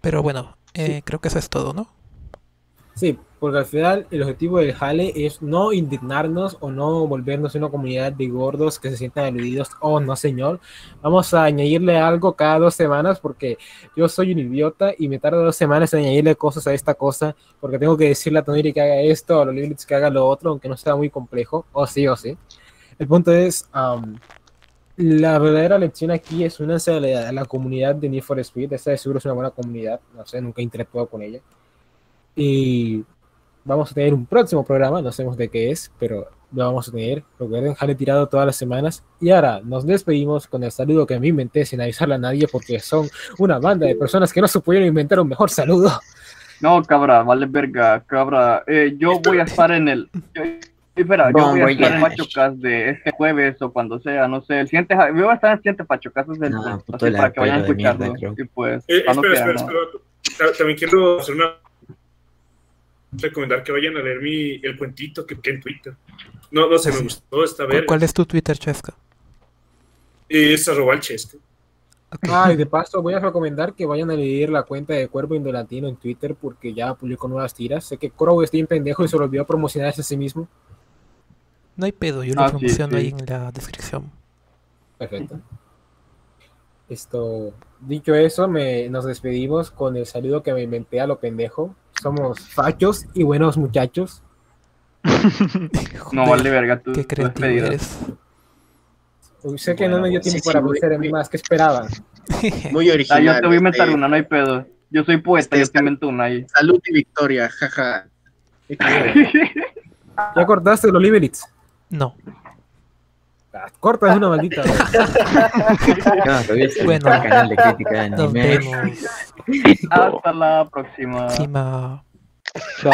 Pero bueno, eh, creo que eso es todo, ¿no? Sí, porque al final el objetivo del jale es no indignarnos o no volvernos una comunidad de gordos que se sientan aludidos. Oh, no, señor. Vamos a añadirle algo cada dos semanas porque yo soy un idiota y me tardo dos semanas en añadirle cosas a esta cosa porque tengo que decirle a Toniri que haga esto, a los Liblitz que haga lo otro, aunque no sea muy complejo. O sí, o sí. El punto es, am, la verdadera lección aquí es unirse a la, la comunidad de Need for Speed. Esta de seguro es una buena comunidad. No sé, nunca interactuado con ella. Y vamos a tener un próximo programa, no sabemos de qué es, pero lo vamos a tener. Recuerden, jale tirado todas las semanas. Y ahora nos despedimos con el saludo que me inventé sin avisarle a nadie porque son una banda de personas que no se pudieron inventar un mejor saludo. No, cabra, vale verga, cabra. Eh, yo voy a estar en el. yo- espera, yo voy a estar en. Pachocas de este jueves o cuando sea, no sé. El siguiente, yo voy a estar en el siguiente Pachocas del No, así para que vayan a escucharlo. Y pues, Eh, espera, espera, espera. Ta- También quiero hacer una. Recomendar que vayan a leer mi, el cuentito que que en Twitter. No, no sé, me gustó esta ¿Cuál, vez. cuál es tu Twitter, Chesca? Es arroba el chesco. Ah, y de paso voy a recomendar que vayan a leer la cuenta de Cuerpo Indolatino en Twitter porque ya publicó nuevas tiras. Sé que Crow está bien pendejo y se lo olvidó promocionarse a sí mismo. No hay pedo, yo lo Ah, sí, promociono sí. ahí en la descripción. Perfecto. Esto, dicho eso, me, nos despedimos con el saludo que me inventé a lo pendejo. Somos fachos y buenos muchachos. [LAUGHS] No vale verga, tú. Qué creativo eres. Uy, sé que Bueno, no me dio tiempo sí, para sí, pensar en muy- más que esperaban. [LAUGHS] Muy Ah, original. yo te voy a inventar este, una, no hay pedo. Yo soy poeta, este, yo te invento una ahí. Salud y victoria, jaja. [LAUGHS] ¿Ya cortaste los Liberits? No. Ah, corta, es una maldita. [LAUGHS] [LAUGHS] No, es Bueno, el canal de crítica de Nos anime. vemos. Hasta la próxima. Encima. Chao.